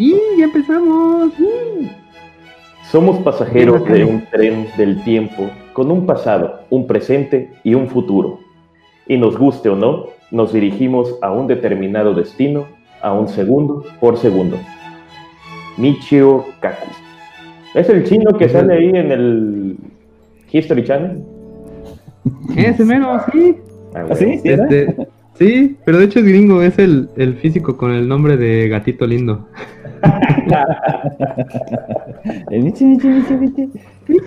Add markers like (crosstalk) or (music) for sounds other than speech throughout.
Y ya empezamos. Somos pasajeros de un tren del tiempo con un pasado, un presente y un futuro. Y nos guste o no, nos dirigimos a un determinado destino, a un segundo por segundo. Michio Kaku. ¿Es el chino que sale ahí en el History Channel? Ese menos, sí. Ah, ¿Ah, sí? ¿Sí? Este, sí, pero de hecho es gringo, es el, el físico con el nombre de gatito lindo. (laughs) El bichi, bichi, bichi, bichi. (laughs)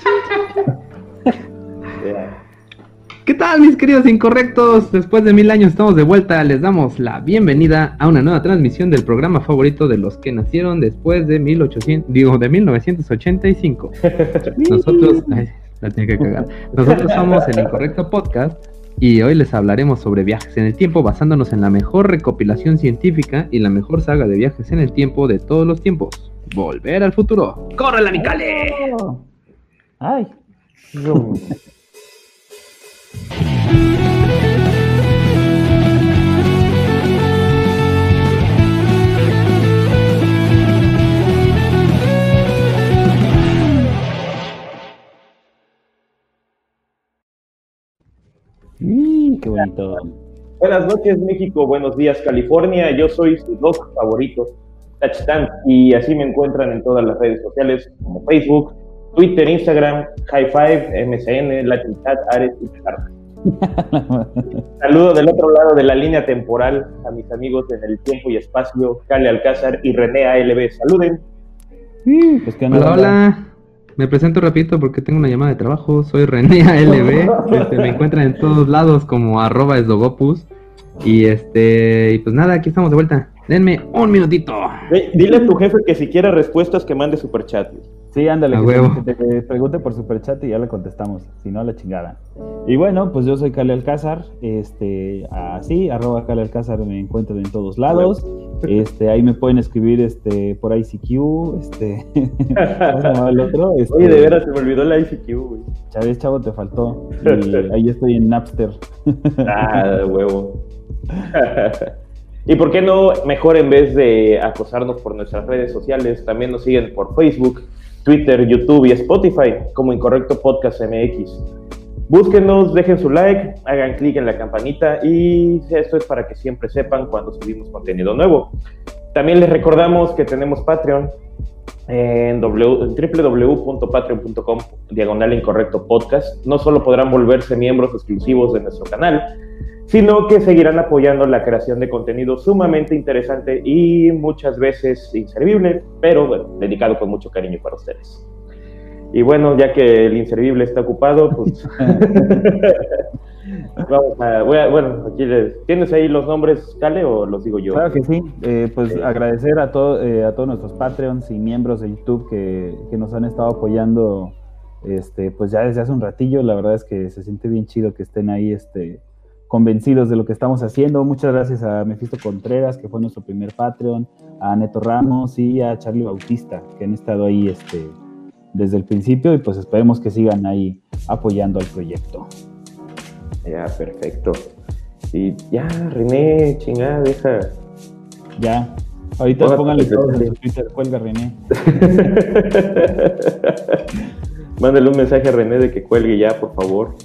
¿Qué tal, mis queridos incorrectos? Después de mil años estamos de vuelta. Les damos la bienvenida a una nueva transmisión del programa favorito de los que nacieron después de 1800, digo, de 1985. (laughs) Nosotros, ay, la tenía que cagar. Nosotros somos el Incorrecto Podcast y hoy les hablaremos sobre viajes en el tiempo basándonos en la mejor recopilación científica y la mejor saga de viajes en el tiempo de todos los tiempos. Volver al futuro. ¡Corre la Micale! Ay. (laughs) mm, qué bonito. Buenas noches, México. Buenos días, California. Yo soy su dos favorito, Touchdown, y así me encuentran en todas las redes sociales como Facebook, Twitter, Instagram, High Five, MSN, Latin Chat, Ares y Pizarra. (laughs) Saludo del otro lado de la línea temporal a mis amigos en el tiempo y espacio, Cale Alcázar y René ALB. Saluden. Pues que no. Hola, hola. Me presento rapidito porque tengo una llamada de trabajo. Soy René (laughs) ALB. Este, me encuentran en todos lados como arroba esdogopus. Y este, y pues nada, aquí estamos de vuelta. Denme un minutito. Dile a tu jefe que si quiere respuestas que mande superchat. Sí, ándale, que, huevo. te, que te pregunte por superchat y ya le contestamos. Si no, la chingada. Y bueno, pues yo soy Cale Alcázar. Este, así, arroba Cale Alcázar me encuentran en todos lados. Este, ahí me pueden escribir este, por ICQ. Este, (laughs) ¿cómo se llama el otro? Este, Oye, de veras, se me olvidó la ICQ, güey. Chávez, chavo, te faltó. (laughs) Y ahí estoy en Napster. Ah, de huevo. (laughs) y por qué no, mejor en vez de acosarnos por nuestras redes sociales, también nos siguen por Facebook, Twitter, YouTube y Spotify como Incorrecto Podcast MX. Búsquenos, dejen su like, hagan clic en la campanita y esto es para que siempre sepan cuando subimos contenido nuevo. También les recordamos que tenemos Patreon en www.patreon.com diagonal incorrecto podcast. No solo podrán volverse miembros exclusivos de nuestro canal, sino que seguirán apoyando la creación de contenido sumamente interesante y muchas veces inservible, pero bueno, dedicado con mucho cariño para ustedes. Y bueno, ya que el inservible está ocupado, pues (laughs) vamos a, voy a- bueno, aquí les, ¿tienes ahí los nombres, Cale, o los digo yo? Claro que sí. Eh, pues Sí. agradecer a, todo, eh, a todos nuestros Patreons y miembros de YouTube que, que nos han estado apoyando este, pues ya desde hace un ratillo. La verdad es que se siente bien chido que estén ahí este, convencidos de lo que estamos haciendo. Muchas gracias a Mefisto Contreras, que fue nuestro primer Patreon, a Neto Ramos y a Charlie Bautista, que han estado ahí este, desde el principio y pues esperemos que sigan ahí apoyando al proyecto. Ya, perfecto. Y ya, René, chingada, deja. Ya. Ahorita Hola, pónganle todos en su Twitter, cuelga René. (laughs) Mándale un mensaje a René de que cuelgue ya, por favor.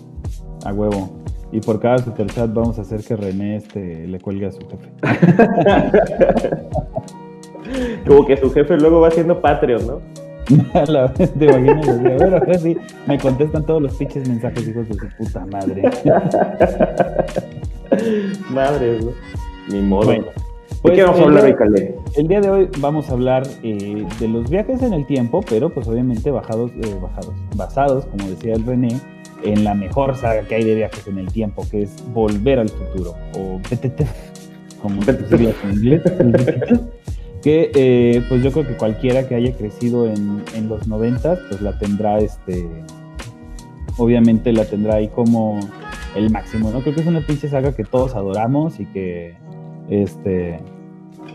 A huevo. Y por cada superchat vamos a hacer que René este, le cuelgue a su jefe. (laughs) Como que su jefe luego va haciendo Patreon, ¿no? (laughs) A la vez, te imaginas, así, a ver, a ver si me contestan todos los pinches mensajes, hijos de su puta madre. (laughs) Madre, ¿no? Ni modo. Bueno, ¿De pues, qué vamos a el hablar día- hoy, Calé? El día de hoy vamos a hablar eh, de los viajes en el tiempo, pero pues obviamente bajados, eh, bajados, basados, como decía el René, en la mejor saga que hay de viajes en el tiempo, que es Volver al Futuro, o como se diría en (laughs) inglés. que eh, pues yo creo que cualquiera que haya crecido en, en los noventas, pues la tendrá, este, obviamente la tendrá ahí como el máximo, ¿no? Creo que es una pinche saga que todos adoramos y que, este,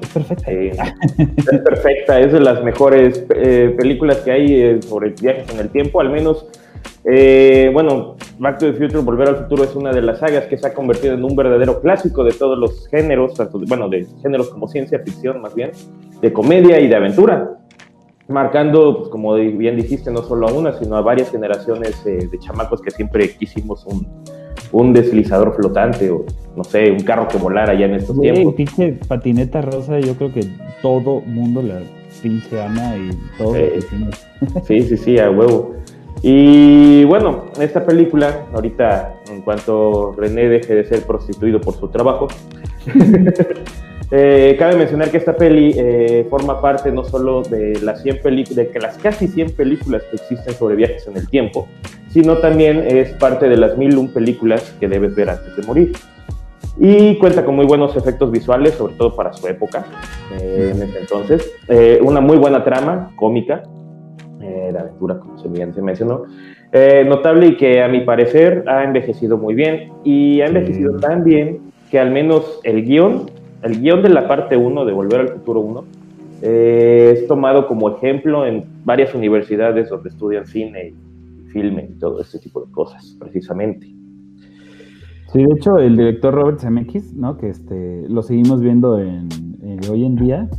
es perfecta. Es perfecta, es de las mejores eh, películas que hay eh, sobre viajes en el tiempo, al menos, eh, bueno, Back to the Future, Volver al Futuro es una de las sagas que se ha convertido en un verdadero clásico de todos los géneros, tanto, de- bueno, de géneros como ciencia ficción más bien, de comedia y de aventura, marcando, pues, como bien dijiste, no solo a una, sino a varias generaciones eh, de chamacos que siempre quisimos un, un, deslizador flotante o, no sé, un carro que volara ya en estos tiempos. pinche patineta rosa, yo creo que todo mundo la pinche ama y todo Sí, sí, sí, a huevo. Y bueno, esta película, ahorita en cuanto René deje de ser prostituido por su trabajo, (laughs) eh, cabe mencionar que esta peli eh, forma parte no solo de las 100 de las casi 100 películas que existen sobre viajes en el tiempo, sino también es parte de las 1001 películas que debes ver antes de morir. Y cuenta con muy buenos efectos visuales, sobre todo para su época, eh, en ese entonces. una muy buena trama, cómica, eh, de aventura, como se, mencionó. Eh, notable y que a mi parecer ha envejecido muy bien y ha envejecido tan bien que al menos el guion, el guion de la parte 1 de Volver al Futuro 1 eh, es tomado como ejemplo en varias universidades donde estudian cine y filme y todo este tipo de cosas, precisamente. Sí, de hecho, el director Robert Zemeckis, ¿no? que este, lo seguimos viendo en, hoy en día,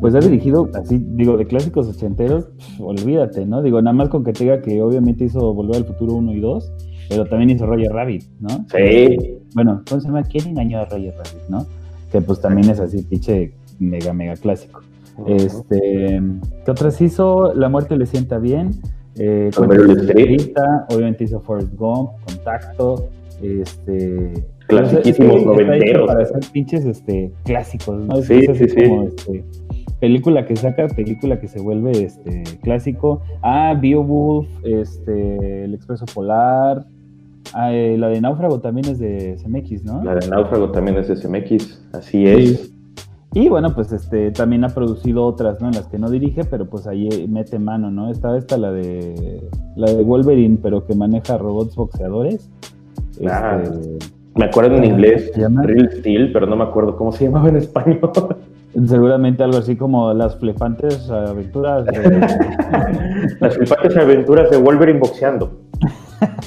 pues ha dirigido, así digo, de clásicos ochenteros, olvídate, ¿no? Digo, nada más con que te diga que obviamente hizo Volver al Futuro 1 y 2, pero también hizo Roger Rabbit, ¿no? Sí. Bueno, ¿cómo se llama? ¿Quién engañó a Roger Rabbit, no? Que pues también es así, pinche mega, mega clásico. Este, ¿qué otras hizo? La muerte le sienta bien. Eh, obviamente hizo Forrest Gump, Contacto, este... Clasiquísimos noventeros. Para hacer pinches este, clásicos, ¿no? sí, sí, sí. Como, este, película que saca, película que se vuelve este clásico. Ah, Beowulf, este, El Expreso Polar. Ah, eh, la de Náufrago también es de CMX, ¿no? La de Náufrago también es de CMX, así es. Y bueno, pues este también ha producido otras, ¿no? En las que no dirige, pero pues ahí mete mano, ¿no? Está esta la de la de Wolverine, pero que maneja robots boxeadores. Ah, me acuerdo en inglés, Real Steel, pero no me acuerdo cómo se llamaba en español. (laughs) Seguramente algo así como las flipantes aventuras de... (laughs) las flipantes aventuras de Wolverine boxeando.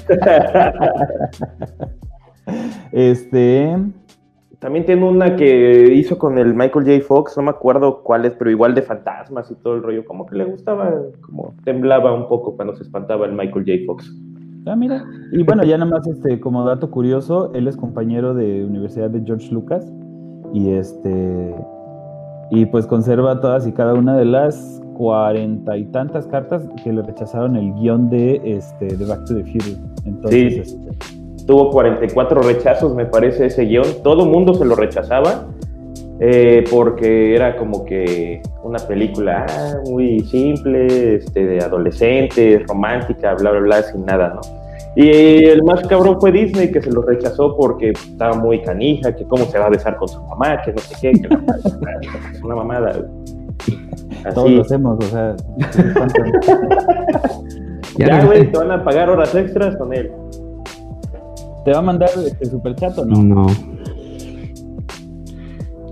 (laughs) este. También tiene una que hizo con el Michael J. Fox, no me acuerdo cuál es, pero igual de fantasmas y todo el rollo. Como que le gustaba, como temblaba un poco cuando se espantaba el Michael J. Fox. Ah, mira. Y bueno, ya nada más este, como dato curioso, él es compañero de Universidad de George Lucas. Y este y pues conserva todas y cada una de las cuarenta y tantas cartas que le rechazaron el guion de, este, de Back to the Future. Entonces, sí, este, tuvo 44 rechazos, me parece, ese guion. Todo mundo se lo rechazaba eh, porque era como que una película ah, muy simple, este, de adolescentes, romántica, bla, bla, bla, sin nada, ¿no? Y el más cabrón fue Disney, que se lo rechazó porque estaba muy canija, que cómo se va a besar con su mamá, que no sé qué, que es una mamada. Así. Todos lo hacemos, o sea. ya, güey, te van a pagar horas extras con él. ¿Te va a mandar el superchat o no? No.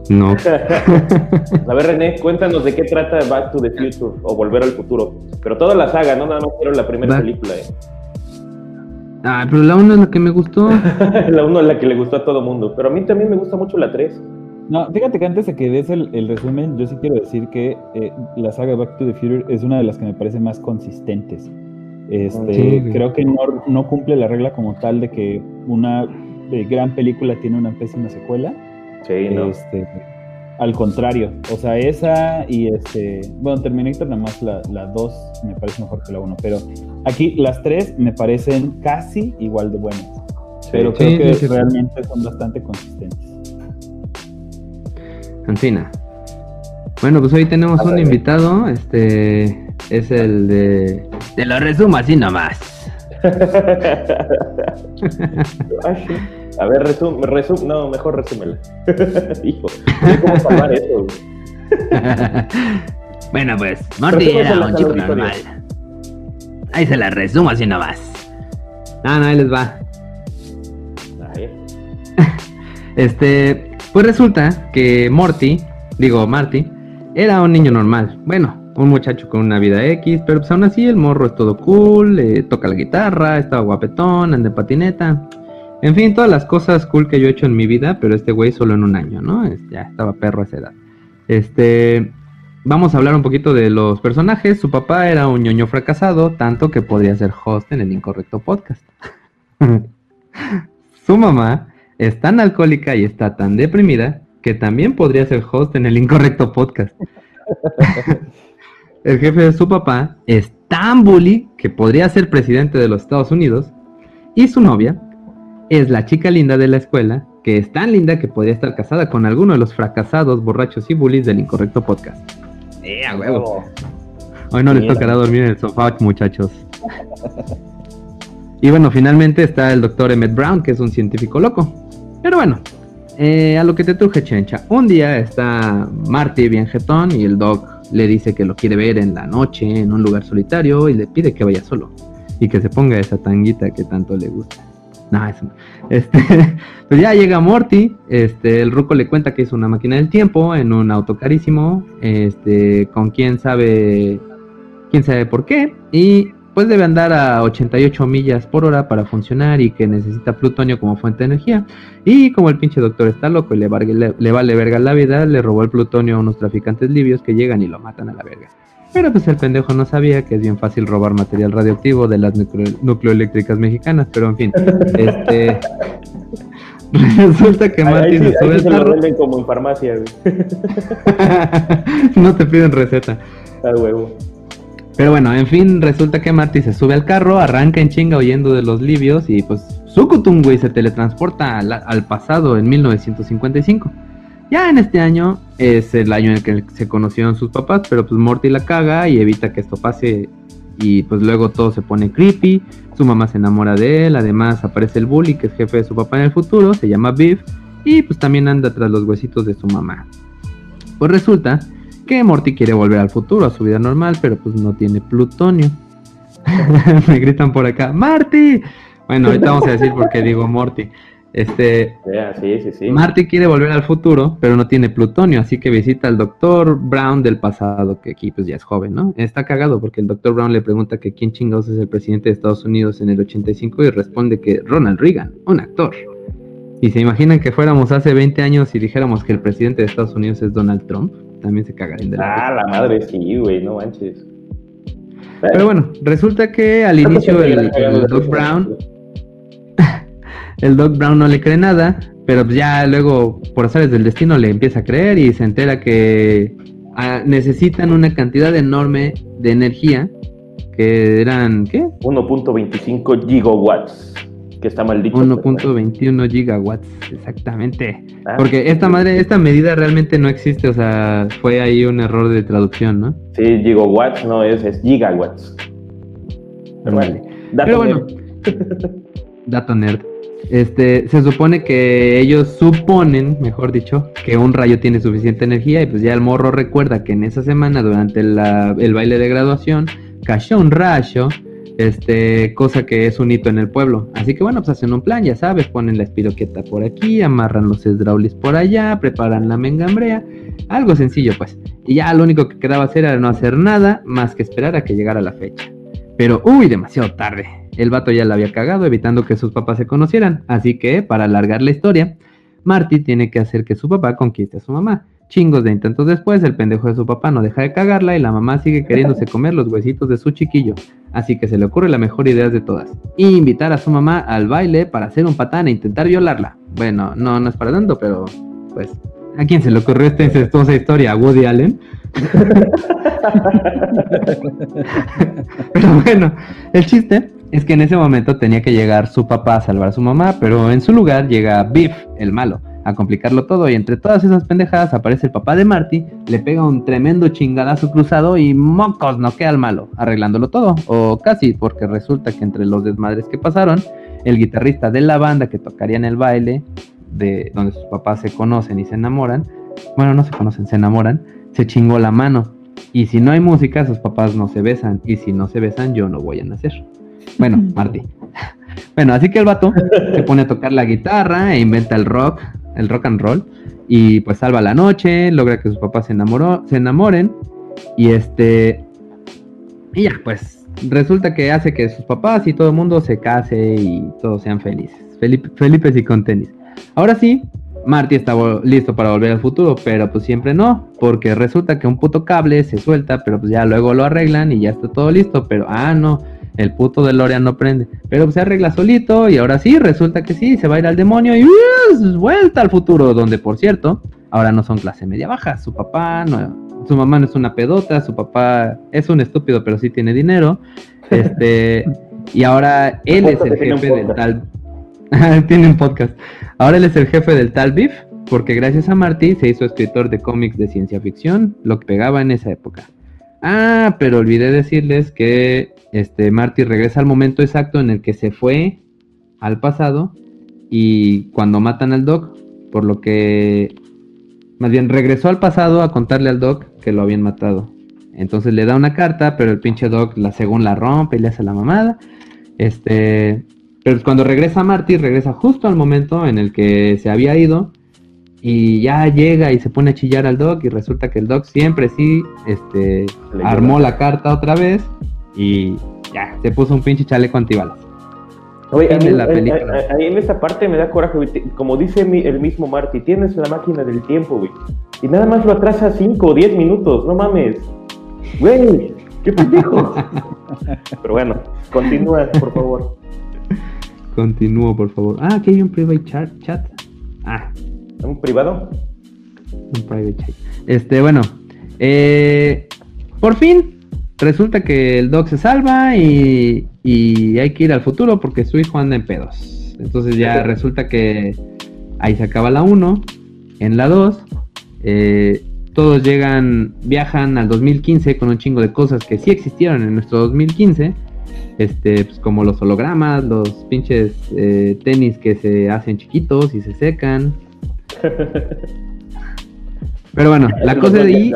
No. (laughs) a ver, René, cuéntanos de qué trata Back to the Future o Volver al Futuro. Pero toda la saga, no nada más quiero la primera película. Eh. Ah, pero la 1 es la que me gustó. (laughs) la 1 es la que le gustó a todo mundo. Pero a mí también me gusta mucho la 3. No, fíjate que antes de que des el, resumen, yo sí quiero decir que eh, la saga Back to the Future es una de las que me parece más consistentes. Este, creo que no, no, cumple la regla como tal de que una eh, gran película tiene una pésima secuela. Sí, no. Este, al contrario, o sea, esa y este, bueno, Terminator nada más la, 2 me parece mejor que la 1, pero aquí las tres me parecen casi igual de buenas, pero creo que realmente son bastante consistentes. Ancina. Bueno, pues hoy tenemos un invitado, este es el de... Te lo resumo así nomás. (laughs) (laughs) A ver, resum, resum, no, mejor resúmela. (laughs) Hijo, ¿cómo salvar eso? (laughs) bueno, pues, Morty era un chico normal. Ahí se la resumo así nomás. Ah, no, ahí les va. (laughs) Este, pues resulta que Morty, digo Marty, era un niño normal. Bueno, un muchacho con una vida X, pero pues aún así el morro es todo cool, eh, toca la guitarra, estaba guapetón, anda en patineta. En fin, todas las cosas cool que yo he hecho en mi vida, pero este güey solo en un año, ¿no? ya estaba perro a esa edad. Este. vamos a hablar un poquito de los personajes. Su papá era un ñoño fracasado, tanto que podría ser host en el incorrecto podcast. (laughs) Su mamá es tan alcohólica y está tan deprimida que también podría ser host en el incorrecto podcast. (laughs) el jefe de su papá es tan bully que podría ser presidente de los Estados Unidos. Y su novia es la chica linda de la escuela, que es tan linda que podría estar casada con alguno de los fracasados, borrachos y bullies del incorrecto podcast. ¡Eh, huevo! Hoy no les tocará dormir en el sofá, muchachos. Y bueno, finalmente está el doctor Emmett Brown, que es un científico loco. Pero bueno, eh, a lo que te truje, Chencha. Un día está Marty bien jetón y el doc le dice que lo quiere ver en la noche, en un lugar solitario, y le pide que vaya solo. Y que se ponga esa tanguita que tanto le gusta. No, eso no. Este, (laughs) pues ya llega Morty, este, el ruco le cuenta que es una máquina del tiempo en un auto carísimo, este, con quién sabe, quién sabe por qué, y pues debe andar a 88 millas por hora para funcionar y que necesita plutonio como fuente de energía. Y como el pinche doctor está loco y le, le, vale verga la vida, le robó el plutonio a unos traficantes libios que llegan y lo matan a la verga. Pero pues el pendejo no sabía que es bien fácil robar material radioactivo de las nucleoeléctricas mexicanas, pero en fin, (laughs) este resulta que Marty se sube se lo venden como en farmacia, (laughs) no te piden receta. Al huevo. Pero bueno, en fin, resulta que Marty se sube al carro, arranca en chinga huyendo de los libios y pues Sukutum, güey, se teletransporta al, pasado en 1955. Ya en este año es el año en el que se conocieron sus papás, pero pues Morty la caga y evita que esto pase y pues luego todo se pone creepy, su mamá se enamora de él, además aparece el bully que es jefe de su papá en el futuro, se llama Biff y pues también anda tras los huesitos de su mamá. Pues resulta que Morty quiere volver al futuro, a su vida normal, pero pues no tiene plutonio. (laughs) Me gritan por acá, Marty. Bueno, ahorita vamos a decir por qué digo Morty. Este, sí, sí, sí. Marty quiere volver al futuro, pero no tiene plutonio, así que visita al doctor Brown del pasado, que aquí pues ya es joven, ¿no? Está cagado porque el doctor Brown le pregunta que quién chingados es el presidente de Estados Unidos en el 85 y responde que Ronald Reagan, un actor. Y se imaginan que fuéramos hace 20 años y dijéramos que el presidente de Estados Unidos es Donald Trump también se cagarían de la. Ah, la madre, sí, güey, no manches. Pero bueno, resulta que al inicio el, Doc Brown, (laughs) el Doc Brown no le cree nada, pero pues ya luego, por azares del destino, le empieza a creer y se entera que ah, necesitan una cantidad enorme de energía, que eran, ¿qué? 1.25 gigawatts que está maldito. 1.21 gigawatts, exactamente. Ah, Porque esta madre, esta medida realmente no existe, o sea, fue ahí un error de traducción, ¿no? Sí, gigawatts no es, es gigawatts. Pero, vale. Pero bueno, dato nerd. (laughs) Este, se supone que ellos suponen, mejor dicho, que un rayo tiene suficiente energía y pues ya el morro recuerda que en esa semana durante el baile de graduación cayó un rayo este, cosa que es un hito en el pueblo. Así que bueno, pues hacen un plan, ya sabes, ponen la espiroqueta por aquí, amarran los esdraulis por allá, preparan la mengambrea, algo sencillo pues. Y ya lo único que quedaba hacer era no hacer nada más que esperar a que llegara la fecha. Pero, uy, demasiado tarde. El vato ya la había cagado evitando que sus papás se conocieran. Así que, para alargar la historia, Marty tiene que hacer que su papá conquiste a su mamá. Chingos de intentos después, el pendejo de su papá no deja de cagarla y la mamá sigue queriéndose comer los huesitos de su chiquillo. Así que se le ocurre la mejor idea de todas. Invitar a su mamá al baile para hacer un patán e intentar violarla. Bueno, no, no es para tanto, pero pues... ¿A quién se le ocurrió esta incestuosa historia? ¿A Woody Allen? (laughs) pero bueno, el chiste es que en ese momento tenía que llegar su papá a salvar a su mamá, pero en su lugar llega Biff, el malo a complicarlo todo y entre todas esas pendejadas aparece el papá de Marty, le pega un tremendo chingadazo cruzado y mocos no queda al malo, arreglándolo todo, o casi, porque resulta que entre los desmadres que pasaron, el guitarrista de la banda que tocaría en el baile, de donde sus papás se conocen y se enamoran, bueno, no se conocen, se enamoran, se chingó la mano. Y si no hay música, sus papás no se besan. Y si no se besan, yo no voy a nacer. Bueno, Marty. (laughs) Bueno, así que el vato se pone a tocar la guitarra e inventa el rock, el rock and roll, y pues salva la noche, logra que sus papás se, enamoró, se enamoren, y este, y ya, pues resulta que hace que sus papás y todo el mundo se case y todos sean felices, Felipe, felices y con tenis. Ahora sí, Marty está listo para volver al futuro, pero pues siempre no, porque resulta que un puto cable se suelta, pero pues ya luego lo arreglan y ya está todo listo, pero ah no, el puto de DeLorean no prende, pero se arregla solito y ahora sí, resulta que sí, se va a ir al demonio y ¡uh! vuelta al futuro, donde por cierto, ahora no son clase media baja, su papá no, su mamá no es una pedota, su papá es un estúpido, pero sí tiene dinero. Este, y ahora (laughs) él es el jefe del tal. (laughs) tiene un podcast. Ahora él es el jefe del tal Biff, porque gracias a Marty se hizo escritor de cómics de ciencia ficción, lo que pegaba en esa época. Ah, pero olvidé decirles que este Marty regresa al momento exacto en el que se fue al pasado y cuando matan al Doc, por lo que más bien regresó al pasado a contarle al Doc que lo habían matado. Entonces le da una carta, pero el pinche Doc la según la rompe y le hace la mamada. Este, pero cuando regresa Marty, regresa justo al momento en el que se había ido y ya llega y se pone a chillar al Doc y resulta que el Doc siempre sí este armó la carta otra vez y ya se puso un pinche chaleco antibalas. Oye, ahí en esa parte me da coraje, güey. Como dice el mismo Marty, tienes la máquina del tiempo, güey. Y nada más lo atrasa 5 o 10 minutos, no mames. Güey, qué pendejo. (laughs) Pero bueno, continúa, por favor. Continúo, por favor. Ah, aquí hay un private chat. chat. Ah. ¿Un privado? Un private chat. Este, bueno. Eh, por fin, resulta que el dog se salva y, y hay que ir al futuro porque su hijo anda en pedos. Entonces ya resulta que ahí se acaba la 1. En la 2, eh, todos llegan, viajan al 2015 con un chingo de cosas que sí existieron en nuestro 2015. Este, pues como los hologramas, los pinches eh, tenis que se hacen chiquitos y se secan. (laughs) Pero bueno, la cosa de ahí.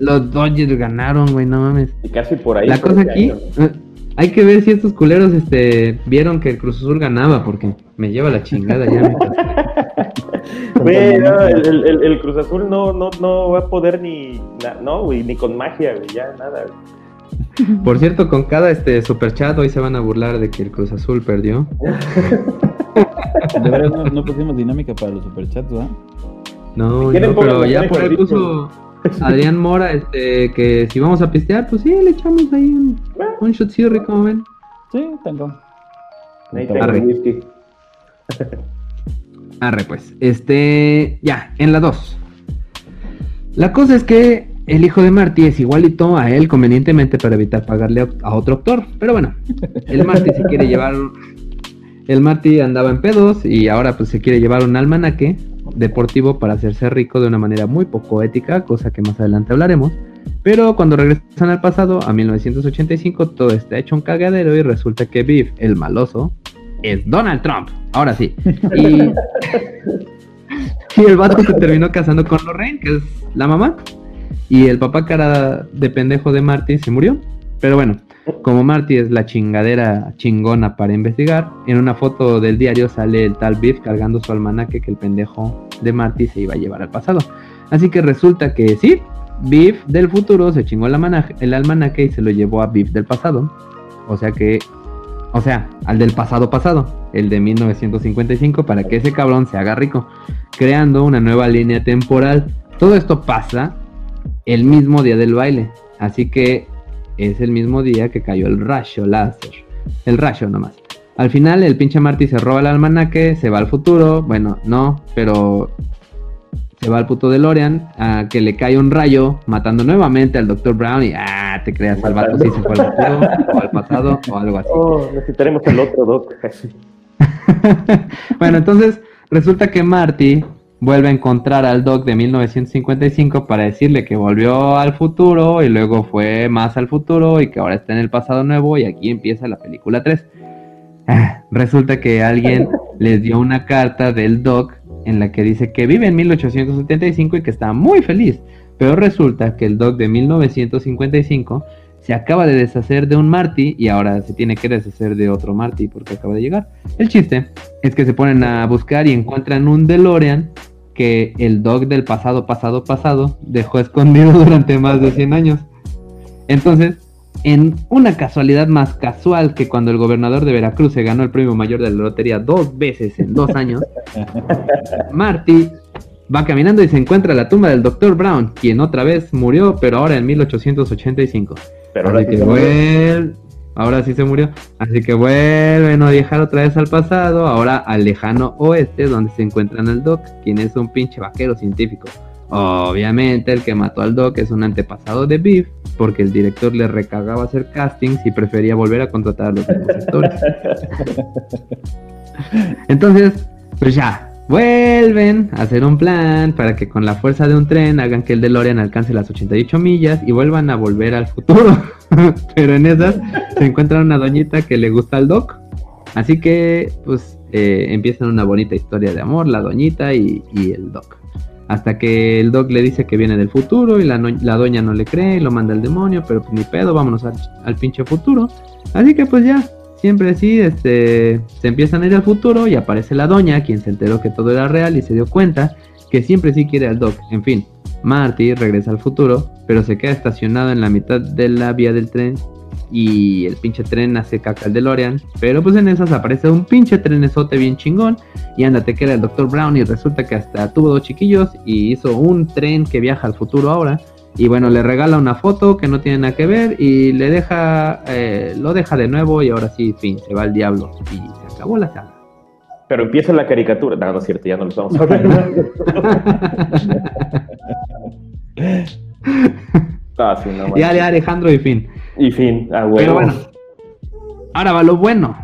Los Dodgers ganaron, güey, no mames. Y casi por ahí. La cosa aquí. Eh, hay que ver si estos culeros este, vieron que el Cruz Azul ganaba, porque me lleva la chingada ya. (laughs) Güey, el, el, Cruz Azul no, no, no va a poder ni, no, güey, ni con magia, güey, ya nada. Por cierto, con cada este superchat hoy se van a burlar de que el Cruz Azul perdió. De verdad no, pusimos dinámica para los superchats, ¿verdad? No, no pero ya por ahí puso Adrián Mora, este, que si vamos a pistear, pues sí, le echamos ahí un, un shotcito rico, ven. Sí, tengo. Ahí tengo Arre. whisky. (laughs) Arre, pues. Este, ya, en la 2. La cosa es que el hijo de Marty es igualito a él convenientemente para evitar pagarle a otro actor. Pero bueno, el Marty se quiere llevar. El Marty andaba en pedos y ahora pues se quiere llevar un almanaque deportivo para hacerse rico de una manera muy poco ética, cosa que más adelante hablaremos. Pero cuando regresan al pasado, a 1985, todo está hecho un cagadero y resulta que Biff, el maloso, es Donald Trump. Ahora sí. Y, el vato se terminó casando con Lorraine, que es la mamá. Y el papá cara de pendejo de Marty se murió. Pero bueno, como Marty es la chingadera chingona para investigar, en una foto del diario sale el tal Biff cargando su almanaque que el pendejo de Marty se iba a llevar al pasado. Así que resulta que sí, Biff del futuro se chingó el almanaque, y se lo llevó a Biff del pasado. O sea que, o sea, al del pasado pasado, el de 1955, para que ese cabrón se haga rico, creando una nueva línea temporal. Todo esto pasa el mismo día del baile. Así que es el mismo día que cayó el rayo láser. El rayo nomás. Al final el pinche Marty se roba el almanaque, se va al futuro. Bueno, no, pero se va al puto de Lorian a que le cae un rayo matando nuevamente al Dr. Brown y ah, te creas, al vato sí se fue al futuro o al pasado o algo así. Oh, necesitaremos el otro Doc. (laughs) bueno, entonces resulta que Marty vuelve a encontrar al Doc de 1955 para decirle que volvió al futuro y luego fue más al futuro y que ahora está en el pasado nuevo y aquí empieza la película 3. Ah, resulta que alguien (laughs) les dio una carta del Doc en la que dice que vive en 1875 y que está muy feliz, pero resulta que el Doc de 1955 se acaba de deshacer de un Marty y ahora se tiene que deshacer de otro Marty porque acaba de llegar. El chiste es que se ponen a buscar y encuentran un DeLorean que el dog del pasado, pasado, pasado dejó escondido (laughs) durante más de 100 años. Entonces, en una casualidad más casual que cuando el gobernador de Veracruz se ganó el premio mayor de la lotería dos veces en dos años, (laughs) Marty va caminando y se encuentra la tumba del Dr. Brown, quien otra vez murió, pero ahora en 1885. Pero ahora que vuel- Ahora sí se murió. Así que vuelven a viajar otra vez al pasado, ahora al lejano oeste, donde se encuentran el Doc, quien es un pinche vaquero científico. Obviamente, el que mató al Doc es un antepasado de Biff, porque el director le recagaba hacer castings y prefería volver a contratar a los mismos actores. (laughs) Entonces, pues ya, vuelven a hacer un plan para que con la fuerza de un tren hagan que el DeLorean alcance las 88 millas y vuelvan a volver al futuro. (laughs) Pero en esas se encuentra una doñita que le gusta al Doc. Así que, pues, eh, empiezan una bonita historia de amor, la doñita y, y el Doc. Hasta que el Doc le dice que viene del futuro y la, la doña no le cree y lo manda al demonio, pero pues ni pedo, vámonos al, al pinche futuro. Así que pues ya, siempre así, este, se empiezan a ir al futuro y aparece la doña, quien se enteró que todo era real y se dio cuenta que siempre sí quiere al Doc. En fin, Marty regresa al futuro, pero se queda estacionado en la mitad de la vía del tren y el pinche tren hace caca al DeLorean. Pero pues en esas aparece un pinche trenesote bien chingón y ándate que era el Dr. Brown y resulta que hasta tuvo dos chiquillos y hizo un tren que viaja al futuro ahora. Y bueno, le regala una foto que no tiene nada que ver y le deja, eh, lo deja de nuevo y ahora sí, fin, se va al diablo y se acabó la saga. Pero empieza la caricatura. No, no es cierto, ya no lo estamos hablando. Ah, sí, no, ya, ya, Alejandro y fin. Y fin, ah, huevo. Pero bueno, ahora va lo bueno.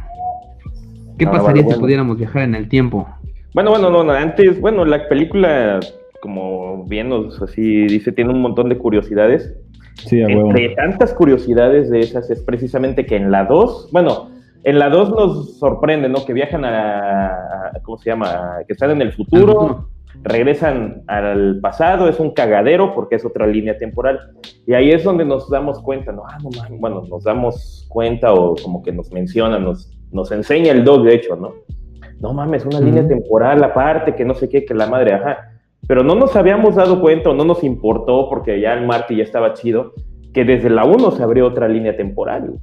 ¿Qué Ahora pasaría si bueno. pudiéramos viajar en el tiempo? Bueno, bueno, no, no, antes, bueno, la película, como bien nos así dice, tiene un montón de curiosidades. Sí, a huevo. Entre tantas curiosidades de esas es precisamente que en la 2, bueno, en la 2 nos sorprende, ¿no? Que viajan a, ¿cómo se llama? Que están en el futuro, regresan al pasado, es un cagadero porque es otra línea temporal. Y ahí es donde nos damos cuenta, ¿no? Ah, no mames, bueno, nos damos cuenta o como que nos menciona, nos, nos enseña el dog, de hecho, ¿no? No mames, una línea Ujú. temporal aparte, que no sé qué, que la madre, ajá. Pero no nos habíamos dado cuenta o no nos importó, porque ya el Marty ya estaba chido, que desde la 1 se abrió otra línea temporal.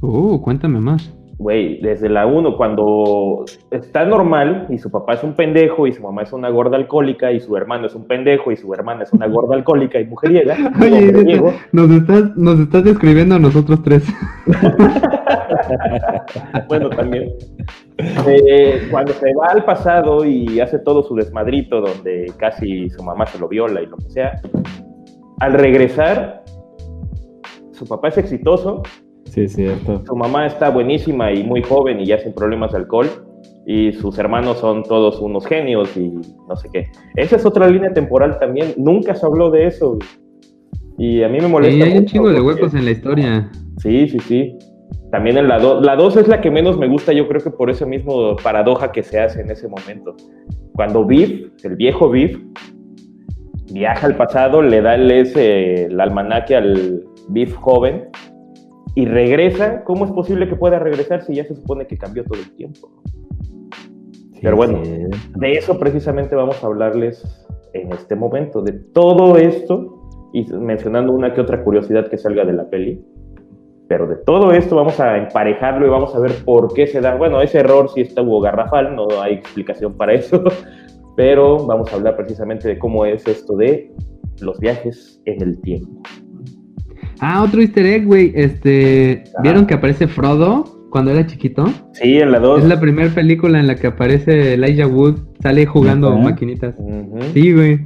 Uh, cuéntame más. Güey, desde la 1, cuando está normal y su papá es un pendejo y su mamá es una gorda alcohólica y su hermano es un pendejo y su hermana es una gorda alcohólica y mujeriega. (laughs) Oye, mujeriego, nos estás, nos estás describiendo a nosotros tres. (laughs) bueno, también. Eh, cuando se va al pasado y hace todo su desmadrito donde casi su mamá se lo viola y lo que sea, al regresar, su papá es exitoso, Sí, es cierto. su mamá está buenísima y muy joven y ya sin problemas de alcohol, y sus hermanos son todos unos genios y no sé qué. Esa es otra línea temporal también, nunca se habló de eso. Y a mí me molesta. Y hay un chingo de huecos en la historia. Sí, sí, sí. También en la 2. La 2 es la que menos me gusta, yo creo que por ese mismo paradoja que se hace en ese momento. Cuando Biff, el viejo Biff, viaja al pasado, le da el, ese, el almanaque al Biff joven y regresa. ¿Cómo es posible que pueda regresar si ya se supone que cambió todo el tiempo? Sí, Pero bueno. sí. De eso precisamente vamos a hablarles en este momento, de todo esto, y mencionando una que otra curiosidad que salga de la peli. Pero de todo esto vamos a emparejarlo y vamos a ver por qué se da. Bueno, ese error sí estuvo garrafal, no hay explicación para eso. (laughs) Pero vamos a hablar precisamente de cómo es esto de los viajes en el tiempo. Ah, otro easter egg, güey. Este, Ajá. ¿vieron que aparece Frodo cuando era chiquito? Sí, en la 2. Es la primera película en la que aparece Elijah Wood, sale jugando maquinitas. Sí, güey.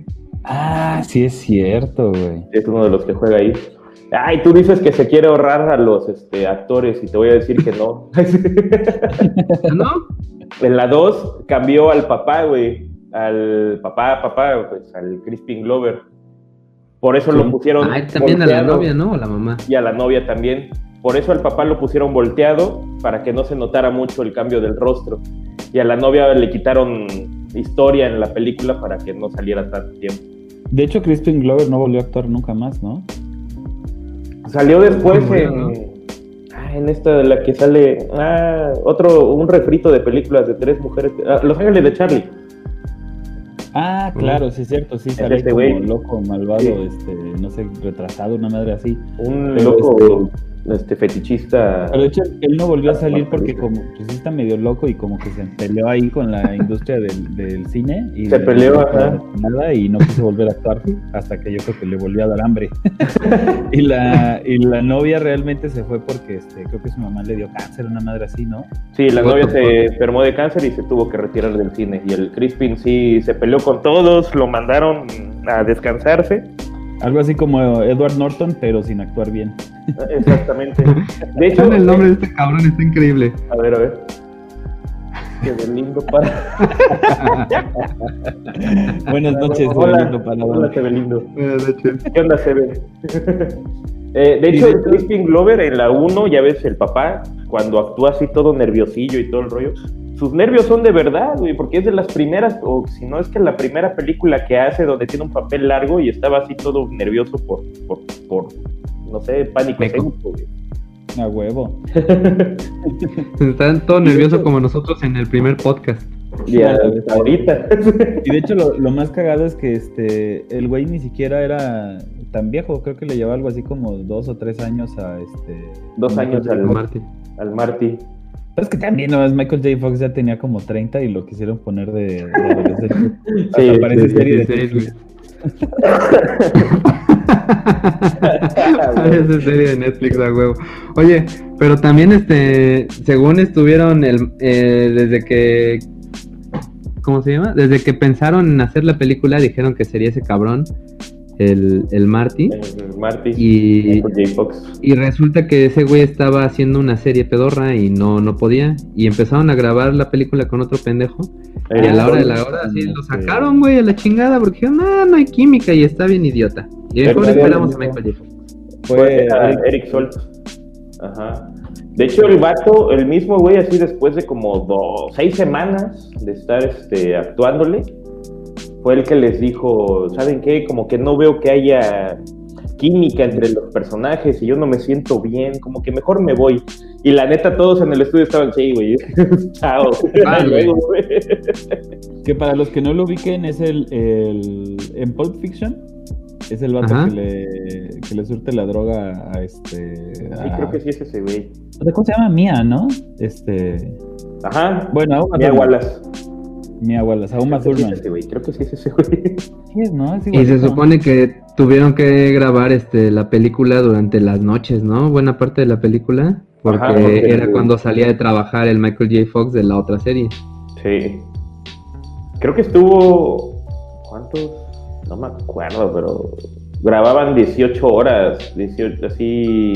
Ah, sí es cierto, güey. Es uno de los que juega ahí. Ay, tú dices que se quiere ahorrar a los este, actores y te voy a decir que no. ¿Ah, (laughs) ¿No? En la 2 cambió al papá, güey. Al papá, papá, pues al Crispin Glover. Por eso Sí. lo pusieron. Ah, también a la volteado. novia, ¿no? O la mamá. Y a la novia también. Por eso al papá lo pusieron volteado para que no se notara mucho el cambio del rostro. Y a la novia le quitaron historia en la película para que no saliera tanto tiempo. De hecho, Crispin Glover no volvió a actuar nunca más, ¿no? Salió después bueno, en, ¿no? ah, en esta de la que sale ah, otro, un refrito de películas de tres mujeres. ah, Los Ángeles de Charlie. Ah, claro, sí es cierto, sí, sale este como loco, malvado, Sí. este, no sé, retrasado, una madre así. Un Pero, loco este, fetichista. Pero de hecho, él no volvió a salir Ah, porque sí. como pues, sí está medio loco y como que se peleó ahí con la industria del, del cine y Se le- peleó, no ajá. nada y no quiso volver a actuar hasta que yo creo que le volvió a dar hambre. (laughs) y la y la novia realmente se fue porque este creo que su mamá le dio cáncer, una madre así, ¿no? Sí, la novia se enfermó de cáncer y se tuvo que retirar del cine. Y el Crispin sí se peleó con todos, lo mandaron a descansarse. Algo así como Edward Norton, pero sin actuar bien. Exactamente. (laughs) De hecho, el nombre de este cabrón está increíble. A ver, a ver. Qué de lindo para. (laughs) Buenas noches, Hola, Belindo Paladón. hola, Sebelindo. Buenas noches. ¿Qué onda, Sebe? (laughs) Eh, de hecho, Crispin Glover en la 1, ya ves, el papá, cuando actúa así todo nerviosillo y todo el rollo, sus nervios son de verdad, güey, porque es de las primeras, o si no es que la primera película que hace donde tiene un papel largo y estaba así todo nervioso por, por, por no sé, pánico escénico, güey. A huevo. (laughs) Están todos nerviosos como nosotros en el primer podcast. Y hasta ahorita. (laughs) Y de hecho lo, lo más cagado es que este el güey ni siquiera era tan viejo, creo que le llevaba algo así como dos o tres años a este Dos años al, Martín. al Marty. Pero es que también no, es Michael J. Fox ya tenía como 30 y lo quisieron poner de, de adolescente. (laughs) Sí, parece sí, serie de 16, (laughs) Esa serie de Netflix a huevo. Oye, pero también este, según estuvieron el, eh, desde que, ¿cómo se llama? Desde que pensaron en hacer la película dijeron que sería ese cabrón, el, el Marty, El Marty. y, y resulta que ese güey estaba haciendo una serie pedorra y no, no podía, y empezaron a grabar la película con otro pendejo, y a la hora de la hora sí lo sacaron, güey, a la chingada, porque dijeron, no, no hay química y está bien idiota. Y mejor esperamos a Michael J. Fox. Fue a Eric- Eric Solt. Ajá. De hecho, el vato, el mismo güey, así después de como dos, seis semanas de estar este, actuándole, fue el que les dijo, ¿saben qué? Como que no veo que haya química entre los personajes y yo no me siento bien, como que mejor me voy. Y la neta, todos en el estudio estaban, sí, güey, (laughs) chao. (laughs) Que para los que no lo ubiquen es el, el en Pulp Fiction es el vato Ajá. que le, que le surte la droga a este Sí, a- creo que sí es ese güey. ¿Cómo se llama? Mía, ¿no? Este Ajá. bueno, a Uma Mia Thurman. Wallace. Mia Wallace, a Uma Creo que sí es Thurman. Creo que sí es ese güey. Sí es, ¿no? Es Y se supone que tuvieron que grabar este la película durante las noches, ¿no? Buena parte de la película, porque, Ajá, porque- era cuando salía de trabajar el Michael J. Fox de la otra serie. Sí. Creo que estuvo. ¿Cuántos? No me acuerdo, pero. Grababan 18 horas, 18, así.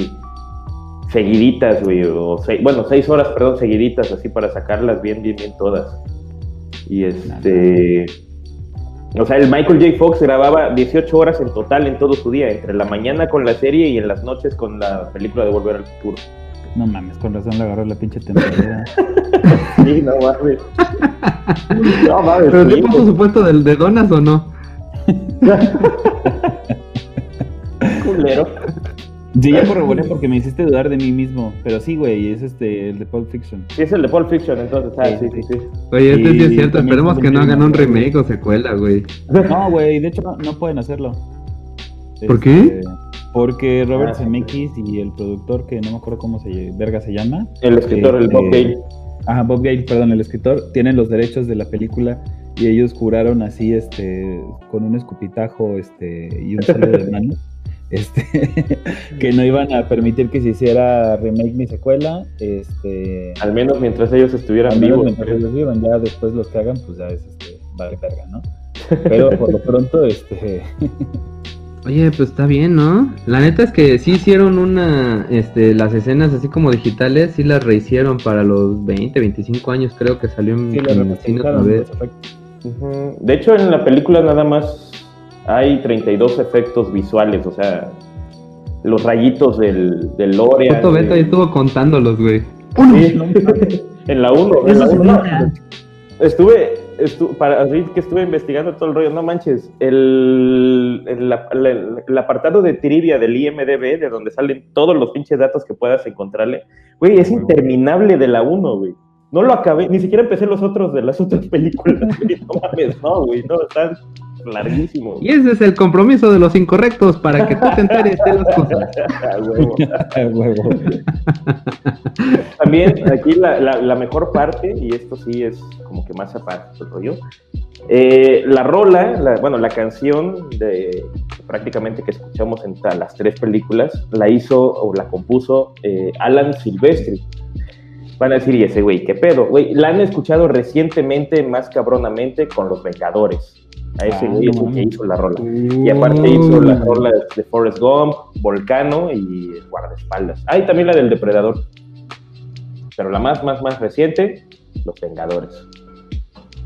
Seguiditas, güey. O seis- bueno, 6 horas, perdón, seguiditas, así para sacarlas bien, bien, bien todas. Y este. O sea, el Michael J. Fox grababa 18 horas en total en todo su día, entre la mañana con la serie y en las noches con la película de Volver al Futuro. No mames, con razón le agarró la pinche temporada. (laughs) Sí, no mames. No mames, ¿Pero te puso su puesto de, de donas o no? (laughs) culero. Sí, ya (laughs) corroboré porque me hiciste dudar de mí mismo. Pero sí, güey, es este, el de Pulp Fiction. Sí, es el de Pulp Fiction, entonces, ah, sí, sí, sí. Oye, este sí es cierto, esperemos que no hagan un remake o secuela, güey. No, güey, de hecho no, no pueden hacerlo. ¿Por Este, qué? Porque Robert Ah. Zemeckis y el productor, que no me acuerdo cómo se verga se llama. El escritor, el Bob Este, Gale. Ajá, Bob Gale, perdón, el escritor, tienen los derechos de la película y ellos juraron así, este, con un escupitajo, este, y un saludo de mano, (laughs) este, (laughs) que no iban a permitir que se hiciera remake ni secuela, este, Al menos mientras ellos estuvieran al menos vivos. mientras ellos vivan, ya después los que hagan, pues ya es, este, vale verga, ¿no? Pero por lo pronto, (laughs) este, Oye, pues está bien, ¿no? La neta es que sí hicieron una, este, las escenas así como digitales, sí las rehicieron para los 20, 25 años, creo que salió en, sí en el cine otra vez. De hecho, en la película nada más hay 32 efectos visuales, o sea, los rayitos del, del Lorean. Puto Beto de- estuvo contándolos, güey. Sí, (laughs) en la 1. En la Eso se 1 nota. Estuve, estu- para así que estuve investigando todo el rollo, no manches, el, el, el- el apartado de trivia del IMDB, de donde salen todos los pinches datos que puedas encontrarle, güey, es Huevo. interminable de la 1, güey. No lo acabé, ni siquiera empecé los otros de las otras (laughs) películas. No mames, no, güey, no, están Y ese es el compromiso de los incorrectos para que tú te enteres de las cosas. (laughs) A huevo. A huevo. También aquí la, la- la mejor parte, y esto sí es como que más aparte del rollo, eh, la rola, la- bueno, la canción de prácticamente que escuchamos en las tres películas, la hizo o la compuso eh, Alan Silvestri. Van a decir, y ese güey, ¿qué pedo? Güey, la han escuchado recientemente, más cabronamente, con Los Vengadores. A ese güey es el que hizo la rola. Y aparte hizo las rolas de Forrest Gump, Volcano y Guardaespaldas. Ah, y también la del Depredador. Pero la más, más, más reciente, Los Vengadores.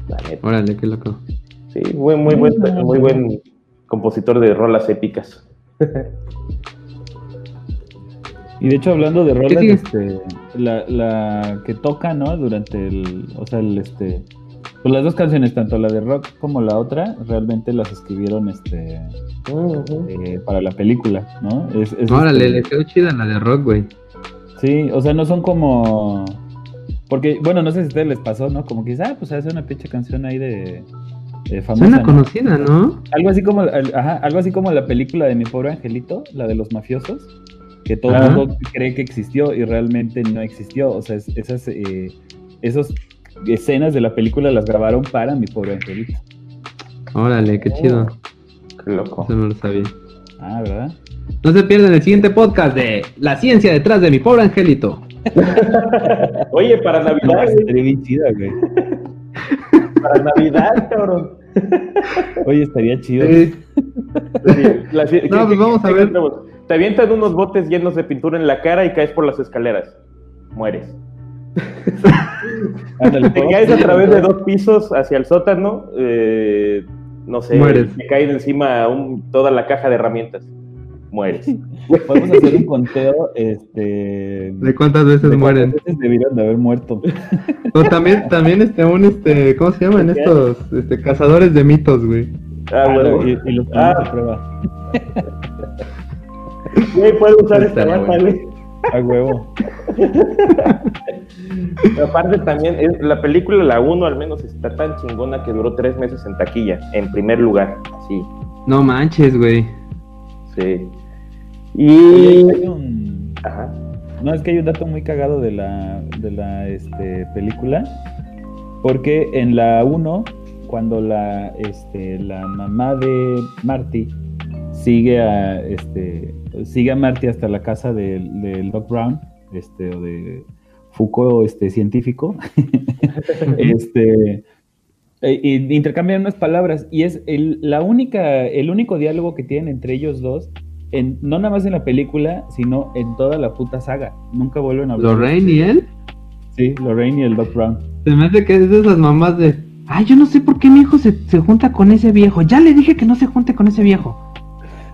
La neta. Órale, qué loco. Sí, muy, muy buen, muy buen compositor de rolas épicas. Y de hecho, hablando de rolas, este, la, la que toca, ¿no? Durante el, o sea, el, este, pues las dos canciones, tanto la de rock como la otra, realmente las escribieron, este, eh, para la película, ¿no? Es, es, Órale, este, le quedó chida la de rock, güey. Sí, o sea, no son como, porque, bueno, no sé si a ustedes les pasó, ¿no? Como que dices, ah, pues hace una pinche canción ahí de, de famosa, Suena ¿no? conocida, ¿no? Algo así como, ajá, algo así como la película de mi pobre angelito, la de los mafiosos, que todo el mundo cree que existió y realmente no existió. O sea, es- esas, eh, esas escenas de la película las grabaron para mi pobre angelito. Órale, qué chido. Qué loco. Eso no lo sabía. Ah, ¿verdad? No se pierdan el siguiente podcast de La ciencia detrás de mi pobre angelito. (laughs) Oye, para Navidad, güey, estaría bien chida, güey. (laughs) para Navidad, cabrón. Oye, estaría chido. Sí. Sí, la- (laughs) ¿qué- No, pues qué- vamos qué a ver. Te avientan unos botes llenos de pintura en la cara y caes por las escaleras. Mueres. (laughs) Te ¿podemos caes a través de dos pisos hacia el sótano, eh, no sé, Mueres. te cae de encima un- toda la caja de herramientas. Mueres. (laughs) Podemos hacer un conteo, este... ¿De cuántas veces de mueren? cuántas veces debieron de haber muerto. O también, también este, un, este, ¿cómo se llaman estos? Este, cazadores de mitos, güey. Ah, Ah, huevo. y, y los ponemos Ah. a prueba. (laughs) Güey, puedo usar esta bueno. güey. A huevo. (laughs) Aparte también, es- la película, la 1 al menos, está tan chingona que duró tres meses en taquilla, en primer lugar. Sí, No manches, güey. sí. Y... hay un- Ajá. No, es que hay un dato muy cagado de la, de la este, película. Porque en la 1, cuando la, este, la mamá de Marty sigue a, este, sigue a Marty hasta la casa del, del Doc Brown, este, o de Foucault, este, científico, (laughs) este, e- y intercambian unas palabras y es el, la única, el único diálogo que tienen entre ellos dos, en, no nada más en la película, sino en toda la puta saga. Nunca vuelven a hablar. ¿Lorraine y él? Sí, Lorraine y el Doc Brown. Se me hace que es de esas mamás de. Ay, yo no sé por qué mi hijo se, se junta con ese viejo. Ya le dije que no se junte con ese viejo.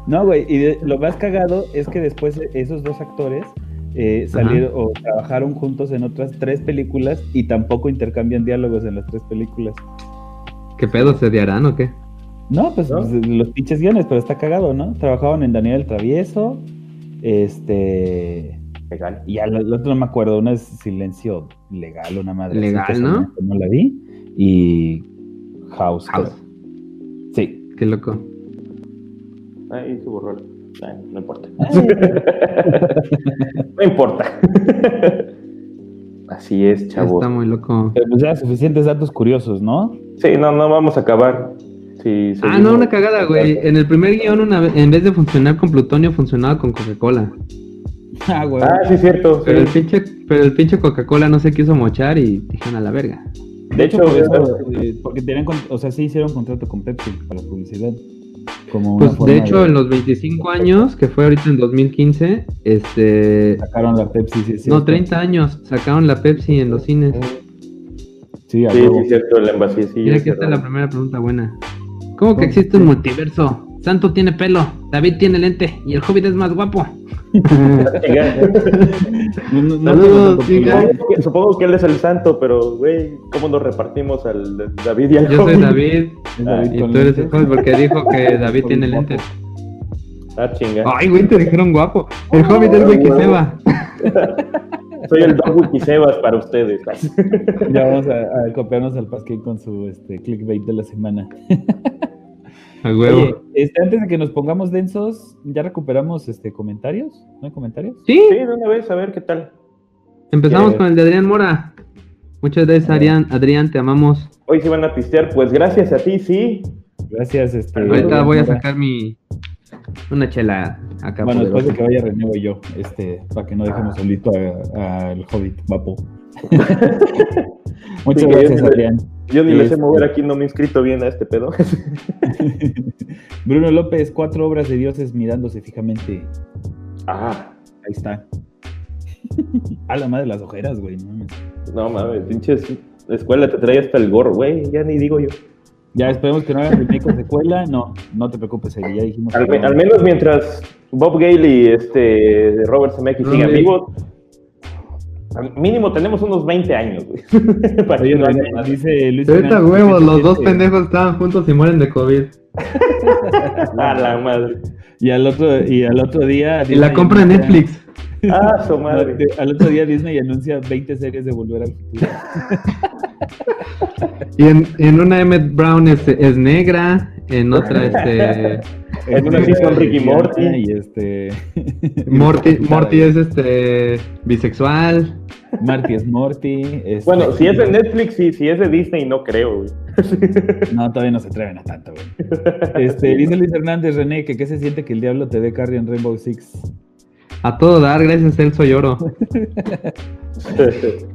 No, güey, y de- lo más cagado es que después esos dos actores eh, salieron o trabajaron juntos en otras tres películas y tampoco intercambian diálogos en las tres películas. ¿Qué pedo se odiarán o qué? No, pues, ¿No? pues, los pinches guiones, pero está cagado, ¿no? Trabajaban en Daniel el Travieso, este... Legal. Y al el otro no me acuerdo, una es Silencio Legal, una madre. así, Legal, ¿no? No la vi. Y House. House. creo. Sí. Qué loco. Ahí se borró. No importa. (laughs) no importa. (laughs) Así es, chavo. Está muy loco. Pero pues ya suficientes datos curiosos, ¿no? Sí, no, no vamos a acabar. Sí, Ah, no, una cagada, güey. En el primer guion, una vez- en vez de funcionar con plutonio, funcionaba con Coca-Cola. (laughs) Ah, güey. Ah, sí, cierto. Pero el pinche, pero el pinche Coca-Cola no se quiso mochar y dijeron a la verga. De hecho, por eso, eso- eh, porque tenían, o sea, sí hicieron contrato con Pepsi para publicidad. Como una Pues forma de hecho, en los 25 años, que fue ahorita en 2015, este. sacaron la Pepsi, sí, sí. No, 30 años, sacaron la Pepsi en los cines. Sí, Sí, sí, cierto, el envase. Sí, Mira, aquí está cerró. la primera pregunta buena. ¿Cómo que existe un multiverso? Santo tiene pelo, David tiene lente y el Hobbit es más guapo. (laughs) No, no, no Saludos, tengo diga. tanto Supongo que- Supongo que él es el santo, pero, güey, ¿cómo nos repartimos al David y al Yo soy? David y tú eres el. Hobbit porque dijo que (laughs) David tiene lentes. Ah, chinga. Ay, güey, te dijeron guapo. El Hobbit es güey que se va. (laughs) soy el Don Wikisebas para ustedes. Ya vamos a, a copiarnos al Pasquín con su este, clickbait de la semana. A huevo. Oye, este, antes de que nos pongamos densos, ¿ya recuperamos este, comentarios? ¿No hay comentarios? sí, Sí, de una vez, a ver qué tal. empezamos eh, con el de Adrián Mora. Muchas gracias, Adrián. Adrián, te amamos. Hoy se van a pistear, pues gracias a ti, sí. Gracias. Este, Ahorita voy a sacar mi. Una chela acá. Bueno, después de que vaya René voy yo, este, para que no dejemos solito a- al Hobbit, Vapo. (laughs) Muchas Sí, gracias, yo- Adrián. Yo ni les sé Este- mover aquí, no me he inscrito bien a este pedo. (laughs) Bruno López, cuatro obras de dioses mirándose fijamente. Ah, Ahí está. (laughs) A la madre las ojeras, güey. no mames. no mames, pinches escuela te trae hasta el gorro, güey, ya ni digo yo. Ya esperemos que no hagan remake o secuela. No, no te preocupes, ya dijimos. Al, que me- no. al menos mientras Bob Gale y este Robert Zemeckis Robert. vivos, mínimo tenemos unos 20 años, güey. (laughs) Para Oye, no dice Luis Ahorita huevos, los dos pendejos estaban juntos y mueren de COVID. (laughs) A la madre. Y al otro, y al otro día. Y la compra en Netflix. Ah, su madre. (laughs) Al otro día Disney anuncia 20 series de Volver al Futuro. Y en, en una Emmett Brown es, es negra, en otra (laughs) este En una sí son Ricky Morty. Y este. (laughs) Morty, Morty es este bisexual. Marty es Morty. este- Bueno, si es de Netflix y si es de Disney, no creo, güey. (laughs) No, todavía no se atreven a tanto, güey. Este, dice Luis Hernández, René, que qué se siente que el diablo te dé carry en Rainbow Six. A todo dar, gracias a él soy oro.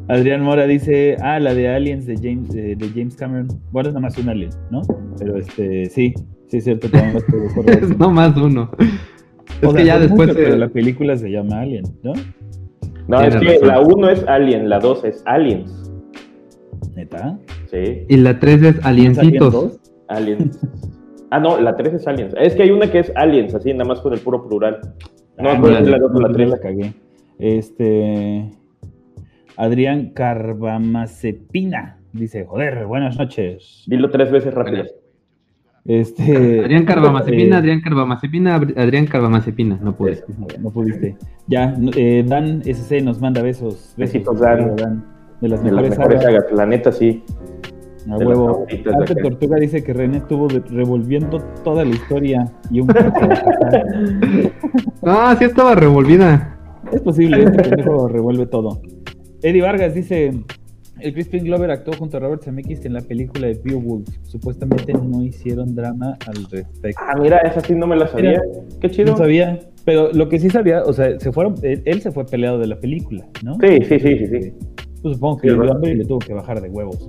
Adrián Mora dice, ah, la de Aliens de James, de, de James Cameron. Bueno, es nada más un alien, ¿no? Pero este, sí, sí es cierto. (laughs) Es no más uno. Es O que sea, ya después muchos, pero eh, la película se llama Alien, ¿no? No, es que razón. la 1 es Alien, la 2 es Aliens. ¿Neta? Sí, y la 3 es ¿No es Alien Aliencitos. 2? Aliens. Ah, no, la 3 es Aliens. Es que hay una que es Aliens, así, nada más con el puro plural. No, Ah, la 2 o la no, 3. la cagué. Este. Adrián Carbamazepina dice: Joder, buenas noches. Dilo tres veces rápido. Este. (laughs) Adrián (laughs) Carbamazepina, eh, Adrián Carbamazepina, Adrián Carbamazepina, no pude. No pudiste. Ya, eh, Dan SC nos manda besos. Besitos, Dan. querido De las De las mejores, mejores sagas. sagas, la neta sí. A huevo. Arte. Tortuga dice que René estuvo revolviendo toda la historia y un (laughs) Ah, sí estaba revolvida. Es posible, este pendejo revuelve todo. Eddie Vargas dice: El Crispin Glover actuó junto a Robert Zemeckis en la película de Beowulf. Supuestamente no hicieron drama al respecto. Ah, mira, esa sí no me la sabía. Qué chido. No sabía, pero lo que sí sabía, o sea, se fueron, él, él se fue peleado de la película, ¿no? Sí, sí, sí, sí, sí. Pues supongo que Sí, ¿verdad? hambre y le tuvo que bajar de huevos.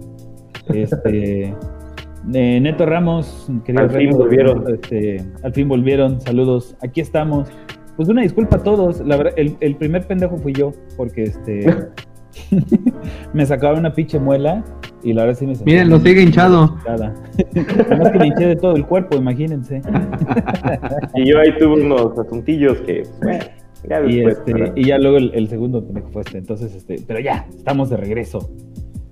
Este. eh, Neto Ramos, querido Al fin volvieron. este, al fin volvieron, saludos. Aquí estamos. Pues una disculpa a todos. La verdad, el, el primer pendejo fui yo, porque este. (laughs) me sacaba una pinche muela y la verdad sí me sentía Miren, lo sigue hinchado. (laughs) Además que me hinché de todo el cuerpo, imagínense. Y yo ahí tuve unos asuntillos que, pues, bueno, ya Y, después. este, y ya luego el, el segundo pendejo fue este. Entonces, este, pero ya, estamos de regreso.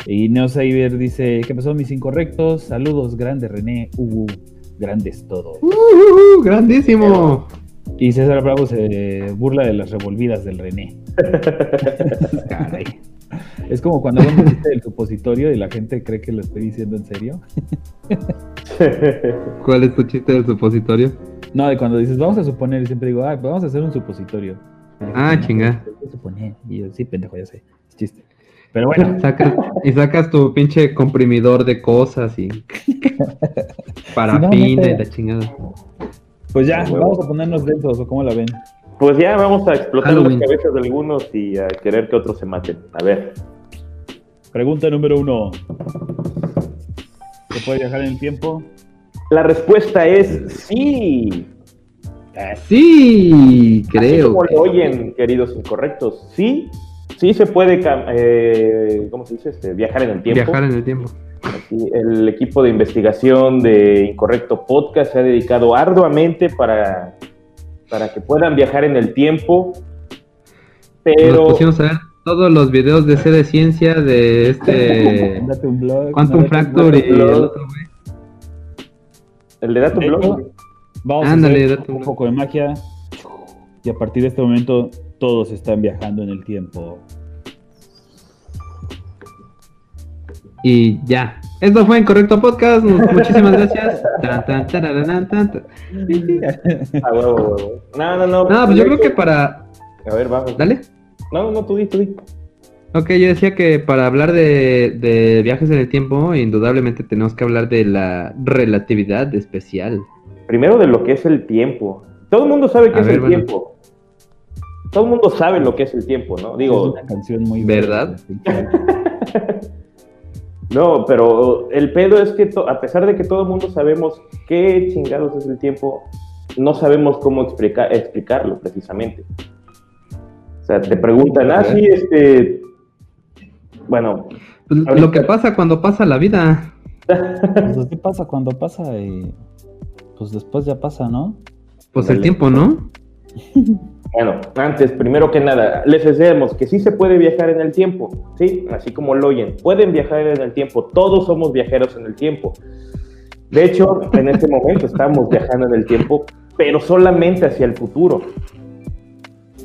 Y Neo Cyber dice: ¿Qué pasó, mis incorrectos? Saludos, grande René, uh, grandes todos. Uh, uh, uh, grandísimo. Y César Bravo se burla de las revolvidas del René. (laughs) Caray. Es como cuando hago un chiste del supositorio y la gente cree que lo estoy diciendo en serio. (laughs) ¿Cuál es tu chiste del supositorio? No, de cuando dices, vamos a suponer, y siempre digo, ah, pues vamos a hacer un supositorio. Ah, gente, "No, chinga. pues, hay que suponer". Y yo, sí, pendejo, ya sé, es chiste. Pero bueno, Sacas, y sacas tu pinche comprimidor de cosas y (laughs) parafina no, y la chingada. pues ya, Huevo. vamos a ponernos densos, o cómo la ven. Pues ya vamos a explotar Halloween. las cabezas de algunos y a querer que otros se maten. A ver. Pregunta número uno. ¿Se puede viajar en el tiempo? La respuesta es sí. Sí, Así creo. como que- lo oyen, queridos incorrectos. Sí, sí se puede, eh, ¿cómo se dice? Este, viajar en el tiempo. Viajar en el tiempo. Aquí, el equipo de investigación de Incorrecto Podcast se ha dedicado arduamente para, para que puedan viajar en el tiempo. Nos Pero pusimos a ver todos los videos de C de ciencia de este (laughs) Date un blog. Quantum Fracture y blog. el otro, güey. el de Dato De Blog. Vamos Ándale, a hacer un poco de magia. Y a partir de este momento, todos están viajando en el tiempo. Y ya. Esto fue Incorrecto Podcast. Muchísimas gracias. Tan, tan, tararán, tan, tan. Ah, huevo, huevo. No, no, no. No, pues yo creo que para. A ver, vamos. Dale. No, no, tú di, tú di. Ok, yo decía que para hablar de, de viajes en el tiempo, indudablemente tenemos que hablar de la relatividad especial. Primero de lo que es el tiempo. Todo el mundo sabe qué A es ver, el bueno. tiempo. Todo el mundo sabe lo que es el tiempo, ¿no? es Digo, una canción muy ¿Verdad? (laughs) no, pero el pedo es que a pesar de que todo el mundo sabemos qué chingados es el tiempo, no sabemos cómo explica- explicarlo precisamente. O sea, te preguntan, ah, sí, este... Bueno, Lo que pasa cuando pasa la vida. Pues (laughs) así pasa cuando pasa y pues después ya pasa, ¿no? Pues el tiempo, ¿no? (laughs) Bueno, antes, primero que nada, les decimos que sí se puede viajar en el tiempo, ¿sí? Así como lo oyen, pueden viajar en el tiempo, todos somos viajeros en el tiempo. De hecho, en este momento estamos viajando en el tiempo, pero solamente hacia el futuro.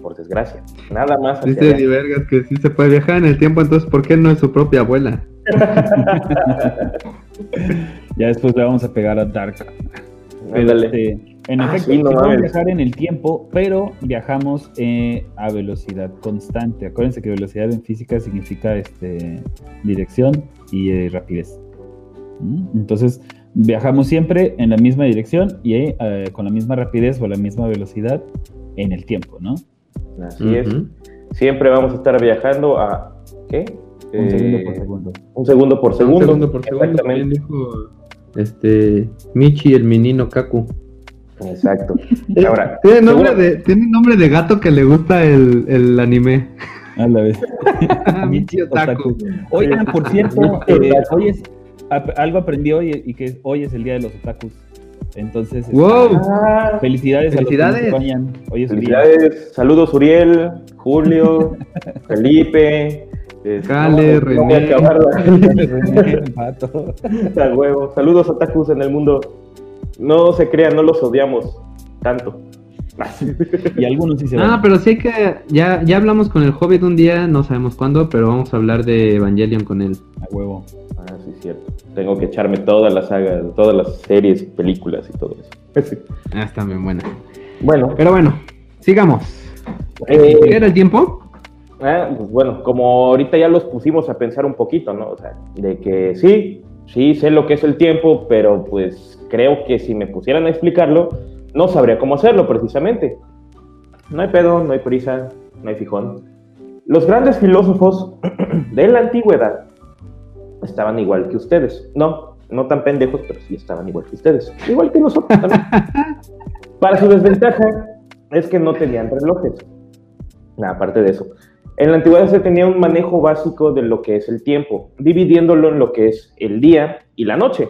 Por desgracia, nada más hacia Dice allá. Di Vergas que sí se puede viajar en el tiempo, entonces ¿por qué no es su propia abuela? (laughs) Ya después le vamos a pegar a Dark. Pero, Ándale. este, en Ah, efecto, sí, no podemos mames. viajar en el tiempo, pero viajamos eh, a velocidad constante. Acuérdense que velocidad en física significa este, dirección y eh, rapidez. ¿Mm? Entonces, viajamos siempre en la misma dirección y eh, con la misma rapidez o la misma velocidad en el tiempo, ¿no? Así es. Siempre vamos a estar viajando a. ¿Qué? Un segundo por segundo. Un segundo por segundo. Un segundo por segundo. Exactamente. También dijo este Michi el menino Kaku. Exacto. Ahora, tiene nombre seguro- de tiene nombre de gato que le gusta el, el anime. A la vez. Michi Otaku. Oigan, por cierto, eh, hoy es, algo aprendí hoy y que hoy es el día de los otakus. Entonces, este, Wow. Felicidades, Felicidades. a los que nos acompañan. Hoy es día. Felicidades, saludos Uriel, Julio, (laughs) Felipe, eh, voy a (laughs) René. Pato. Saludos otakus en el mundo. No se crean, no los odiamos tanto. Y algunos sí se Ah, van. pero sí hay que ya ya hablamos con el Hobbit un día, no sabemos cuándo, pero vamos a hablar de Evangelion con él. A huevo. Ah, sí, es cierto. Tengo que echarme toda la saga, todas las series, películas y todo eso. (laughs) Ah, está bien buena. Bueno, Pero bueno, sigamos. eh, ¿Qué era el tiempo? Ah, pues bueno, como ahorita ya los pusimos a pensar un poquito, ¿no? O sea, de que sí, sí sé lo que es el tiempo, pero pues creo que si me pusieran a explicarlo, no sabría cómo hacerlo precisamente. No hay pedo, no hay prisa, no hay fijón. Los grandes filósofos (clears throat) de la antigüedad estaban igual que ustedes. No, no tan pendejos, pero sí estaban igual que ustedes. Igual que nosotros también. (laughs) Para su desventaja es que no tenían relojes. Aparte de eso. En la antigüedad se tenía un manejo básico de lo que es el tiempo, dividiéndolo en lo que es el día y la noche.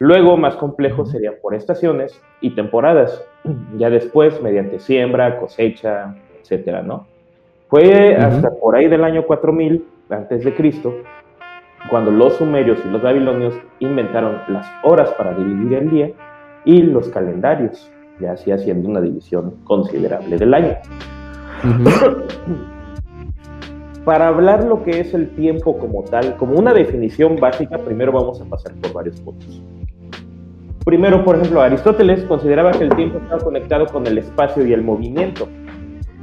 Luego, más complejo serían por estaciones y temporadas. Ya después, mediante siembra, cosecha, etcétera, ¿no? Fue Ujú. hasta por ahí del año 4000 antes de Cristo cuando los sumerios y los babilonios inventaron las horas para dividir el día y los calendarios, ya así haciendo una división considerable del año. Para hablar lo que es el tiempo como tal, como una definición básica, primero vamos a pasar por varios puntos. Primero, por ejemplo, Aristóteles consideraba que el tiempo estaba conectado con el espacio y el movimiento,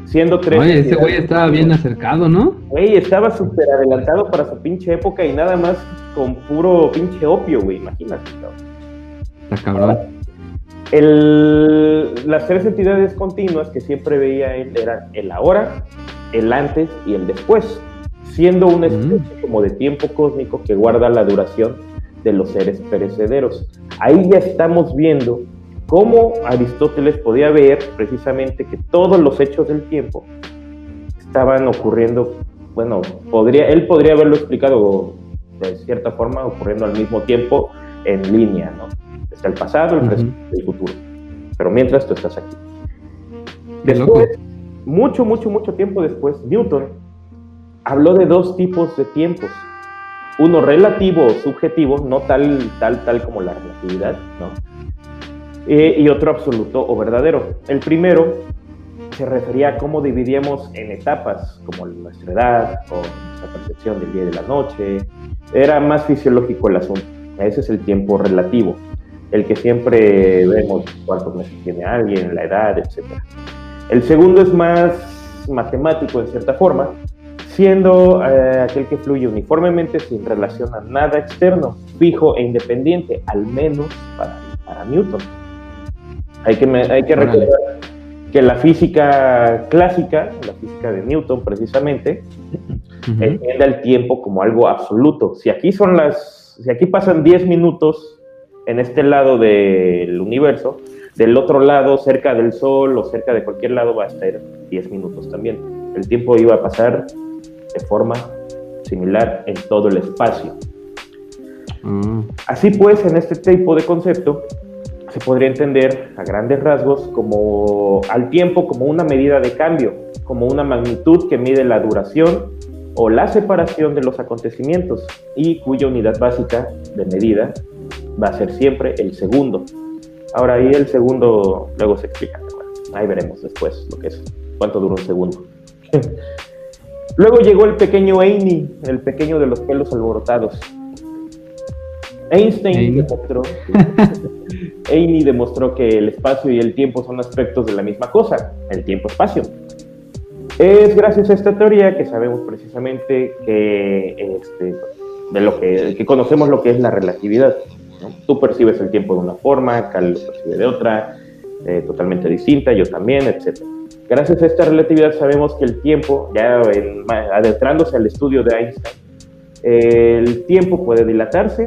siendo tres... Oye, ese güey estaba bien acercado, ¿no? Güey, estaba súper adelantado para su pinche época y nada más con puro pinche opio, güey, imagínate. cabrón. Está cabrón. El- las tres entidades continuas que siempre veía él eran el ahora, el antes y el después, siendo una especie como de tiempo cósmico que guarda la duración de los seres perecederos. Ahí ya estamos viendo cómo Aristóteles podía ver precisamente que todos los hechos del tiempo estaban ocurriendo, bueno, podría, él podría haberlo explicado de cierta forma, ocurriendo al mismo tiempo en línea, ¿no? Está el pasado, el presente y el futuro. Pero mientras tú estás aquí. Después, mucho, mucho, mucho tiempo después, Newton habló de dos tipos de tiempos. Uno relativo o subjetivo, no tal, tal, tal como la relatividad, ¿no? Eh, y otro absoluto o verdadero. El primero se refería a cómo dividíamos en etapas, como nuestra edad o nuestra percepción del día y de la noche. Era más fisiológico el asunto. Ese es el tiempo relativo, el que siempre vemos cuántos meses tiene alguien, la edad, etc. El segundo es más matemático en cierta forma, siendo eh, aquel que fluye uniformemente sin relación a nada externo, fijo e independiente, al menos para, para Newton. Hay que, hay que recordar que la física clásica, la física de Newton precisamente, entiende el tiempo como algo absoluto. Si aquí son las, si aquí pasan 10 minutos en este lado del universo, del otro lado, cerca del Sol o cerca de cualquier lado, va a estar 10 minutos también. El tiempo iba a pasar de forma similar en todo el espacio. Mm. Así pues, en este tipo de concepto, se podría entender a grandes rasgos como al tiempo como una medida de cambio, como una magnitud que mide la duración o la separación de los acontecimientos y cuya unidad básica de medida va a ser siempre el segundo. Ahora ahí el segundo luego se explica. ahí veremos después lo que es, cuánto dura un segundo. (laughs) Luego llegó el pequeño Einie, el pequeño de los pelos alborotados. Einstein demostró, (laughs) demostró que el espacio y el tiempo son aspectos de la misma cosa, el tiempo-espacio. Es gracias a esta teoría que sabemos precisamente que, este, de lo que, conocemos lo que es la relatividad. Tú percibes el tiempo de una forma, Cal lo percibe de otra, eh, totalmente distinta, yo también, etc. Gracias a esta relatividad sabemos que el tiempo, ya adentrándose al estudio de Einstein, el tiempo puede dilatarse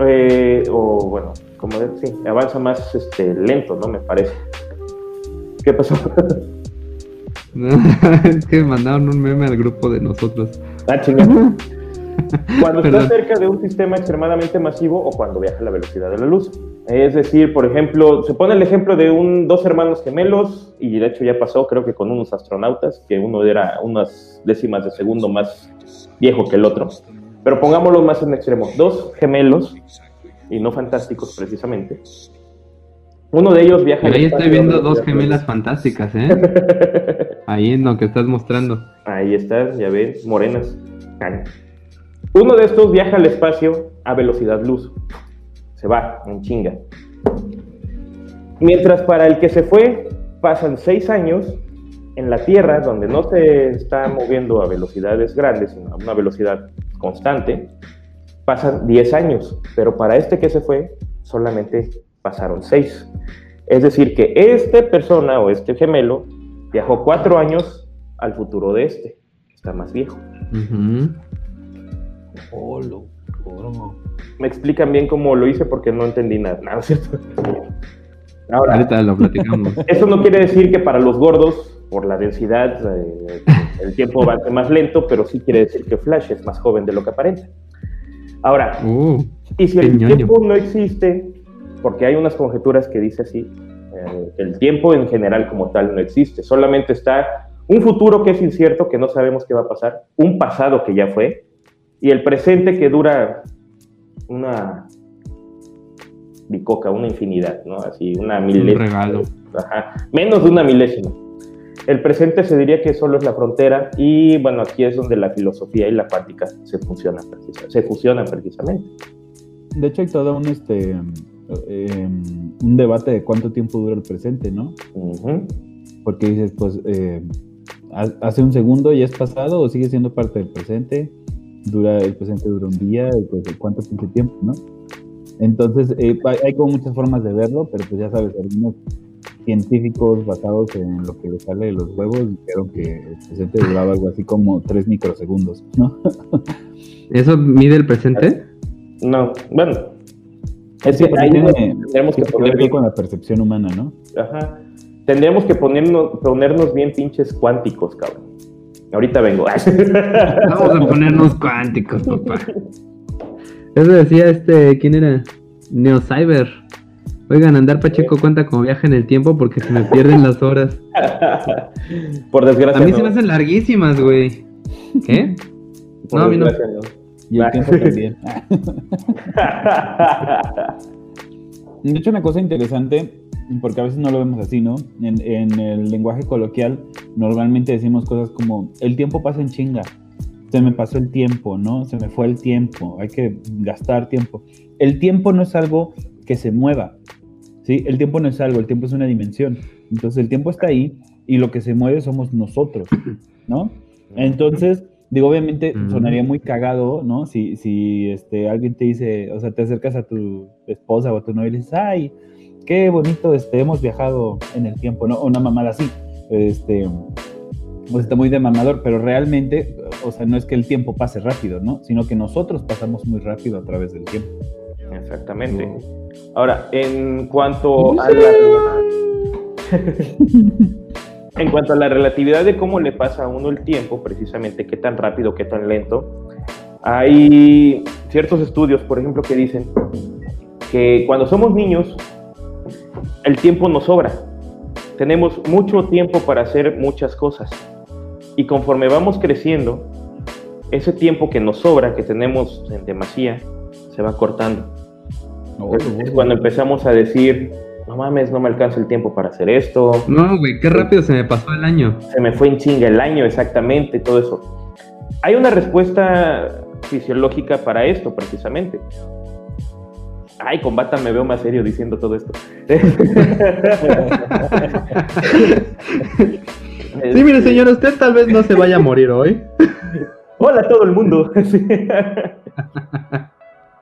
eh, o bueno, como sí, avanza más este, lento, ¿no? Me parece. ¿Qué pasó? (laughs) es que mandaron un meme al grupo de nosotros. Ah, chingada. (laughs) Cuando está cerca de un sistema extremadamente masivo o cuando viaja a la velocidad de la luz. Es decir, por ejemplo, se pone el ejemplo de un, dos hermanos gemelos, y de hecho ya pasó, creo que con unos astronautas, que uno era unas décimas de segundo más viejo que el otro. Pero pongámoslo más en extremo. Dos gemelos, y no fantásticos precisamente. Uno de ellos viaja... ahí estoy viendo dos gemelas fantásticas, ¿eh? (laughs) ahí en lo que estás mostrando. Ahí estás, ya ves, morenas. Uno de estos viaja al espacio a velocidad luz. Se va, en chinga. Mientras para el que se fue pasan seis años en la Tierra, donde no se está moviendo a velocidades grandes, sino a una velocidad constante, pasan 10 años, pero para este que se fue solamente pasaron 6. Es decir, que esta persona o este gemelo viajó 4 años al futuro de este, que está más viejo. Me explican bien cómo lo hice porque no entendí nada, ¿no (laughs) cierto? Ahora, Ahorita lo platicamos. (laughs) Eso no quiere decir que para los gordos, por la densidad, eh, el tiempo va más lento, pero sí quiere decir que Flash es más joven de lo que aparenta. Ahora, uh, y si el tiempo no existe, porque hay unas conjeturas que dice así, eh, el tiempo en general como tal no existe, solamente está un futuro que es incierto, que no sabemos qué va a pasar, un pasado que ya fue, y el presente que dura una bicoca, una infinidad, ¿no? Así, una milésima. Un regalo. Ajá, menos de una milésima. El presente se diría que solo es la frontera y bueno, aquí es donde la filosofía y la práctica se funcionan, se fusionan precisamente. De hecho hay todo un, este, em, un debate de cuánto tiempo dura el presente, ¿no? Porque dices, pues, eh, hace un segundo ya es pasado o sigue siendo parte del presente, dura el presente dura un día, pues, cuánto tiempo, ¿no? Entonces, eh, hay, como muchas formas de verlo, pero pues ya sabes, algunos científicos basados en lo que le sale de los huevos dijeron que el presente duraba algo así como 3 microsegundos, ¿no? (laughs) ¿Eso mide el presente? No, bueno. Es que ahí tenemos que, poner con la percepción humana, ¿no? Ajá. Tendríamos que ponernos, ponernos bien pinches cuánticos, cabrón. Ahorita vengo. (laughs) Vamos a ponernos cuánticos, papá. Eso decía este, ¿quién era? Neocyber. Oigan, andar Pacheco cuenta como viaje en el tiempo porque se me pierden las horas. (laughs) Por desgracia. A mí se me hacen larguísimas, güey. ¿Qué? no, a mí no. Y el tiempo también. (laughs) De hecho, una cosa interesante porque a veces no lo vemos así, ¿no? En, en, el lenguaje coloquial normalmente decimos cosas como, el tiempo pasa en chinga, se me pasó el tiempo, ¿no? Se me fue el tiempo, hay que gastar tiempo. El tiempo no es algo que se mueva, ¿sí? El tiempo no es algo, el tiempo es una dimensión. Entonces el tiempo está ahí y lo que se mueve somos nosotros, ¿no? Entonces, digo, obviamente sonaría muy cagado, ¿no? Si, si este, alguien te dice, o sea, te acercas a tu esposa o a tu novia y dices, ay, qué bonito, este, hemos viajado en el tiempo, ¿no? Una mamada así, este, pues está muy de mamador, pero realmente, o sea, no es que el tiempo pase rápido, ¿no? Sino que nosotros pasamos muy rápido a través del tiempo. Exactamente. Ahora, en cuanto a la... (laughs) en cuanto a la relatividad de cómo le pasa a uno el tiempo, precisamente qué tan rápido, qué tan lento, hay ciertos estudios, por ejemplo, que dicen que cuando somos niños, el tiempo nos sobra. Tenemos mucho tiempo para hacer muchas cosas. Y conforme vamos creciendo, ese tiempo que nos sobra, que tenemos en demasía, se va cortando. es cuando empezamos a decir, no mames, no me alcanza el tiempo para hacer esto. No, güey, qué rápido se me pasó el año. Se me fue en chinga el año, exactamente, todo eso. Hay una respuesta fisiológica para esto, precisamente. Ay, combata, me veo más serio diciendo todo esto. (laughs) sí, mire, señor, usted tal vez no se vaya a morir hoy. (laughs) Hola a todo el mundo. (laughs)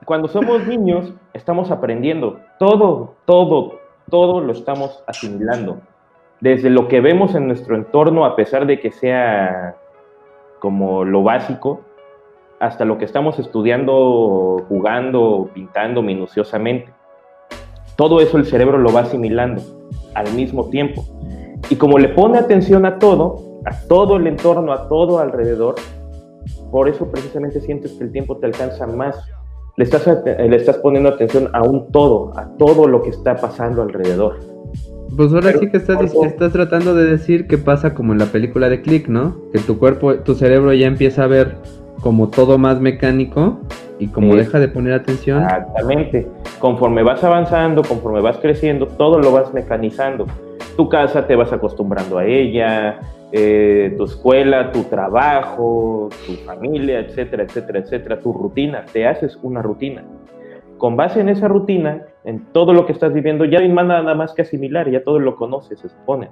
Cuando somos niños, estamos aprendiendo todo, todo, todo lo estamos asimilando. Desde lo que vemos en nuestro entorno, a pesar de que sea como lo básico, hasta lo que estamos estudiando, jugando, pintando minuciosamente. Todo eso el cerebro lo va asimilando al mismo tiempo. Y como le pone atención a todo, a todo el entorno, a todo alrededor, por eso precisamente sientes que el tiempo te alcanza más. Le estás, le estás poniendo atención a un todo, a todo lo que está pasando alrededor. Pues ahora sí que estás, estás tratando de decir que pasa como en la película de Click, ¿no? Que tu cuerpo, tu cerebro ya empieza a ver como todo más mecánico y como deja de poner atención. Exactamente. Conforme vas avanzando, conforme vas creciendo, todo lo vas mecanizando. Tu casa te vas acostumbrando a ella, eh, tu escuela, tu trabajo, tu familia, etcétera, etcétera, etcétera, tu rutina. Te haces una rutina. Con base en esa rutina, en todo lo que estás viviendo, ya no hay nada más que asimilar, ya todo lo conoces, se supone.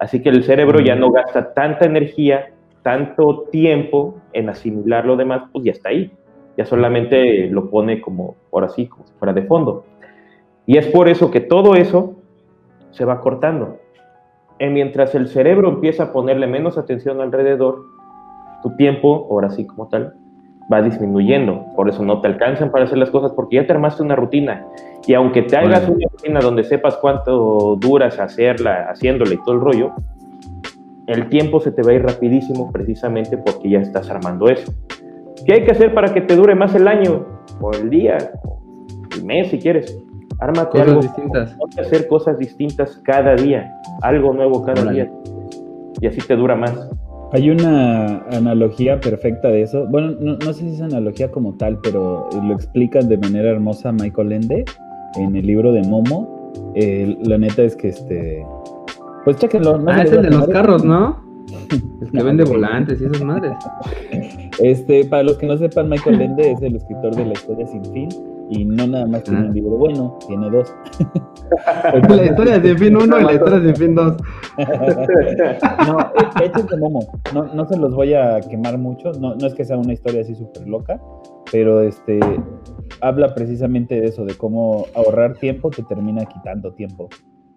Así que el cerebro ya no gasta tanta energía tanto tiempo en asimilar lo demás, pues ya está ahí. Ya solamente lo pone como, ahora sí, como si fuera de fondo. Y es por eso que todo eso se va cortando. Y mientras el cerebro empieza a ponerle menos atención alrededor, tu tiempo, ahora sí como tal, va disminuyendo. Por eso no te alcanzan para hacer las cosas porque ya te armaste una rutina. Y aunque te hagas una rutina donde sepas cuánto duras hacerla, haciéndola y todo el rollo, el tiempo se te va a ir rapidísimo precisamente porque ya estás armando eso. ¿Qué hay que hacer para que te dure más el año, o el día, o el mes si quieres? Ármate cosas algo, distintas. hacer cosas distintas cada día, algo nuevo cada día. Y así te dura más. Hay una analogía perfecta de eso. Bueno, no, sé si es analogía como tal, pero lo explican de manera hermosa Michael Ende en el libro de Momo. la neta es que este pues chequenlo. No ah, es el de los carros, ¿no? (laughs) El que vende volantes y esas madres. (laughs) Este, para los que no sepan, Michael Ende es el escritor de La historia sin fin y no nada más tiene ah. un libro bueno, tiene dos. (laughs) la historia sin fin uno y la historia sin fin dos. no, de momo. No, no se los voy a quemar mucho. No, no es que sea una historia así súper loca, pero este habla precisamente de eso, de cómo ahorrar tiempo te termina quitando tiempo.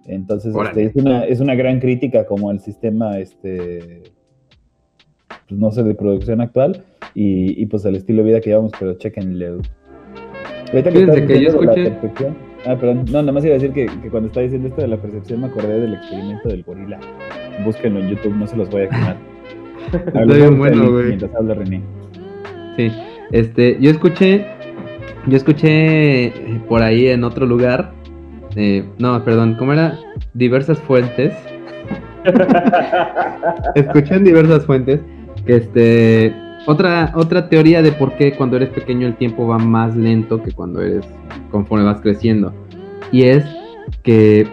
Entonces, este, es, una, es una gran crítica como al sistema, este, pues no sé, de producción actual y, pues al estilo de vida que llevamos, pero chequenle. Ahorita que, que yo escuché... Ah, perdón, no, nada más iba a decir que, cuando estaba diciendo esto de la percepción me acordé del experimento del gorila. Búsquenlo en YouTube, no se los voy a quemar. (laughs) Está bien bueno, güey. Mientras habla René. Sí, este, yo escuché, yo escuché por ahí en otro lugar eh, no, perdón, ¿cómo era? Diversas fuentes. (laughs) Escuché en diversas fuentes que este otra otra teoría de por qué cuando eres pequeño el tiempo va más lento que cuando eres conforme vas creciendo y es que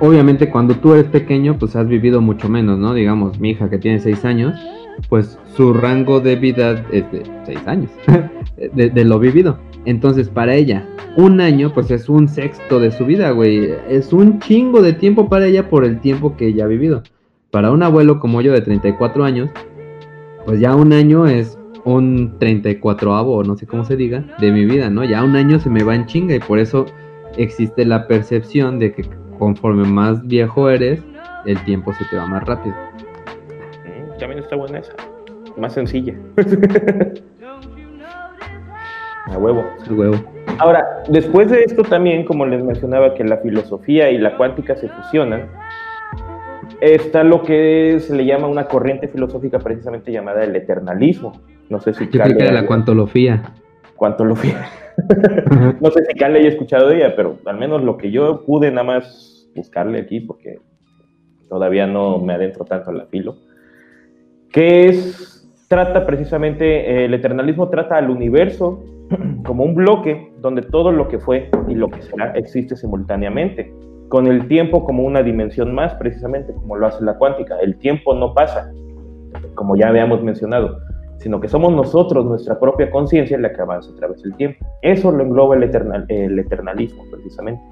obviamente cuando tú eres pequeño, pues has vivido mucho menos, ¿no? Digamos, mi hija que tiene seis años, pues su rango de vida es de seis años, (laughs) de, lo vivido. Entonces, para ella, un año, pues es un sexto de su vida, güey. Es un chingo de tiempo para ella por el tiempo que ella ha vivido. Para un abuelo como yo de 34 años, pues ya un año es un 34avo, no sé cómo se diga, de mi vida, ¿no? Ya un año se me va en chinga y por eso existe la percepción de que conforme más viejo eres, el tiempo se te va más rápido. Mm, también está buena esa. Más sencilla. (laughs) A huevo. A huevo. Ahora, después de esto también, como les mencionaba, que la filosofía y la cuántica se fusionan, está lo que se le llama una corriente filosófica precisamente llamada el eternalismo. No sé si Yo creo que era la cuantología. Cuantología. (laughs) no sé si Carl haya escuchado de ella, pero al menos lo que yo pude nada más buscarle aquí, porque todavía no me adentro tanto en la filo, que es, trata precisamente, el eternalismo trata al universo (clears throat) como un bloque donde todo lo que fue y lo que será existe simultáneamente, con el tiempo como una dimensión más, precisamente como lo hace la cuántica. El tiempo no pasa, como ya habíamos mencionado, sino que somos nosotros, nuestra propia conciencia, la que avanza a través del tiempo. Eso lo engloba el, eternal, el eternalismo, precisamente.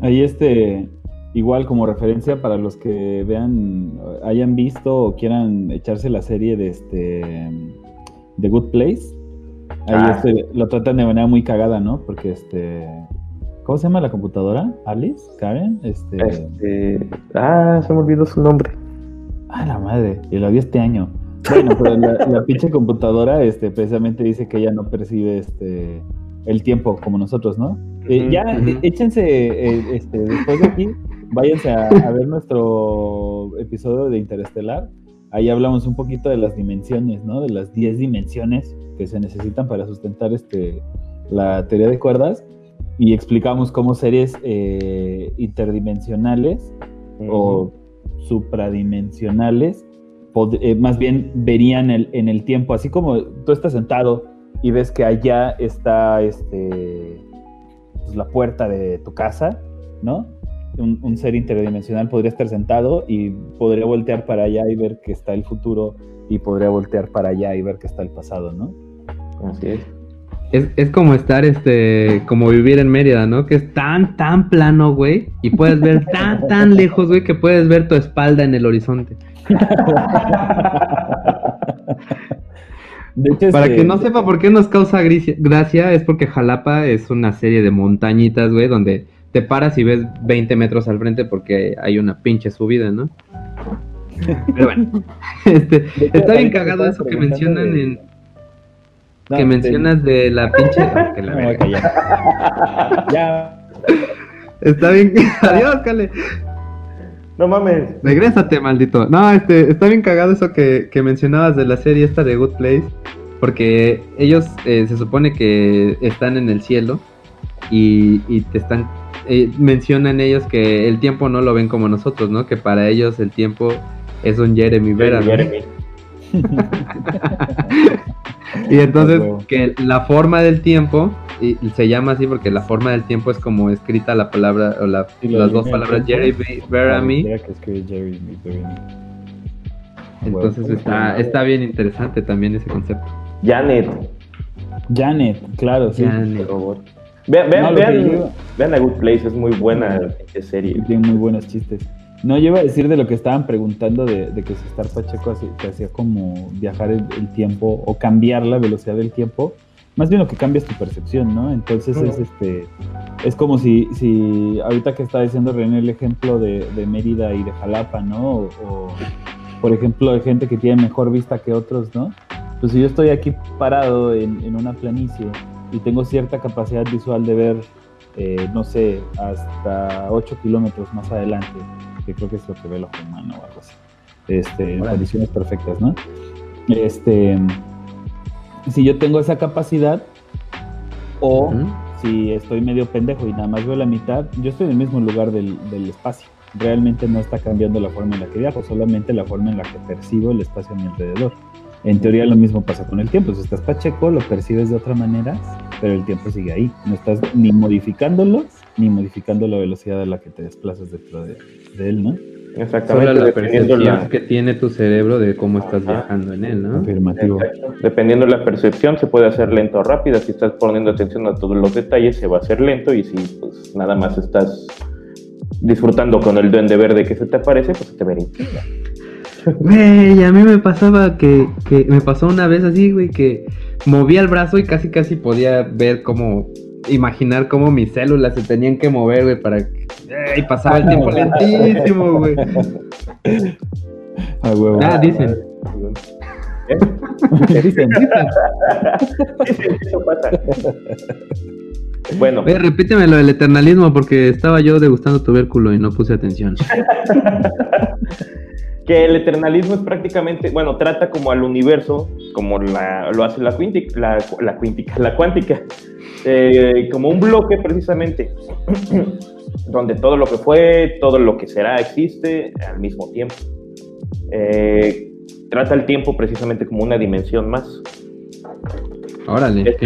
Ahí este, igual como referencia para los que vean, hayan visto o quieran echarse la serie de este The Good Place. Ahí ah. este, lo tratan de manera muy cagada, ¿no? Porque este. ¿Cómo se llama la computadora? ¿Alice? ¿Karen? Este... este ah, se me olvidó su nombre. Ah, la madre. Y lo vi este año. Bueno, pero la, pinche computadora, este, precisamente dice que ella no percibe este el tiempo como nosotros, ¿no? Eh, ya, échense, eh, este, después de aquí, váyanse a, ver nuestro episodio de Interestelar. Ahí hablamos un poquito de las dimensiones, ¿no? De las 10 dimensiones que se necesitan para sustentar este, la teoría de cuerdas y explicamos cómo series eh, interdimensionales o supradimensionales más bien verían el, en el tiempo, así como tú estás sentado y ves que allá está este, pues, la puerta de tu casa, ¿no? Un, ser interdimensional podría estar sentado y podría voltear para allá y ver que está el futuro y podría voltear para allá y ver que está el pasado, ¿no? Así es. Es, es, como estar, este, como vivir en Mérida, ¿no? Que es tan, tan plano, güey. Y puedes ver tan, tan lejos, güey, que puedes ver tu espalda en el horizonte. (laughs) Para que no sepa por qué nos causa gracia, es porque Jalapa es una serie de montañitas, güey, donde te paras y ves 20 metros al frente porque hay una pinche subida, ¿no? Pero bueno, (laughs) este, está bien cagado eso que mencionan en... que mencionas de la pinche... (laughs) (laughs) ya. Está bien. Adiós, Cale. No mames. Regrésate, maldito. No, este, está bien cagado eso que, mencionabas de la serie esta de Good Place. Porque ellos eh, se supone que están en el cielo y, te están. Eh, mencionan ellos que el tiempo no lo ven como nosotros, ¿no? Que para ellos el tiempo es un Jeremy Vera. Jeremy. (laughs) y entonces que la forma del tiempo y se llama así porque la forma del tiempo es como escrita la palabra o las dos palabras Jeremy Verami. Entonces está, está bien interesante también ese concepto. Janet. Janet, claro, sí. Janet. Vean, vean, vean, vean, A Good Place, es muy buena serie. Tiene muy buenos chistes. No, yo iba a decir de lo que estaban preguntando de, que si Star Pacheco que hacía como viajar el, tiempo o cambiar la velocidad del tiempo. Más bien lo que cambia es tu percepción, ¿no? Entonces es este es como si, si ahorita que está diciendo René el ejemplo de, Mérida y de Jalapa, ¿no? O, por ejemplo hay gente que tiene mejor vista que otros, ¿no? Pues si yo estoy aquí parado en, en una planicie y tengo cierta capacidad visual de ver, eh, no sé, hasta 8 kilómetros más adelante, que creo que es lo que ve el ojo humano o algo así. Este, en condiciones perfectas, ¿no? Este, si yo tengo esa capacidad, o si estoy medio pendejo y nada más veo la mitad, yo estoy en el mismo lugar del, del, espacio. Realmente no está cambiando la forma en la que viajo, solamente la forma en la que percibo el espacio a mi alrededor. En teoría lo mismo pasa con el tiempo. Si estás pacheco, lo percibes de otra manera pero el tiempo sigue ahí. No estás ni modificándolo, ni modificando la velocidad a la que te desplazas dentro de, él, ¿no? Exactamente. Solo la percepción que tiene tu cerebro de cómo estás viajando en él, ¿no? Afirmativo. Dependiendo de la percepción, se puede hacer lento o rápida. Si estás poniendo atención a todos los detalles, se va a hacer lento. Y si pues, nada más estás disfrutando con el duende verde que se te aparece, pues se te verá Güey, a mí me pasaba que, que me pasó una vez así, güey, que movía el brazo y casi casi podía ver cómo, imaginar cómo mis células se tenían que mover, güey, para que... Y pasaba el tiempo (laughs) lentísimo, güey. Ah, güey, ah dicen. ¿Eh? (laughs) dicen, dicen. Eso pasa. Bueno. Oye, repíteme lo del eternalismo porque estaba yo degustando tubérculo y no puse atención. (laughs) que el eternalismo es prácticamente, bueno, trata como al universo, como la, lo hace la, cuíntica, la, la, la cuántica, eh, como un bloque precisamente, (clears throat) donde todo lo que fue, todo lo que será existe al mismo tiempo. Eh, trata el tiempo precisamente como una dimensión más. Órale,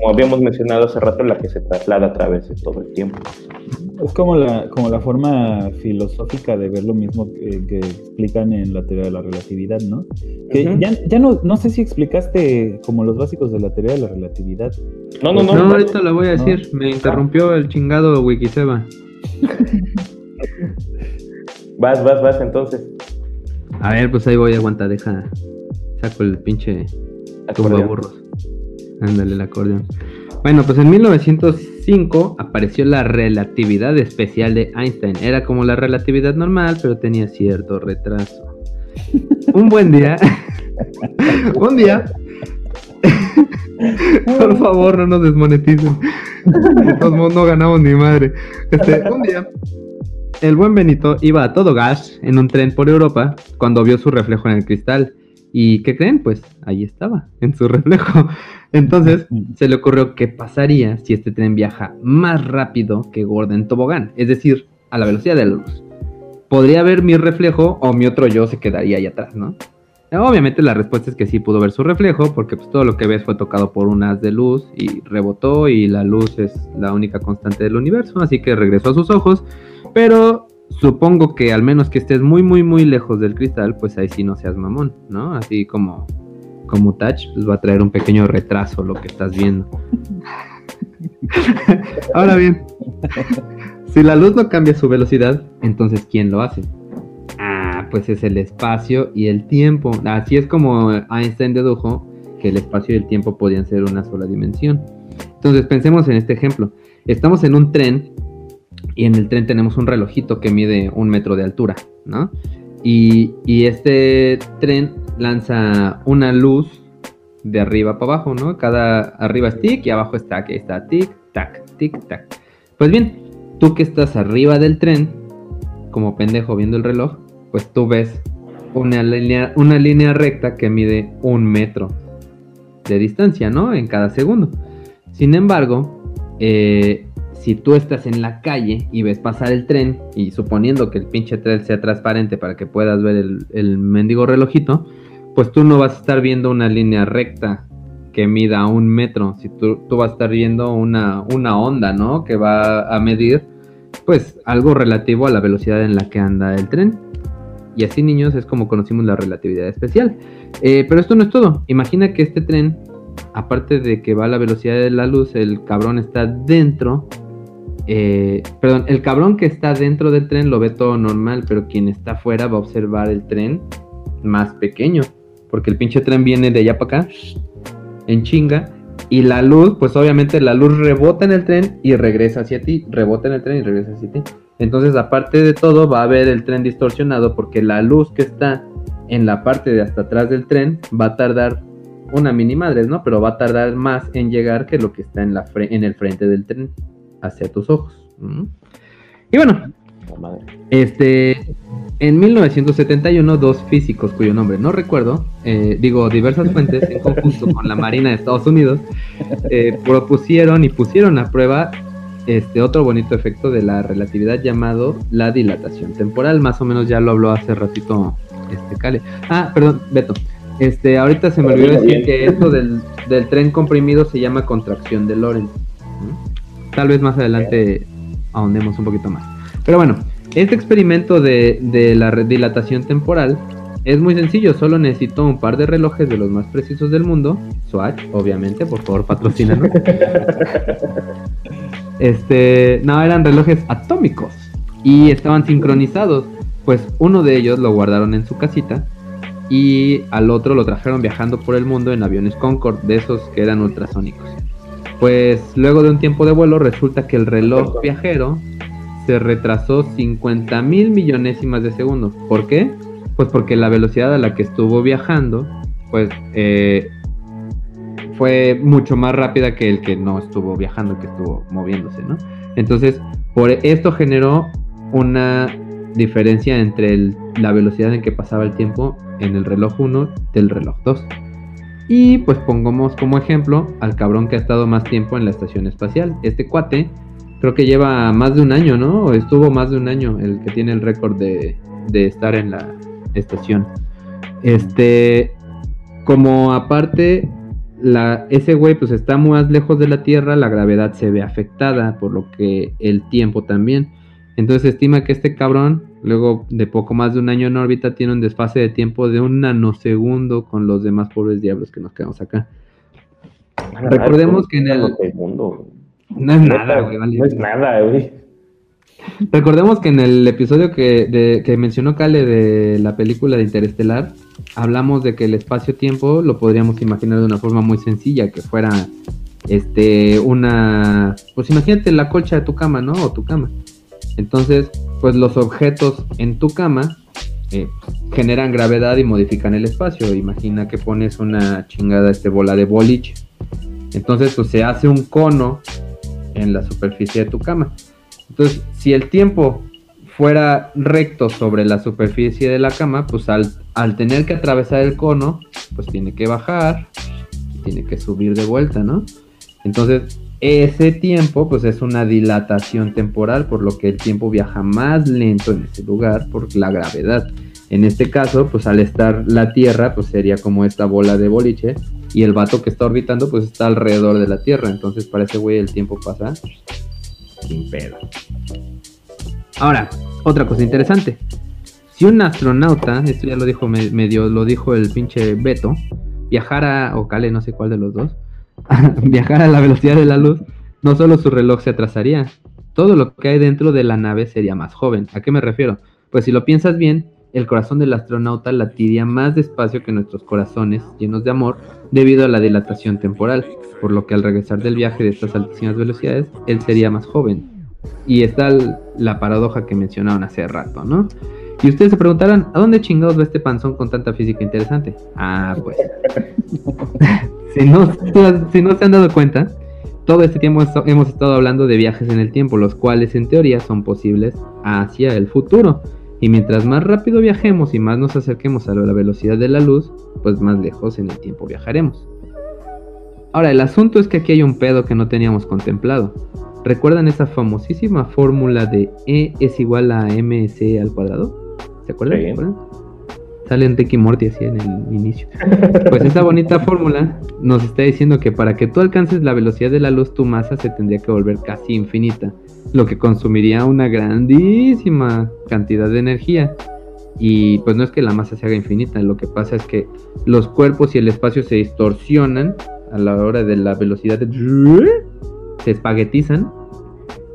como habíamos mencionado hace rato, la que se traslada a través de todo el tiempo. Es como la, como la forma filosófica de ver lo mismo que, explican en la teoría de la relatividad, ¿no? Que ya, ya no, no sé si explicaste como los básicos de la teoría de la relatividad. No, no, no. No, ahorita lo voy a decir. Me interrumpió el chingado Wikiseba. (laughs) vas, vas, vas entonces. A ver, pues ahí voy, a aguantar, deja. Saco el pinche tumba burros. Ándale el acordeón. Bueno, pues en 1905 apareció la relatividad especial de Einstein. Era como la relatividad normal, pero tenía cierto retraso. Un buen día. (laughs) un día. (laughs) Por favor, no nos desmoneticen. no ganamos ni madre. Este, un día, el buen Benito iba a todo gas en un tren por Europa cuando vio su reflejo en el cristal. ¿Y qué creen? Pues ahí estaba, en su (laughs) reflejo. Entonces se le ocurrió qué pasaría si este tren viaja más rápido que Gordon Tobogán, es decir, a la velocidad de la luz. Podría ver mi reflejo o mi otro yo se quedaría ahí atrás, ¿no? Obviamente la respuesta es que sí pudo ver su reflejo, porque pues, todo lo que ves fue tocado por un haz de luz y rebotó y la luz es la única constante del universo, así que regresó a sus ojos, pero supongo que al menos que estés muy, muy, muy lejos del cristal, pues ahí sí no seas mamón, ¿no? Así como, como touch, pues va a traer un pequeño retraso lo que estás viendo. (laughs) Ahora bien, si la luz no cambia su velocidad, entonces ¿quién lo hace? Ah, pues es el espacio y el tiempo. Así es como Einstein dedujo que el espacio y el tiempo podían ser una sola dimensión. Entonces pensemos en este ejemplo. Estamos en un tren y en el tren tenemos un relojito que mide un metro de altura, ¿no? Y, este tren lanza una luz de arriba para abajo, ¿no? Cada arriba es tic y abajo está que está tic, tac, tic, tac. Pues bien, tú que estás arriba del tren, como pendejo viendo el reloj, pues tú ves una línea, una línea recta que mide un metro de distancia, ¿no? En cada segundo. Sin embargo, eh, si tú estás en la calle y ves pasar el tren, y suponiendo que el pinche tren sea transparente para que puedas ver el, mendigo relojito, pues tú no vas a estar viendo una línea recta que mida un metro, si tú, tú vas a estar viendo una, una onda, ¿no? Que va a medir, pues, algo relativo a la velocidad en la que anda el tren. Y así, niños, es como conocimos la relatividad especial. Eh, pero esto no es todo. Imagina que este tren, aparte de que va a la velocidad de la luz, el cabrón está dentro eh, perdón, el cabrón que está dentro del tren lo ve todo normal, pero quien está afuera va a observar el tren más pequeño, porque el pinche tren viene de allá para acá, en chinga, y la luz, pues obviamente la luz rebota en el tren y regresa hacia ti, rebota en el tren y regresa hacia ti. Entonces, aparte de todo, va a ver el tren distorsionado porque la luz que está en la parte de hasta atrás del tren va a tardar una mini madre, ¿no? Pero va a tardar más en llegar que lo que está en el frente del tren hacia tus ojos. Y bueno, este, en 1971, dos físicos cuyo nombre no recuerdo, eh, digo diversas fuentes en conjunto con la Marina de Estados Unidos, eh, propusieron y pusieron a prueba este otro bonito efecto de la relatividad llamado la dilatación temporal. Más o menos ya lo habló hace ratito este Cale. Ah, perdón, Beto. Este, ahorita se me olvidó decir que esto del, tren comprimido se llama contracción de Lorentz. Tal vez más adelante ahondemos un poquito más. Pero bueno, este experimento de, de la dilatación temporal es muy sencillo, solo necesito un par de relojes de los más precisos del mundo. Swatch, obviamente, por favor, patrocínanos. (laughs) este, no, eran relojes atómicos y estaban sincronizados. Pues uno de ellos lo guardaron en su casita y al otro lo trajeron viajando por el mundo en aviones Concorde, de esos que eran ultrasónicos. Pues luego de un tiempo de vuelo resulta que el reloj viajero se retrasó 50 mil millonésimas de segundo. ¿Por qué? Pues porque la velocidad a la que estuvo viajando, pues eh, fue mucho más rápida que el que no estuvo viajando, que estuvo moviéndose, ¿no? Entonces, por esto generó una diferencia entre la velocidad en que pasaba el tiempo en el reloj 1 del reloj 2. Y pues pongamos como ejemplo al cabrón que ha estado más tiempo en la estación espacial. Este cuate creo que lleva más de un año, ¿no? Estuvo más de un año el que tiene el récord de, de estar en la estación. Este, como aparte, la, ese güey pues está más lejos de la Tierra, la gravedad se ve afectada, por lo que el tiempo también. Entonces estima que este cabrón, luego de poco más de un año en órbita, tiene un desfase de tiempo de un nanosegundo con los demás pobres diablos que nos quedamos acá. Recordemos que en el... No es nada, güey. No es nada, güey. Recordemos que en el episodio que, que mencionó Kale de la película de Interestelar, hablamos de que el espacio-tiempo lo podríamos imaginar de una forma muy sencilla, que fuera este una pues imagínate la colcha de tu cama, ¿no? O tu cama. Entonces, pues los objetos en tu cama eh, generan gravedad y modifican el espacio. Imagina que pones una chingada este bola de boliche. Entonces, pues se hace un cono en la superficie de tu cama. Entonces, si el tiempo fuera recto sobre la superficie de la cama, pues al, al tener que atravesar el cono, pues tiene que bajar tiene que subir de vuelta, ¿no? Entonces, ese tiempo pues es una dilatación temporal, por lo que el tiempo viaja más lento en ese lugar por la gravedad. En este caso, pues al estar la Tierra, pues sería como esta bola de boliche y el vato que está orbitando pues está alrededor de la Tierra, entonces para ese güey el tiempo pasa sin pedo. Ahora, otra cosa interesante. Si un astronauta, esto ya lo dijo medio, lo dijo el pinche Beto, viajara, o Cale, no sé cuál de los dos, (laughs) viajar a la velocidad de la luz, no solo su reloj se atrasaría, todo lo que hay dentro de la nave sería más joven. ¿A qué me refiero? Pues si lo piensas bien, el corazón del astronauta latiría más despacio que nuestros corazones llenos de amor debido a la dilatación temporal, por lo que al regresar del viaje de estas altísimas velocidades, él sería más joven. Y está la paradoja que mencionaron hace rato, ¿no? Y ustedes se preguntarán, ¿a dónde chingados va este panzón con tanta física interesante? Ah, pues. (laughs) si, no, (laughs) si no se han dado cuenta, todo este tiempo hemos estado hablando de viajes en el tiempo, los cuales en teoría son posibles hacia el futuro. Y mientras más rápido viajemos y más nos acerquemos a la velocidad de la luz, pues más lejos en el tiempo viajaremos. Ahora, el asunto es que aquí hay un pedo que no teníamos contemplado. ¿Recuerdan esa famosísima fórmula de E es igual a mc al cuadrado? ¿Se acuerdan? Sale Enrique Morty así en el inicio. Pues esta bonita (laughs) fórmula nos está diciendo que para que tú alcances la velocidad de la luz, tu masa se tendría que volver casi infinita, lo que consumiría una grandísima cantidad de energía. Y pues no es que la masa se haga infinita, lo que pasa es que los cuerpos y el espacio se distorsionan a la hora de la velocidad de... se espaguetizan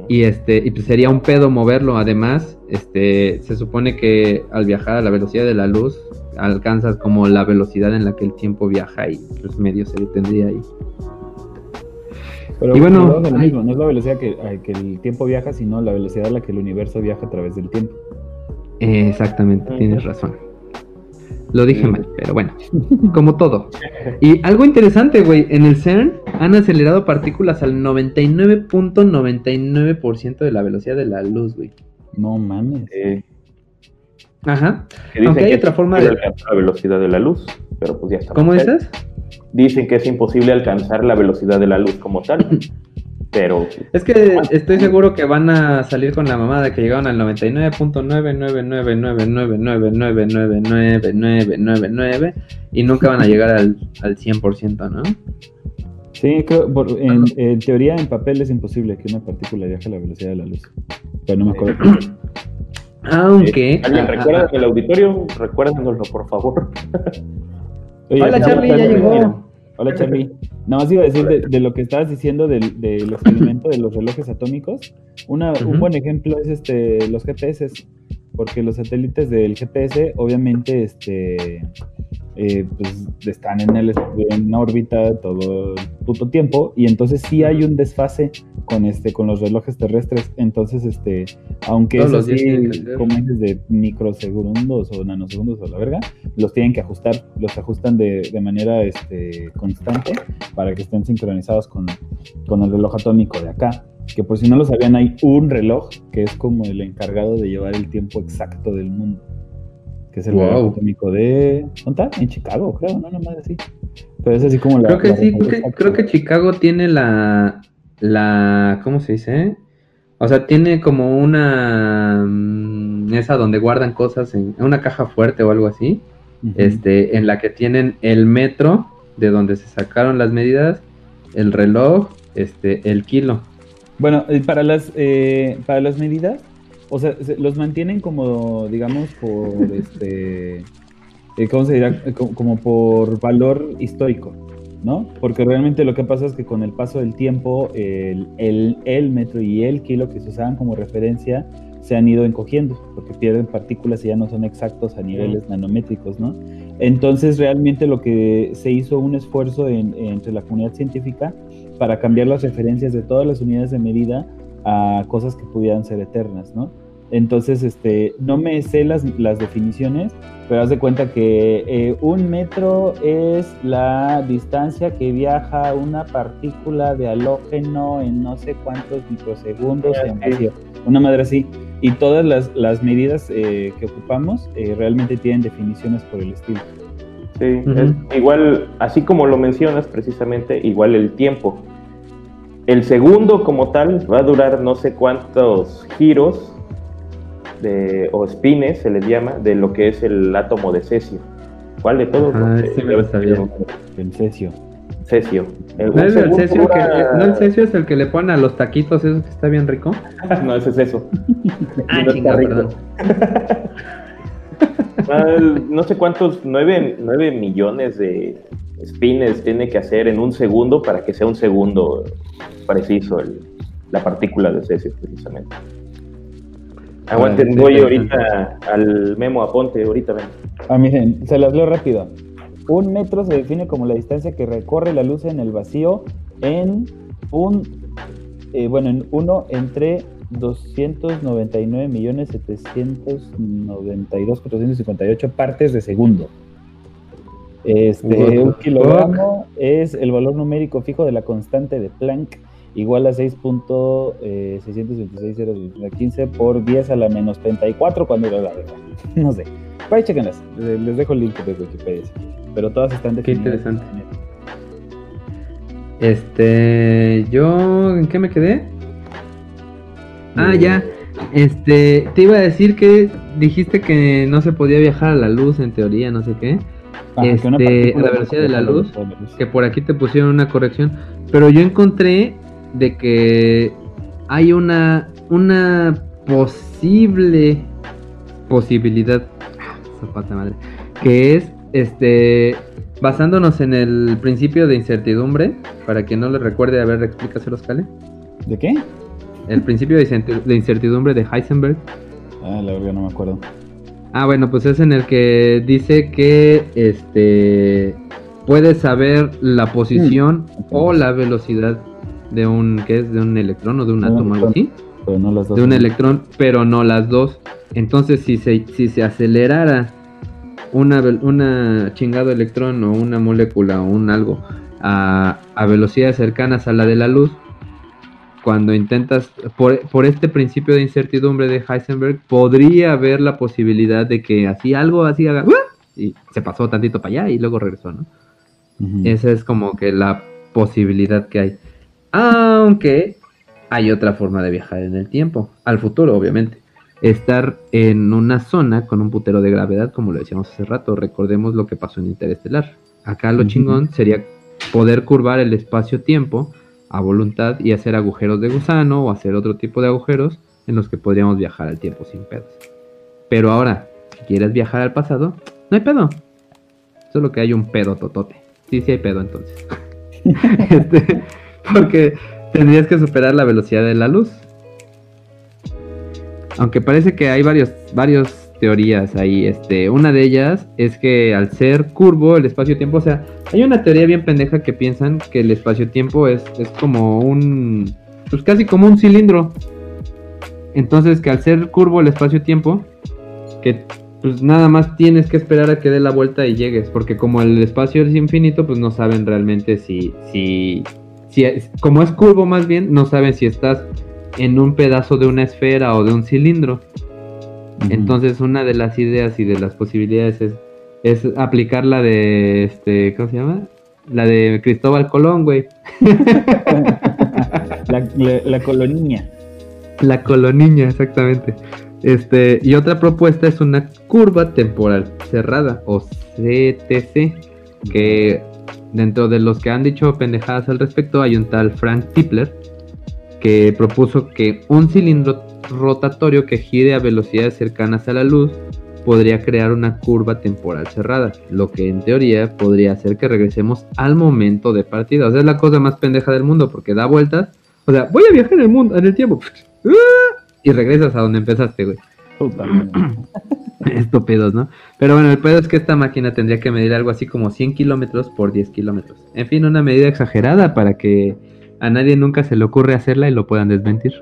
y este y pues sería un pedo moverlo además este se supone que al viajar a la velocidad de la luz alcanzas como la velocidad en la que el tiempo viaja y pues medio se detendría ahí. Y bueno no, no es la velocidad que, que, el tiempo viaja sino la velocidad a la que el universo viaja a través del tiempo. Exactamente tienes razón. Lo dije mal, pero bueno, como todo. Y algo interesante, güey, en el CERN han acelerado partículas al 99.99% de la velocidad de la luz, güey. No mames. Ajá. Aunque hay otra forma de alcanzar la velocidad de la luz, pero pues ya está. ¿Cómo dices? Dicen que es imposible alcanzar la velocidad de la luz como tal. Pero. Es que estoy seguro que van a salir con la mamada de que llegaron al 99.99999999999 y nunca van a llegar al, al 100%, ¿no? Sí, creo, por, en, en, teoría, en papel es imposible que una partícula viaje a la velocidad de la luz. Pero no me acuerdo. (clears throat) Aunque. ¿Alguien recuerda el auditorio? Recuérdenoslo, por favor. (laughs) Oye, Hola, Charlie, ya llegó. Hola, Charlie. Nada más iba a decir de, de lo que estabas diciendo del, del experimento de los relojes atómicos. Una. Un buen ejemplo es este los GPS, porque los satélites del GPS, obviamente, este, eh, pues están en, el, en órbita todo el puto tiempo, y entonces sí hay un desfase con este con los relojes terrestres. Entonces, este, aunque Todos es los así, como dices, de microsegundos o nanosegundos o la verga, los tienen que ajustar, los ajustan de, de manera este, constante para que estén sincronizados con, con el reloj atómico de acá. Que por si no lo sabían, hay un reloj que es como el encargado de llevar el tiempo exacto del mundo. Que es el Wow. atómico de. ¿Dónde está? En Chicago, creo, ¿no? Nomás así. Pero es así como la. Creo que la sí, creo que, exacta. creo que Chicago tiene la, la, ¿cómo se dice? O sea, tiene como una, mm, esa donde guardan cosas en una caja fuerte o algo así, este, en la que tienen el metro de donde se sacaron las medidas, el reloj, este, el kilo. Bueno, para las, eh, para las medidas, o sea, se- los mantienen como, digamos, por (laughs) este, eh, ¿cómo se dirá? Eh, co- Como por valor histórico, ¿no? Porque realmente lo que pasa es que con el paso del tiempo, el, el, el metro y el kilo que se usaban como referencia se han ido encogiendo, porque pierden partículas y ya no son exactos a niveles nanométricos, ¿no? Entonces, realmente lo que se hizo un esfuerzo en- entre la comunidad científica para cambiar las referencias de todas las unidades de medida a cosas que pudieran ser eternas, ¿no? Entonces, este, no me sé las, las definiciones, pero haz de cuenta que eh, un metro es la distancia que viaja una partícula de halógeno en no sé cuántos microsegundos Ah, en sí. Una madre así. Y todas las, las medidas eh, que ocupamos eh, realmente tienen definiciones por el estilo. Sí, Ujú. es igual, así como lo mencionas precisamente, igual el tiempo. El segundo como tal va a durar no sé cuántos giros de, o spines, se les llama, de lo que es el átomo de cesio. ¿Cuál de todos? Sé, sí me lo sabía. El cesio. Cesio. El- ¿No es el cesio que, dura- no el cesio es el que le ponen a los taquitos, eso que está bien rico? (laughs) No, ese es eso. Ah, No chinga, perdón. (laughs) Ah, no sé cuántos, nueve, nueve millones de spines tiene que hacer en un segundo para que sea un segundo preciso el- la partícula de cesio, precisamente. Aguanten, sí, voy ahorita al memo aponte, ahorita ven. Ah, miren, se las leo rápido. Un metro se define como la distancia que recorre la luz en el vacío en un, eh, bueno, en uno entre 299.792.458 partes de segundo. Este, un kilogramo es el valor numérico fijo de la constante de Planck igual a eh, 6.626.015 por 10 a la menos 34 cuando era la verdad. (laughs) No sé. Por ahí chequenlas. Les dejo el link de Wikipedia. Pero todas están Qué definidas. interesante. Este, yo, ¿en qué me quedé? Ah, Eh, ya. Este, te iba a decir que dijiste que no se podía viajar a la luz en teoría, no sé qué. Que este, la velocidad de la luz. Que por aquí te pusieron una corrección, pero yo encontré de que hay una una posible posibilidad, ah, zapata madre, que es este basándonos en el principio de incertidumbre, para quien no le recuerde, a ver, explícaselos, Cale. ¿De qué? El principio de incertidumbre de Heisenberg. Ah, la verdad no me acuerdo. Ah, bueno, pues es en el que dice que este puede saber la posición ok. o la velocidad de un ¿qué es? de un electrón o de un átomo algo así, Pero no las dos. de un electrón, pero no las dos. Entonces, si se si se acelerara una una chingado electrón o una molécula o un algo a, a velocidades cercanas a la de la luz, cuando intentas, por, por este principio de incertidumbre de Heisenberg, podría haber la posibilidad de que así algo así haga y se pasó tantito para allá y luego regresó, ¿no? Esa es como que la posibilidad que hay. Aunque hay otra forma de viajar en el tiempo, al futuro obviamente. Estar en una zona con un putero de gravedad, como lo decíamos hace rato, recordemos lo que pasó en Interestelar. Acá lo chingón sería poder curvar el espacio-tiempo a voluntad y hacer agujeros de gusano o hacer otro tipo de agujeros en los que podríamos viajar al tiempo sin pedos. Pero ahora, si quieres viajar al pasado, no hay pedo. Solo que hay un pedo totote. Sí, sí hay pedo entonces. (laughs) (laughs) Este, porque tendrías que superar la velocidad de la luz. Aunque parece que hay varios, varios teorías ahí. Este, una de ellas es que al ser curvo el espacio-tiempo, o sea, hay una teoría bien pendeja que piensan que el espacio-tiempo es, es como un, pues casi como un cilindro. Entonces que al ser curvo el espacio-tiempo, que pues nada más tienes que esperar a que dé la vuelta y llegues, porque como el espacio es infinito, pues no saben realmente si, si, si como es curvo más bien, no saben si estás en un pedazo de una esfera o de un cilindro. Entonces una de las ideas y de las posibilidades es, es aplicar la de, este, ¿cómo se llama? La de Cristóbal Colón, güey. (laughs) la, la, la coloniña. La coloniña, exactamente. Este, y otra propuesta es una curva temporal cerrada o CTC, que dentro de los que han dicho pendejadas al respecto hay un tal Frank Tipler que propuso que un cilindro rotatorio que gire a velocidades cercanas a la luz podría crear una curva temporal cerrada, lo que en teoría podría hacer que regresemos al momento de partida. O sea, es la cosa más pendeja del mundo porque da vueltas. O sea, voy a viajar en el mundo, en el tiempo. Y regresas a donde empezaste, güey. (laughs) Estúpidos, ¿no? Pero bueno, el pedo es que esta máquina tendría que medir algo así como 100 kilómetros por 10 kilómetros. En fin, una medida exagerada para que a nadie nunca se le ocurre hacerla y lo puedan desmentir.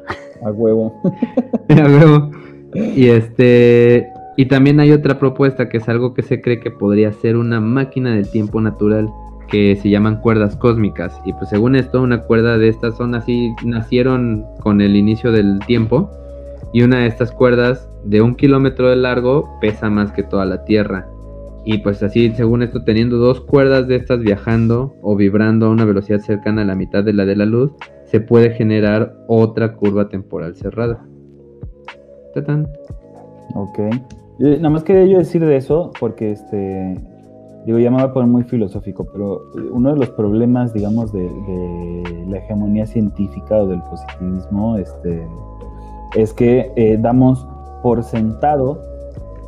A huevo. (laughs) a huevo. Y este. Y también hay otra propuesta que es algo que se cree que podría ser una máquina del tiempo natural que se llaman cuerdas cósmicas. Y pues según esto, una cuerda de estas son así, nacieron con el inicio del tiempo. Y una de estas cuerdas de un kilómetro de largo pesa más que toda la Tierra. Y pues así, según esto, teniendo dos cuerdas de estas viajando o vibrando a una velocidad cercana a la mitad de la de la luz, se puede generar otra curva temporal cerrada. ¿Tatán? Ok. nada más quería yo decir de eso, porque este, digo, ya me voy a poner muy filosófico, pero uno de los problemas, digamos, de, la hegemonía científica o del positivismo, este, es que eh, damos por sentado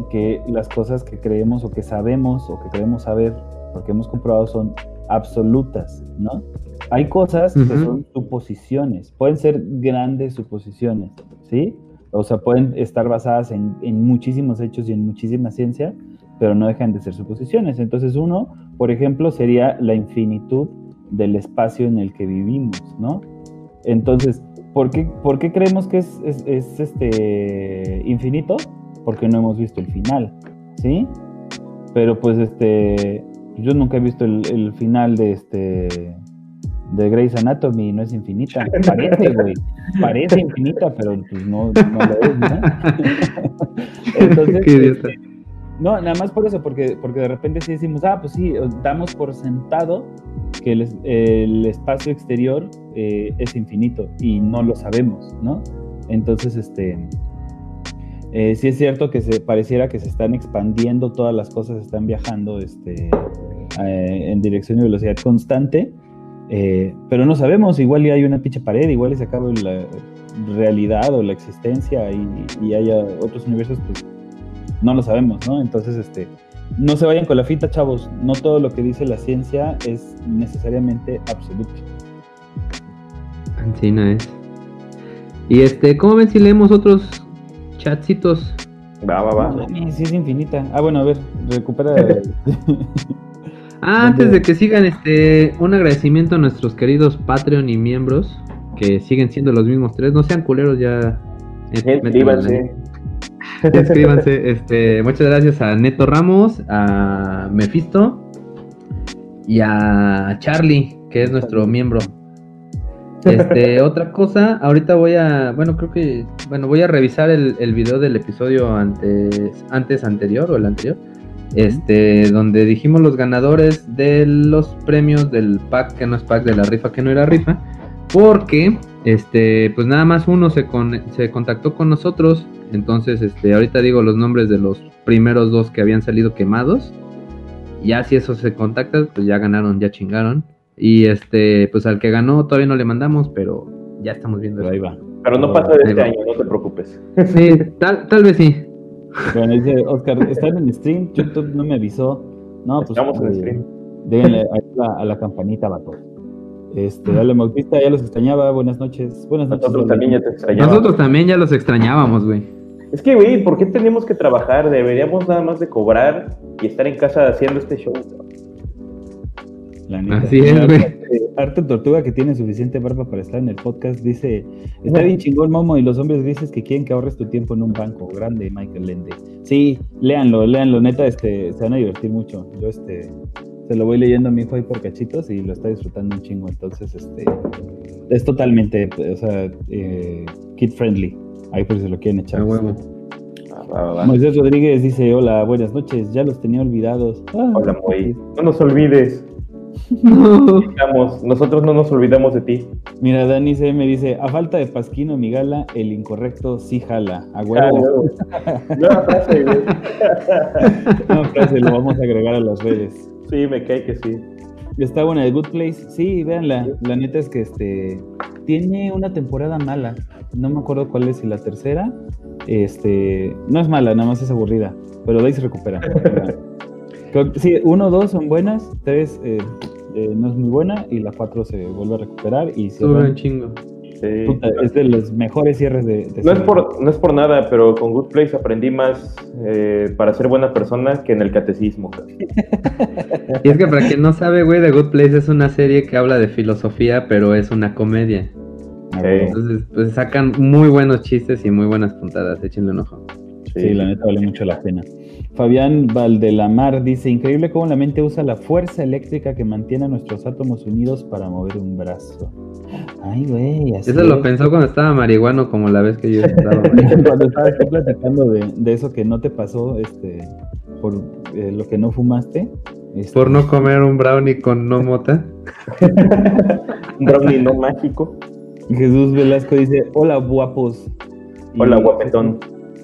que las cosas que creemos o que sabemos o que creemos saber, porque hemos comprobado, son absolutas, ¿no? Hay cosas que son suposiciones, pueden ser grandes suposiciones, ¿sí? O sea, pueden estar basadas en, en, muchísimos hechos y en muchísima ciencia, pero no dejan de ser suposiciones. Entonces, uno, por ejemplo, sería la infinitud del espacio en el que vivimos, ¿no? Entonces, ¿por qué, por qué creemos que es, es, es este infinito? Porque no hemos visto el final, ¿sí? Pero pues este, yo nunca he visto el, final de este de Grey's Anatomy, no es infinita, parece, güey, parece infinita, pero pues no, no lo es, ¿no? (laughs) Entonces, este, no, nada más por eso, porque, porque de repente sí decimos, ah, pues sí, damos por sentado que el, espacio exterior eh, es infinito y no lo sabemos, ¿no? Entonces, este, eh, sí es cierto que se pareciera que se están expandiendo, todas las cosas están viajando este, eh, en dirección de velocidad constante, eh, pero no sabemos, igual y hay una pinche pared, igual y se acaba la realidad o la existencia y, y haya otros universos, pues no lo sabemos, ¿no? Entonces, este, no se vayan con la fita, chavos, no todo lo que dice la ciencia es necesariamente absoluto. Así no es. Y este, ¿cómo ven si leemos otros Chatcitos. Va, va, va. sí, es infinita. Ah, bueno, a ver, recupera. (laughs) ah, antes de que sigan, este, un agradecimiento a nuestros queridos Patreon y miembros, que siguen siendo los mismos tres. No sean culeros ya. Escríbanse. Escríbanse. (laughs) Este, muchas gracias a Neto Ramos, a Mephisto y a Charlie, que es nuestro miembro. Este, otra cosa, ahorita voy a, bueno, creo que, bueno, voy a revisar el, el video del episodio antes, antes anterior o el anterior, este, donde dijimos los ganadores de los premios del pack que no es pack, de la rifa que no era rifa, porque Este, pues nada más uno se, se contactó con nosotros. Entonces, este, ahorita digo los nombres de los primeros dos que habían salido quemados. Ya si eso se contacta, pues ya ganaron, ya chingaron. Y este, pues al que ganó todavía no le mandamos, pero ya estamos viendo. ahí va. Pero no pasa de este año, no te preocupes. Sí, tal, tal vez sí. Bueno, dice Oscar, ¿están en stream? YouTube no me avisó. No, pues. Estamos en stream. Déjenle a la, a la campanita, vato. Este, Ale Bautista ya los extrañaba. Buenas noches. Buenas noches. Nosotros también ya te extrañábamos. Nosotros también ya los extrañábamos, güey. Es que, güey, ¿por qué tenemos que trabajar? Deberíamos nada más de cobrar y estar en casa haciendo este show. La neta. Así es, güey. Arte Tortuga, que tiene suficiente barba para estar en el podcast, dice: Está bien chingón, Momo, y los hombres grises que quieren que ahorres tu tiempo en un banco. Grande, Michael Lende. Sí, léanlo, léanlo, neta, este, se van a divertir mucho. Yo, este, se lo voy leyendo a mi hijo ahí por cachitos y lo está disfrutando un chingo. Entonces, este, es totalmente, o sea, eh, kid friendly. Ahí por si se lo quieren echar. Ah. Moisés Rodríguez dice: Hola, buenas noches. Ya los tenía olvidados. Ah, Hola, Moy. No nos olvides. (laughs) Estamos- nosotros no nos olvidamos de ti. Mira, Dani C me dice: A falta de Pasquino, mi gala, el incorrecto sí jala. A Ah, huevo. (laughs) Nueva frase, güey. Una frase, lo vamos a agregar a las redes. Sí, me cae que sí. Está buena, The Good Place. Sí, véanla. La neta es que este tiene una temporada mala. No me acuerdo cuál es, si la tercera. Este, no es mala, nada más es aburrida. Pero de ahí se recupera. (laughs) Sí, uno, dos son buenas, tres eh, eh, no es muy buena y la cuatro se vuelve a recuperar y Sube un chingo. Sí. Puta, es de los mejores cierres de, de No es, por, no es por nada, pero con Good Place aprendí más eh, para ser buena persona que en el catecismo. Y es que para quien no sabe, güey, The Good Place es una serie que habla de filosofía, pero es una comedia. A huevo. Entonces, pues sacan muy buenos chistes y muy buenas puntadas. Échenle un ojo. Sí, la neta vale mucho la pena. Fabián Valdelamar dice, increíble cómo la mente usa la fuerza eléctrica que mantiene a nuestros átomos unidos para mover un brazo. Ay, güey, así Eso lo es. pensó cuando estaba marihuano, como la vez que yo estaba. (laughs) Cuando estabas tú platicando de, de eso que no te pasó, este, por eh, lo que no fumaste. este, Por no comer un brownie con no mota. (laughs) Un brownie no mágico. Jesús Velasco dice, hola guapos. Y- Hola, guapetón.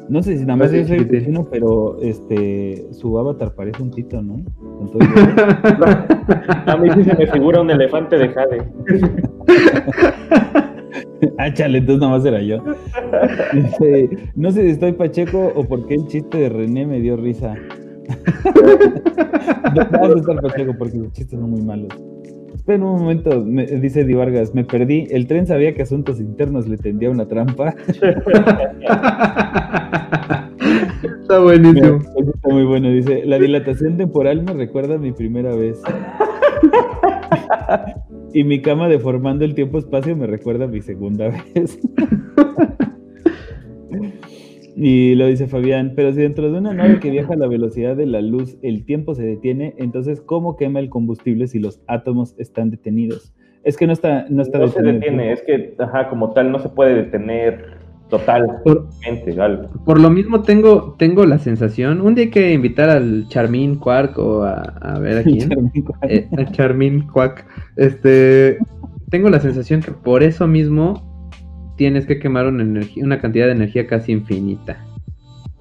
No sé si nada más yo soy vecino, pero este, su avatar parece un tito, ¿no? Con todo (laughs) y- A mí sí se me figura un elefante de jade. (laughs) Ah, chale, entonces nada más era yo. Dice, no sé si estoy pacheco o porque el chiste de René me dio risa. Vamos a estar pacheco porque los chistes son muy malos. Espera un momento, me- dice Di Vargas, me perdí. El tren sabía que asuntos internos le tendía una trampa. Está buenísimo. está muy bueno. Dice, la dilatación temporal me recuerda a mi primera vez. y mi cama deformando el tiempo-espacio me recuerda a mi segunda vez. (laughs) y lo dice Fabián, pero si dentro de una nave que viaja a la velocidad de la luz el tiempo se detiene, entonces ¿cómo quema el combustible si los átomos están detenidos? Es que no está, no está No se detiene, es que, ajá, como tal, no se puede detener totalmente Por, algo. por lo mismo tengo, tengo la sensación. Un día hay que invitar al Charmín Quark o a, a ver a (laughs) quién. eh, a Charmín Quack. Este, tengo la sensación que por eso mismo tienes que quemar una energía, una cantidad de energía casi infinita.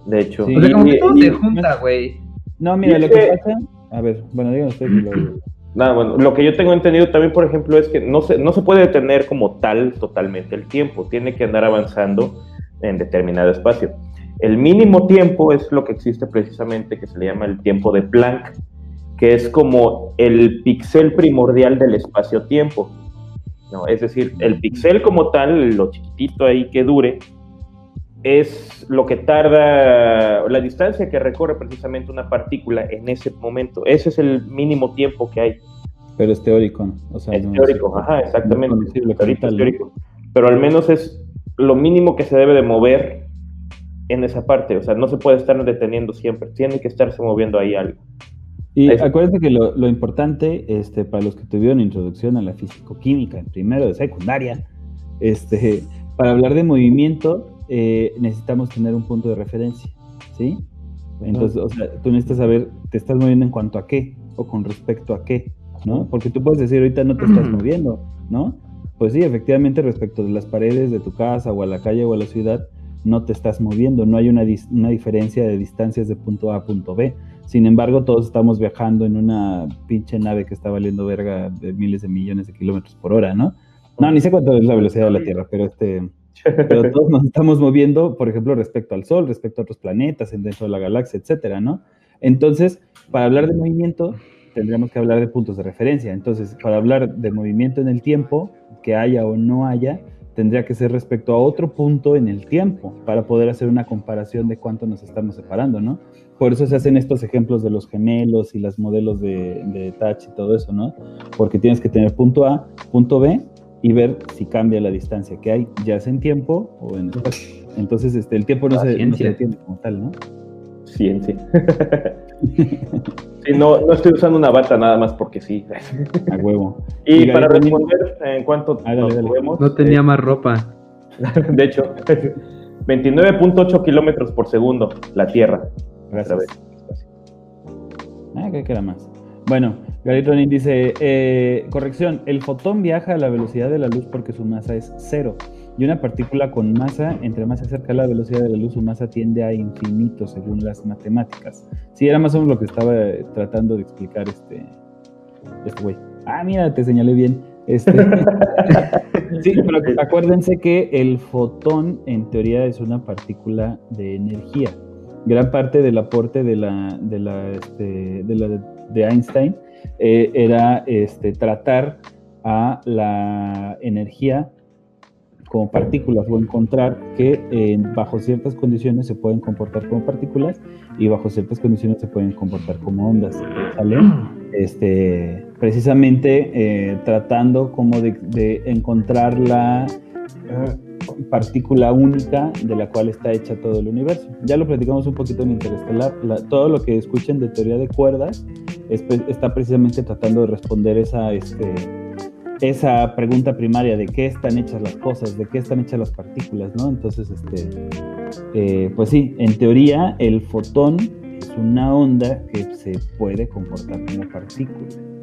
De hecho. Sí. O sea, como que Y- todo y- se junta, güey. No, mira, lo que que- pasa... A ver, bueno, díganos (clears throat) Nada, bueno, lo que yo tengo entendido también, por ejemplo, es que no se, no se puede detener como tal totalmente el tiempo, tiene que andar avanzando en determinado espacio. El mínimo tiempo es lo que existe precisamente, que se le llama el tiempo de Planck, que es como el píxel primordial del espacio-tiempo. ¿No? Es decir, el píxel como tal, lo chiquitito ahí que dure, es lo que tarda, la distancia que recorre precisamente una partícula en ese momento. Ese es el mínimo tiempo que hay. Pero es teórico, ¿no? O sea, Es no- teórico, ajá, exactamente. no es teórico. Pero al menos es lo mínimo que se debe de mover en esa parte. O sea, no se puede estar deteniendo siempre. Tiene que estarse moviendo ahí algo. Y Eso. acuérdense que lo, lo importante, este, para los que tuvieron introducción a la físico-química en primero de secundaria, este, (laughs) para hablar de movimiento eh, necesitamos tener un punto de referencia, ¿sí? Entonces, o sea, tú necesitas saber, te estás moviendo en cuanto a qué o con respecto a qué, ¿no? Porque tú puedes decir, ahorita no te estás (clears throat) moviendo, ¿no? Pues sí, efectivamente respecto de las paredes de tu casa o a la calle o a la ciudad, no te estás moviendo, no hay una, una diferencia de distancias de punto A a punto B. Sin embargo, todos estamos viajando en una pinche nave que está valiendo verga de miles de millones de kilómetros por hora, ¿no? No, ni sé cuánto es la velocidad de la Tierra, pero este, pero (laughs) todos nos estamos moviendo, por ejemplo, respecto al Sol, respecto a otros planetas, dentro de la galaxia, etcétera, ¿no? Entonces, para hablar de movimiento, tendríamos que hablar de puntos de referencia. Entonces, para hablar de movimiento en el tiempo, que haya o no haya, tendría que ser respecto a otro punto en el tiempo, para poder hacer una comparación de cuánto nos estamos separando, ¿no? Por eso se hacen estos ejemplos de los gemelos y los modelos de, de touch y todo eso, ¿no? Porque tienes que tener punto A, punto B y ver si cambia la distancia que hay, ya sea en tiempo o en espacio. Entonces, este, el tiempo no, se, no se entiende como tal, ¿no? Ciencia. (laughs) sí, no, no estoy usando una bata nada más porque sí. A huevo. Y, para responder en cuanto ah, nos No tenía eh, más ropa. (laughs) De hecho, (laughs) 29.8 kilómetros por segundo la Tierra. Gracias. Ah, creo que era más. Bueno, Gary Ronin dice, eh, corrección, el fotón viaja a la velocidad de la luz porque su masa es cero. Y una partícula con masa, entre más se acerca a la velocidad de la luz, su masa tiende a infinito según las matemáticas. Sí, era más o menos lo que estaba tratando de explicar este este güey. Ah, mira, te señalé bien. Este, (laughs) sí, pero (laughs) acuérdense que el fotón en teoría es una partícula de energía. Gran parte del aporte de la, de la, este, de la de Einstein eh, era este, tratar a la energía como partículas o encontrar que bajo ciertas condiciones se pueden comportar como partículas y bajo ciertas condiciones se pueden comportar como ondas, (clears throat) Este, precisamente eh, tratando como de, encontrar la partícula única de la cual está hecha todo el universo. Ya lo platicamos un poquito en Interestelar, todo lo que escuchen de teoría de cuerdas está precisamente tratando de responder esa, este, esa pregunta primaria de qué están hechas las cosas, de qué están hechas las partículas, ¿no? Entonces, este, eh, pues sí, en teoría el fotón es una onda que se puede comportar como partícula.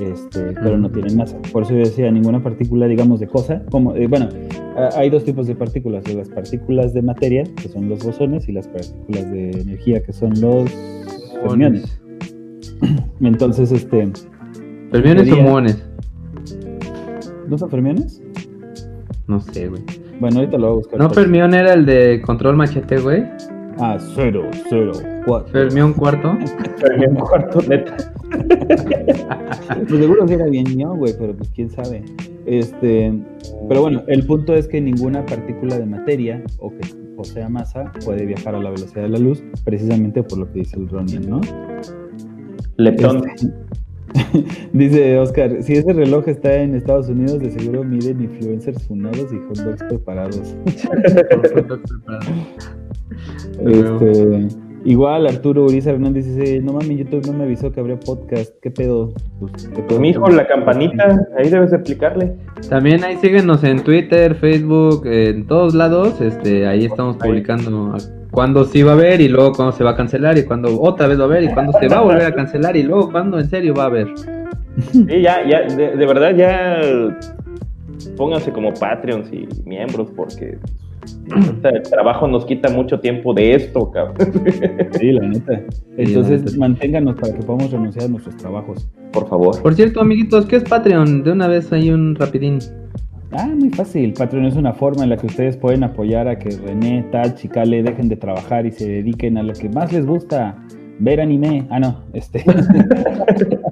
Este, pero no tiene masa. Por eso yo decía, ninguna partícula, digamos, de cosa, como, eh, bueno, hay dos tipos de partículas, las partículas de materia, que son los bosones, y las partículas de energía, que son los fermiones. Entonces, este. ¿Fermiones o muones? ¿No son fermiones? No sé, güey. Bueno, ahorita lo voy a buscar. ¿No fermión era el de control machete, güey? Ah, cero, cero, cuatro. ¿Fermión cuarto? (laughs) Fermión cuarto, neta. Pues seguro que era bien mío, güey, pero pues quién sabe. Este, pero bueno, el punto es que ninguna partícula de materia o que posea masa puede viajar a la velocidad de la luz, precisamente por lo que dice el Ronian, ¿no? Leptón. Este, (laughs) dice Oscar, si ese reloj está en Estados Unidos, de seguro miden influencers funados y hot dogs preparados. (laughs) este, igual Arturo Uriza Hernández dice, no mames, YouTube no me avisó que habría podcast, ¿qué pedo? Pues, pues mi hijo, la campanita, ahí debes explicarle. También ahí síguenos en Twitter, Facebook, en todos lados, este, ahí estamos publicando cuándo sí va a haber y luego cuándo se va a cancelar y cuándo otra vez va a haber y cuándo se va a volver a cancelar y luego cuándo en serio va a haber. Sí, ya, ya, de, verdad ya pónganse como Patreons y miembros porque el trabajo nos quita mucho tiempo de esto, cabrón. (laughs) Sí, la neta. Entonces, manténganos para que podamos renunciar a nuestros trabajos. Por favor. Por cierto, amiguitos, ¿qué es Patreon? De una vez hay un rapidín. Ah, muy fácil. Patreon es una forma en la que ustedes pueden apoyar a que René, Tach y Kale dejen de trabajar y se dediquen a lo que más les gusta, ver anime. Ah, no, este. (laughs)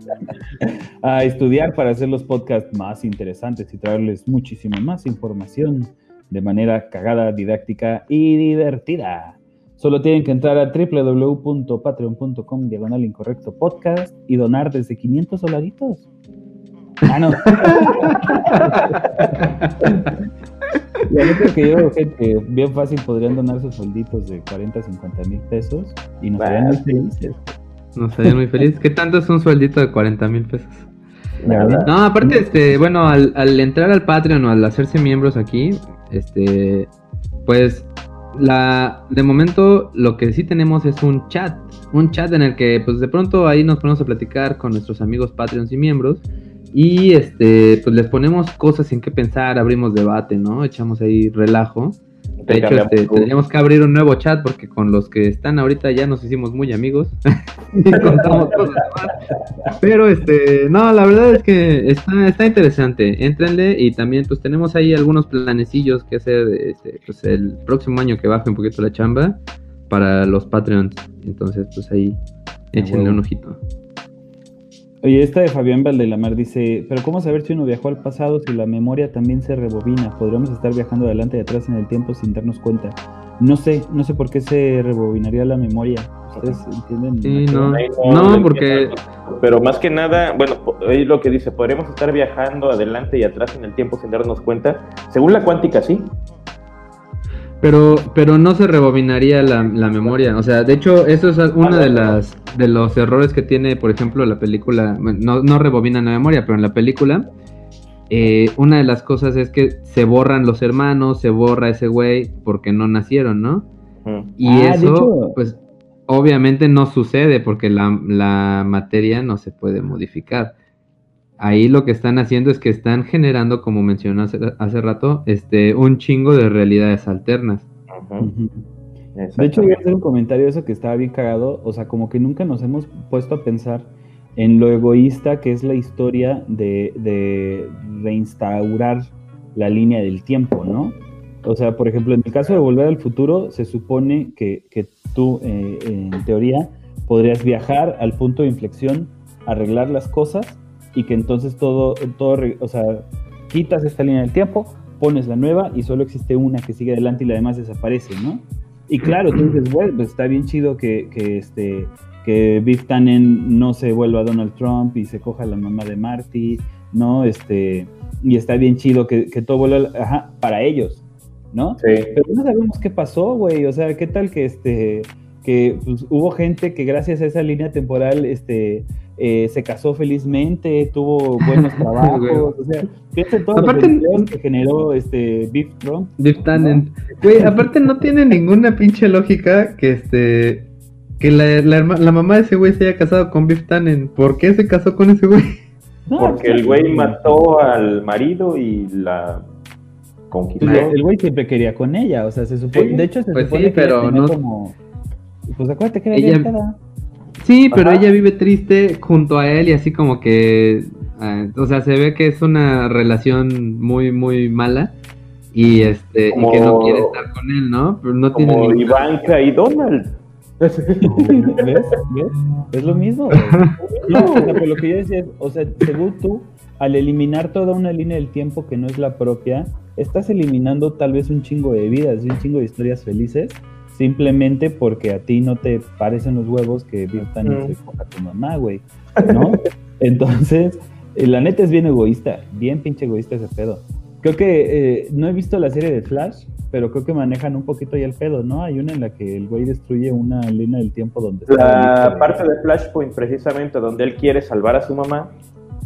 a estudiar para hacer los podcasts más interesantes y traerles muchísima más información de manera cagada, didáctica y divertida. Solo tienen que entrar a www.patreon.com diagonal incorrecto podcast y donar desde 500 dolaritos. Ah, no. (laughs) La neta que yo, gente, bien fácil podrían donar sus solditos de 40, 50 mil pesos y nos harían muy felices. Nos harían muy felices. ¿Qué tanto es un sueldito de 40 mil pesos? No, aparte, este, bueno, al, al, entrar al Patreon o al hacerse miembros aquí, este, pues, la, de momento lo que sí tenemos es un chat, un chat en el que, pues, de pronto ahí nos ponemos a platicar con nuestros amigos Patreons y miembros Y este, pues les ponemos cosas en que pensar, abrimos debate, ¿no? Echamos ahí relajo. De hecho, este, tendríamos que abrir un nuevo chat porque con los que están ahorita ya nos hicimos muy amigos (laughs) y contamos cosas más. Pero este, no, la verdad es que está, está interesante. Éntrenle y también pues tenemos ahí algunos planecillos que hacer este, pues, el próximo año que baje un poquito la chamba para los Patreons. Entonces, pues ahí échenle un ojito. Oye, esta de Fabián Valdelamar dice, pero ¿cómo saber si uno viajó al pasado si la memoria también se rebobina? Podríamos estar viajando adelante y atrás en el tiempo sin darnos cuenta. No sé, no sé por qué se rebobinaría la memoria. ¿Ustedes entienden? Sí, no, no, porque... Pero más que nada, bueno, es lo que dice, podríamos estar viajando adelante y atrás en el tiempo sin darnos cuenta. Según la cuántica, sí. Pero, pero no se rebobinaría la, memoria. O sea, de hecho, eso es uno de las de los errores que tiene, por ejemplo, la película. No, no rebobina la memoria, pero en la película, eh, una de las cosas es que se borran los hermanos, se borra ese güey porque no nacieron, ¿no? Y ah, eso, pues, obviamente no sucede porque la, la materia no se puede modificar ahí lo que están haciendo es que están generando, como mencionó hace, rato, este, un chingo de realidades alternas. De hecho, voy a hacer un comentario de eso que estaba bien cagado. O sea, como que nunca nos hemos puesto a pensar en lo egoísta que es la historia de, reinstaurar la línea del tiempo, ¿no? O sea, por ejemplo, en el caso de Volver al Futuro, se supone que, tú, eh, en teoría, podrías viajar al punto de inflexión, arreglar las cosas y que entonces todo, todo, o sea, quitas esta línea del tiempo, pones la nueva y solo existe una que sigue adelante y la demás desaparece, ¿no? Y claro, tú dices, bueno, pues está bien chido que, que este que Biff Tannen no se vuelva a Donald Trump y se coja a la mamá de Marty, ¿no? Este, y está bien chido que, que todo vuelva, ajá, para ellos, ¿no? Sí. Pero no sabemos qué pasó, güey, o sea, qué tal que este, que pues, hubo gente que gracias a esa línea temporal, este, eh, se casó felizmente, tuvo buenos (laughs) trabajos, o sea, fíjate todos aparte, que generó este Biff Trump. Biff Tannen. Güey, aparte no tiene ninguna pinche lógica que este que la, la, mamá de ese güey se haya casado con Biff Tannen. ¿Por qué se casó con ese güey? (laughs) Porque el güey mató al marido y la conquistó. El güey siempre quería con ella, o sea, se supone, de hecho se pues supone sí, pero no como pues acuérdate que era ella, Sí, pero ella vive triste junto a él y así como que, ah, o sea, se ve que es una relación muy, muy mala y este y que no quiere estar con él, ¿no? Pero no como tiene Ivanka y Donald. ¿Ves? ¿Ves? Es lo mismo. (laughs) No, o sea, lo que yo decía es, o sea, según tú, al eliminar toda una línea del tiempo que no es la propia, estás eliminando tal vez un chingo de vidas y un chingo de historias felices simplemente porque a ti no te parecen los huevos que Bill Tannen se coja tu mamá, güey, ¿no? (laughs) Entonces, eh, la neta es bien egoísta, bien pinche egoísta ese pedo. Creo que eh, no he visto la serie de Flash, pero creo que manejan un poquito ya el pedo, ¿no? Hay una en la que el güey destruye una línea del tiempo donde... La parte de Flashpoint, precisamente, donde él quiere salvar a su mamá,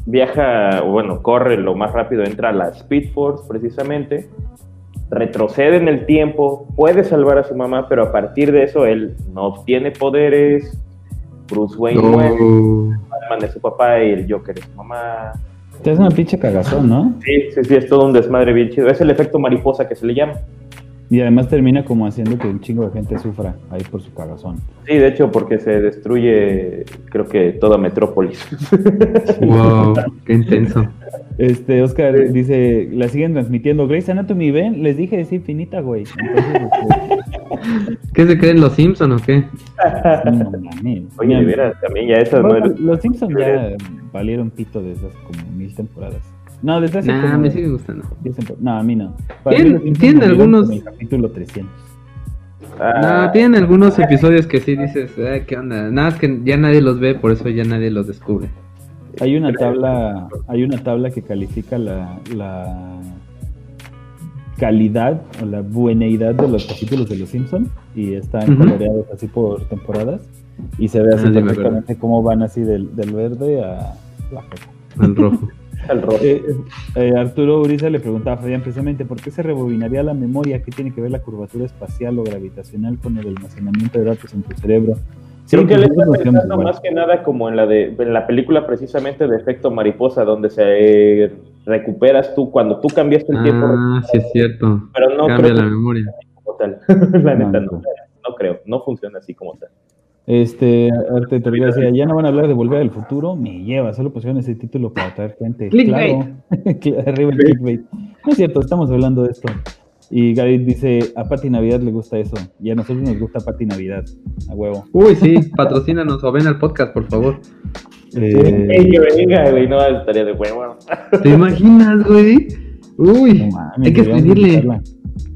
viaja, bueno, corre lo más rápido, entra a la Speed Force, precisamente, retrocede en el tiempo, puede salvar a su mamá, pero a partir de eso él no obtiene poderes. Bruce Wayne muere, Batman es su papá y el Joker es su mamá. Es una pinche cagazón, ¿no? Sí, sí, sí, es todo un desmadre bien chido. Es el efecto mariposa que se le llama. Y además termina como haciendo que un chingo de gente sufra ahí por su cagazón. Sí, de hecho, porque se destruye, creo que toda Metrópolis. (laughs) wow, qué intenso. Este, Oscar dice, la siguen transmitiendo. Grey's Anatomy, ¿ven? Les dije, es infinita, güey. Este, (laughs) ¿Qué se creen los Simpsons o qué? No, Oye, de veras, también ya esas no Los Simpsons ya valieron pito desde hace como mil temporadas. No, desde hace nah, me sigue gustando. No, a mí no. ¿Tienen, algunos... El capítulo 300. Ah. No, tienen algunos episodios que sí dices, ¿qué onda? Nada, es que ya nadie los ve, por eso ya nadie los descubre. Hay una tabla, hay una tabla que califica la, la calidad o la bueneidad de los capítulos de Los Simpsons y están coloreados así por temporadas y se ve así ah, perfectamente cómo van así del, del verde a la Al rojo. (laughs) Al rojo. Eh, eh, Arturo Uriza le preguntaba a Fabián precisamente por qué se rebobinaría la memoria, qué tiene que ver la curvatura espacial o gravitacional con el almacenamiento de datos en tu cerebro Creo que le está pensando más que nada como en la de en la película precisamente de efecto mariposa, donde se eh, recuperas tú cuando tú cambiaste el tiempo, Ah, sí es cierto. pero no Cambia creo la que memoria. como tal. (laughs) la No, neta no. no, no creo, no funciona así como tal. Este, Arte te decía, ya no van a hablar de Volver al Futuro, me lleva, solo pusieron ese título para atraer gente. Clickbait. Claro, (laughs) arriba el clickbait. No es cierto, estamos hablando de esto. Y Gaby dice, a Pati Navidad le gusta eso, y a nosotros nos gusta Pati Navidad, a huevo. Uy, sí, patrocínanos o ven al podcast, por favor. Eh, Ey, que venga, güey, no estaría de huevo. ¿Te imaginas, güey? Uy, no mames, hay que escribirle.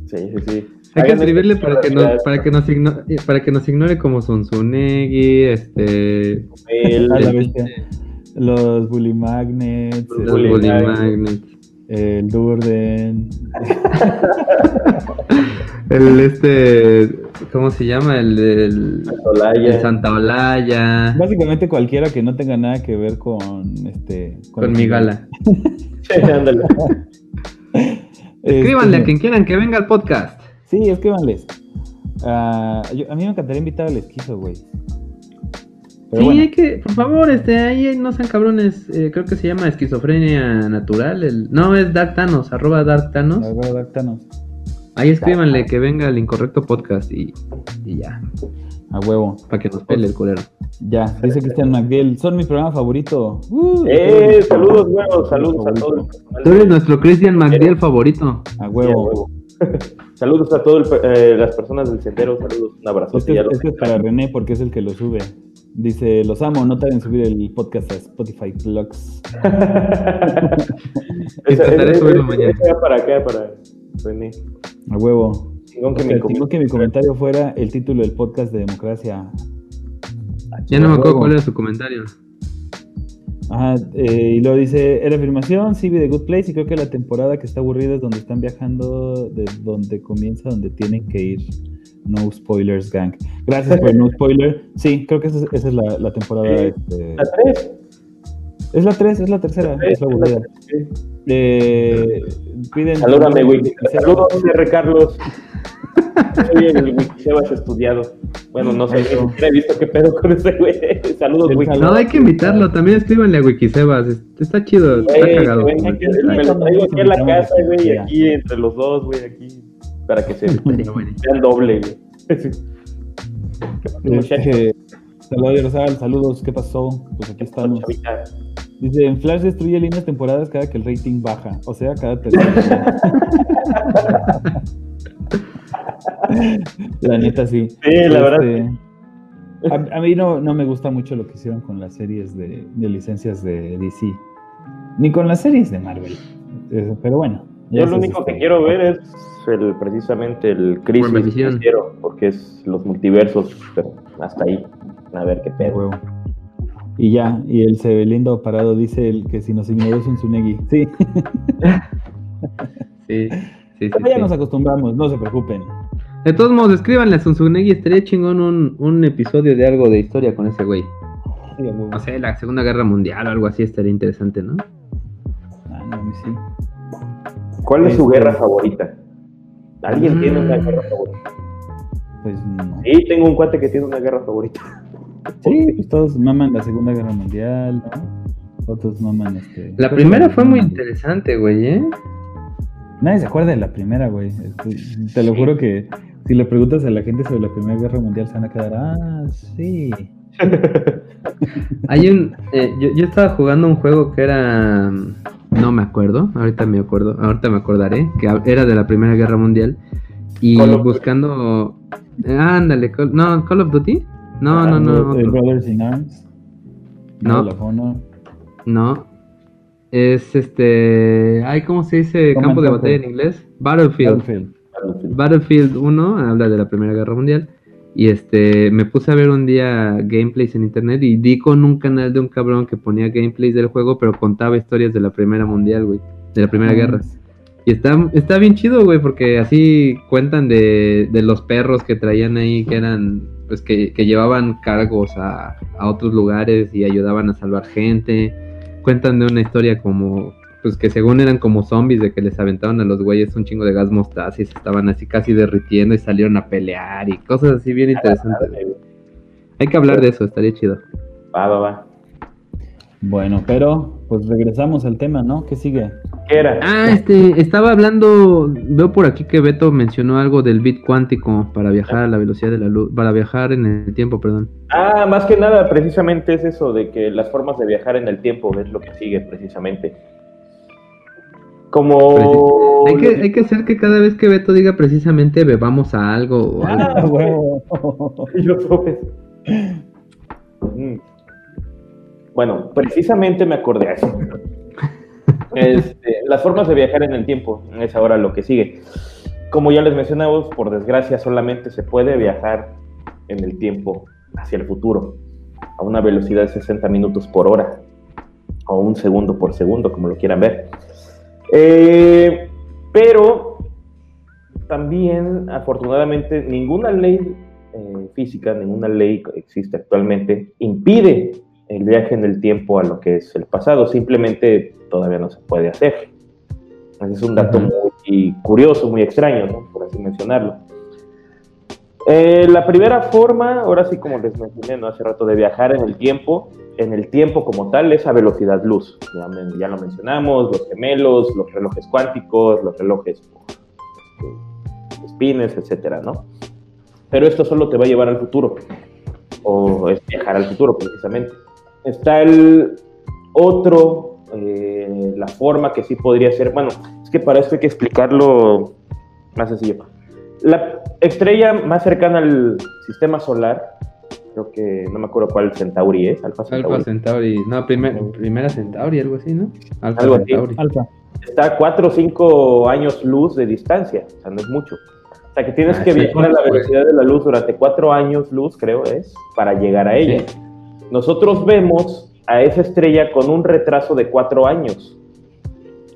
Sí, sí, sí. Hay que escribirle para que nos, para que nos igno- eh, para que nos ignore como Sonsunegi, este El- Ah, la el- bestia. Los Bully Magnets, Los el, los Bully Bully Magnets. Magnets, el Durden, (laughs) el este, ¿cómo se llama? El Olaya. el Santa Olaya, básicamente cualquiera que no tenga nada que ver con este con mi gala. (laughs) Ándale. (laughs) Escríbanle a Este, quien quieran que venga al podcast. Sí, escríbanles. Ah, yo- a mí me encantaría invitar al esquizo, güey. Pero sí, bueno, hay que, por favor, este, ahí no sean cabrones, eh, creo que se llama esquizofrenia natural, el, no, es Dark Thanos, arroba Dark Thanos, la verdad, Dartanos, ahí escríbanle que venga el incorrecto podcast y, y ya, a huevo. para que nos pele el culero. Ya, dice Cristian McDill, son mi programa favorito. Uh, Eh, saludos, huevos, saludos a todos. Tú eres nuestro Christian McDill favorito. A Sí, a huevo. Saludos a todas las personas del sendero, saludos, un abrazo. Este, es- este es para René porque es el que lo sube. Dice, los amo, no tarden en subir el podcast a Spotify Plugs. (laughs) Intentaré subirlo mañana. para acá, para René. A huevo. Chingón que O sea, que mi comentario fuera el título del podcast de democracia. Ya no me acuerdo cuál era su comentario. Ajá, eh, y luego dice, era afirmación, sí vi The Good Place y creo que la temporada que está aburrida es donde están viajando, de donde comienza, donde tienen que ir. No spoilers, gang. Gracias por el no spoiler. Sí, creo que esa es, esa es la, la temporada. Sí. este, La. Es la 3, es la tercera, es la aburrida. Sí. Eh, piden... Salúdame, Wiki. Saludos, R. Carlos. Soy el Wikisebas estudiado. Bueno, no sé, he visto qué pedo con ese güey. (laughs) Saludos, El Wiki. No, hay que invitarlo, también escríbanle a Wikisebas, es- está chido, está Güey, cagado. me lo traigo aquí a la casa, güey, y aquí entre los dos, güey, aquí, para que se (laughs) vean doble, güey. (laughs) Sí. Este, Rosal, saludos, ¿qué pasó? Pues aquí estamos. Chavita. Dice, en Flash destruye líneas temporadas cada que el rating baja, o sea, cada tercera. (laughs) la neta sí. Sí, la verdad. Este, A, a mí no, no me gusta mucho lo que hicieron con las series de, de licencias de DC, ni con las series de Marvel. Eh, Pero bueno. Yo lo único este, que quiero ver es el, precisamente el crisis porque es los multiversos, pero hasta ahí, a ver qué pedo. huevo. Y ya, y el Sebelindo parado dice el que si nos ignoró es un. Sí, Sí, (laughs) sí, sí, pero ya sí. nos acostumbramos, no se preocupen. De todos modos, escríbanle a Sonsunegi, estaría chingón un, un episodio de algo de historia con ese güey. Sí, a huevo. No sé, la Segunda Guerra Mundial o algo así estaría interesante, ¿no? Ah, no, a mí sí. ¿Cuál es su Este- guerra favorita? ¿Alguien tiene una Mm. guerra favorita? Pues no. Sí, tengo un cuate que tiene una guerra favorita. Sí, pues todos maman la Segunda Guerra Mundial, ¿no? Otros maman este. La primera fue muy interesante, güey, ¿eh? Nadie se acuerda de la primera, güey. Este, Te lo juro que si le preguntas a la gente sobre la Primera Guerra Mundial se van a quedar, ah, sí. (laughs) Hay un. eh, yo, yo estaba jugando un juego que era. mm, No me acuerdo, ahorita me acuerdo, ahorita me acordaré, que era de la Primera Guerra Mundial. Y Duty. buscando. eh, ándale, Call- no, Call of Duty. No, no, no. El otro. Brothers in Arms. No. Honor. No. Es este. Ay, ¿cómo se dice? Campo de batalla en inglés. Battlefield. Battlefield. Battlefield 1 habla de la Primera Guerra Mundial. Y este, me puse a ver un día gameplays en internet y di con un canal de un cabrón que ponía gameplays del juego, pero contaba historias de la Primera Mundial, güey. De la Primera Ah. Guerra. Y está, está bien chido, güey, porque así cuentan de, de los perros que traían ahí, que eran, pues que, que llevaban cargos a, a otros lugares y ayudaban a salvar gente. Cuentan de una historia como, pues que según eran como zombies, de que les aventaban a los güeyes un chingo de gas mostaza y se estaban así casi derritiendo y salieron a pelear y cosas así bien interesantes. Hay que hablar de eso, estaría chido. Va, va, va. Bueno, pero pues regresamos al tema, ¿no? ¿Qué sigue? Ah, este, estaba hablando, veo por aquí que Beto mencionó algo del bit cuántico para viajar a la velocidad de la luz, para viajar en el tiempo, perdón. Ah, más que nada, precisamente es eso, de que las formas de viajar en el tiempo es lo que sigue precisamente. Como... Hay que, hay que hacer que cada vez que Beto diga precisamente bebamos a algo o algo. Ah, (laughs) huevo. (laughs) Yo soy- Mm. Bueno, precisamente me acordé así. Este, las formas de viajar en el tiempo es ahora lo que sigue. Como ya les mencionamos, por desgracia solamente se puede viajar en el tiempo hacia el futuro a una velocidad de 60 minutos por hora o un segundo por segundo, como lo quieran ver. Eh, pero también, afortunadamente, ninguna ley eh, física, ninguna ley que existe actualmente impide el viaje en el tiempo a lo que es el pasado. Simplemente todavía no se puede hacer. Es un dato muy curioso, muy extraño, ¿no? por así mencionarlo. Eh, la primera forma, ahora sí como les mencioné ¿no? hace rato, de viajar en el tiempo, en el tiempo como tal, es a velocidad luz. Ya, men- ya lo mencionamos, los gemelos, los relojes cuánticos, los relojes este, spines, etcétera, ¿no? Pero esto solo te va a llevar al futuro, o es viajar al futuro precisamente. Está el otro, eh, la forma que sí podría ser, bueno, es que para esto hay que explicarlo más sencillo. La estrella más cercana al sistema solar, creo que no me acuerdo cuál Centauri es, Alfa Centauri. Alfa Centauri, no, primer- primera Centauri, algo así, ¿no? Alfa Algo así. Centauri. Alfa. Está a 4 o 5 años luz de distancia, o sea, no es mucho. O sea, que tienes Ah, que sí, viajar a la pues. velocidad de la luz durante 4 años luz, creo es, para llegar a ella. Sí. Nosotros vemos a esa estrella con un retraso de 4 años,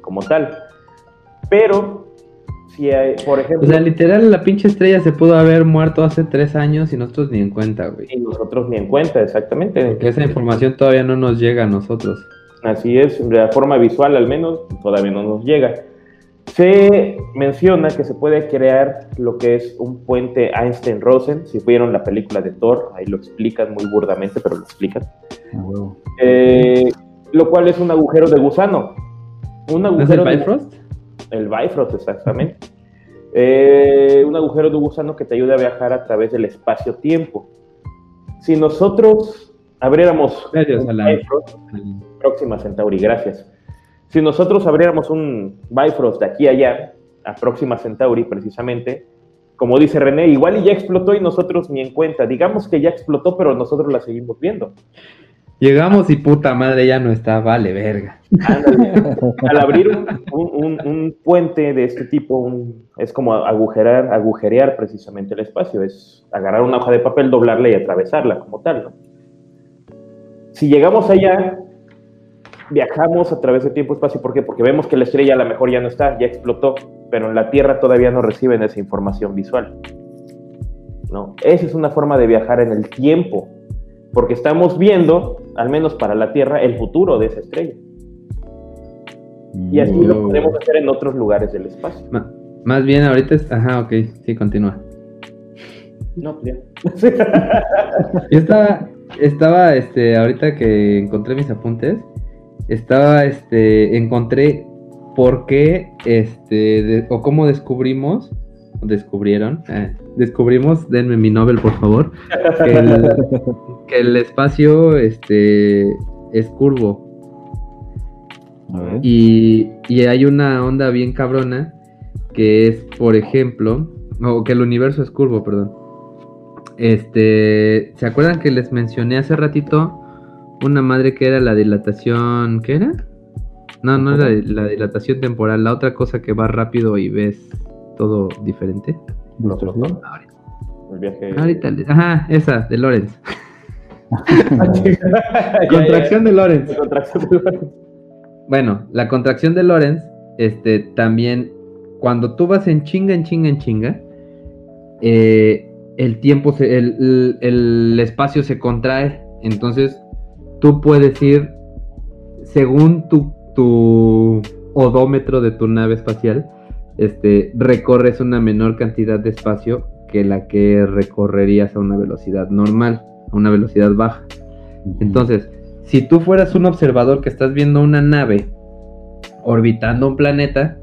como tal. Pero, si hay, por O ejemplo, sea, literal, la pinche estrella se pudo haber muerto hace tres años y nosotros ni en cuenta, güey. y nosotros ni en cuenta, exactamente. Porque esa información todavía no nos llega a nosotros. Así es, de la forma visual al menos, todavía no nos llega. Se menciona que se puede crear lo que es un puente Einstein-Rosen. Si vieron la película de Thor, ahí lo explican muy burdamente, pero lo explican. Ah. Eh, lo cual es un agujero de gusano. Un ¿No es agujero el de- Bifrost? el Bifrost, exactamente. Eh, un agujero de gusano que te ayuda a viajar a través del espacio-tiempo. Si nosotros abriéramos Gracias un a la- Bifrost, Próxima Centauri, gracias. Si nosotros abriéramos un Bifrost de aquí a allá, a Próxima Centauri precisamente, como dice René, igual y ya explotó y nosotros ni en cuenta. Digamos que ya explotó, pero nosotros la seguimos viendo. Llegamos y puta madre ya no está, vale, verga. Ándale. Al abrir un, un- un- un puente de este tipo, un- es como agujerar, agujerear precisamente el espacio, es agarrar una hoja de papel, doblarla y atravesarla como tal. ¿no? Si llegamos allá, viajamos a través de tiempo y espacio, ¿por qué? Porque vemos que la estrella a lo mejor ya no está, ya explotó, pero en la Tierra todavía no reciben esa información visual. ¿no? Esa es una forma de viajar en el tiempo, porque estamos viendo, al menos para la Tierra, el futuro de esa estrella. Y así lo Mm. podemos hacer en otros lugares del espacio. Más bien ahorita es... Ajá, ok, sí, continúa. No, pues ya. (laughs) Yo estaba, estaba, este, ahorita que encontré mis apuntes, estaba, este, encontré por qué, este, de- o cómo descubrimos, descubrieron, eh, descubrimos, denme mi Nobel, por favor, que el, (laughs) que el espacio, este, es curvo. A ver. Y, y hay una onda bien cabrona que es, por ejemplo, o que el universo es curvo, perdón. Este, ¿se acuerdan que les mencioné hace ratito una madre que era la dilatación, ¿qué era? No, no era la dilatación temporal, la otra cosa que va rápido y ves todo diferente. Distorsión. El viaje. Ahorita, ajá, esa, de Lorenz. (laughs) (laughs) Contracción de Lorenz. ya. Contracción de Bueno, la contracción de Lorentz, este, también, cuando tú vas en chinga, en chinga, en chinga, eh, el tiempo, se, el, el- el espacio se contrae. Entonces, tú puedes ir, según tu, tu odómetro de tu nave espacial, este, recorres una menor cantidad de espacio que la que recorrerías a una velocidad normal. a una velocidad baja. Entonces, si tú fueras un observador que estás viendo una nave orbitando un planeta,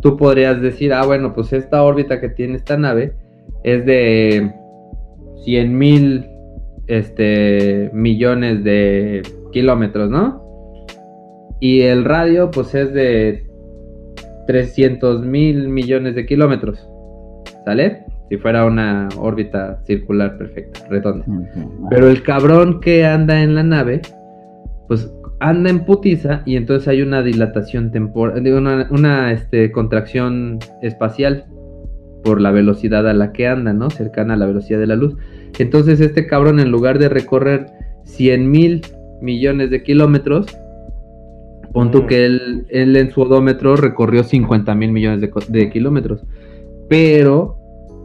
tú podrías decir, ah, bueno, pues esta órbita que tiene esta nave es de 100 mil este, millones de kilómetros, ¿no? Y el radio, pues es de 300 mil millones de kilómetros, ¿sale? Si fuera una órbita circular perfecta, redonda. Pero el cabrón que anda en la nave, pues anda en putiza y entonces hay una dilatación temporal, una, una este, contracción espacial por la velocidad a la que anda, ¿no? Cercana a la velocidad de la luz. Entonces este cabrón en lugar de recorrer 100 mil millones de kilómetros, pon tú mm. que él, en su odómetro recorrió 50 mil millones de, kilómetros. Pero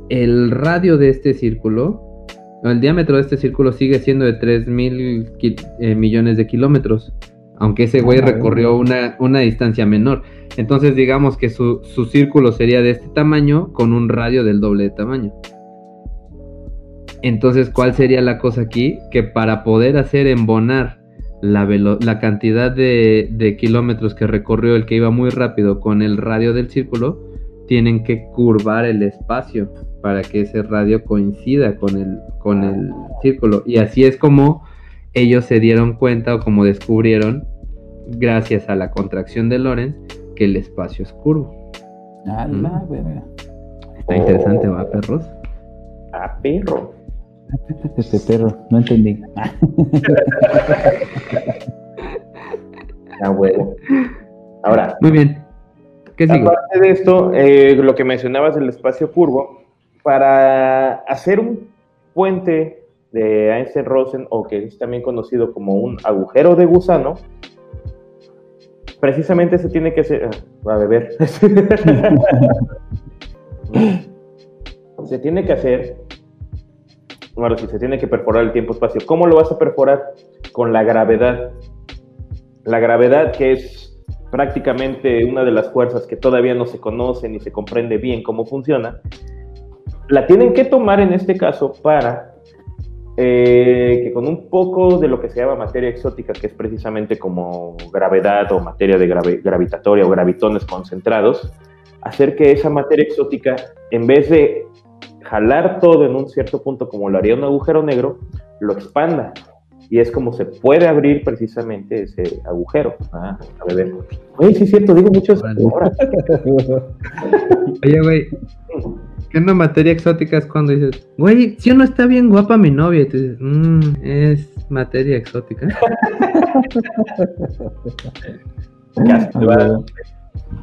el radio de este círculo, el diámetro de este círculo sigue siendo de 3 mil eh, millones de kilómetros. Aunque ese güey recorrió una, una distancia menor. Entonces digamos que su, círculo sería de este tamaño con un radio del doble de tamaño. Entonces, ¿cuál sería la cosa aquí? Que para poder hacer embonar la, la cantidad de, de, kilómetros que recorrió el que iba muy rápido con el radio del círculo, tienen que curvar el espacio para que ese radio coincida con el, con el círculo. Y así es como ellos se dieron cuenta o como descubrieron, gracias a la contracción de Lorentz, el espacio es curvo. Ah, la Está interesante, ¿va, perros? A perro. Perro, no entendí. A huevo. Ahora. Muy bien. ¿Qué sigue? Aparte de esto, eh, lo que mencionabas del espacio curvo, para hacer un puente de Einstein-Rosen, o que es también conocido como un agujero de gusano, precisamente se tiene que hacer. Va a beber. (laughs) se tiene que hacer. Si se tiene que perforar el tiempo-espacio. ¿Cómo lo vas a perforar? Con la gravedad. La gravedad, que es prácticamente una de las fuerzas que todavía no se conoce ni se comprende bien cómo funciona, la tienen que tomar en este caso para eh, que con un poco de lo que se llama materia exótica, que es precisamente como gravedad o materia de gravitatoria o gravitones concentrados, hacer que esa materia exótica, en vez de jalar todo en un cierto punto como lo haría un agujero negro, lo expanda. Y es como se puede abrir precisamente ese agujero. Ah, a ver. Oye, sí es cierto, digo muchas (laughs) Oye, güey. ¿Qué una materia exótica es cuando dices, güey, si no está bien guapa mi novia? Y tú dices, mmm, es materia exótica. (laughs)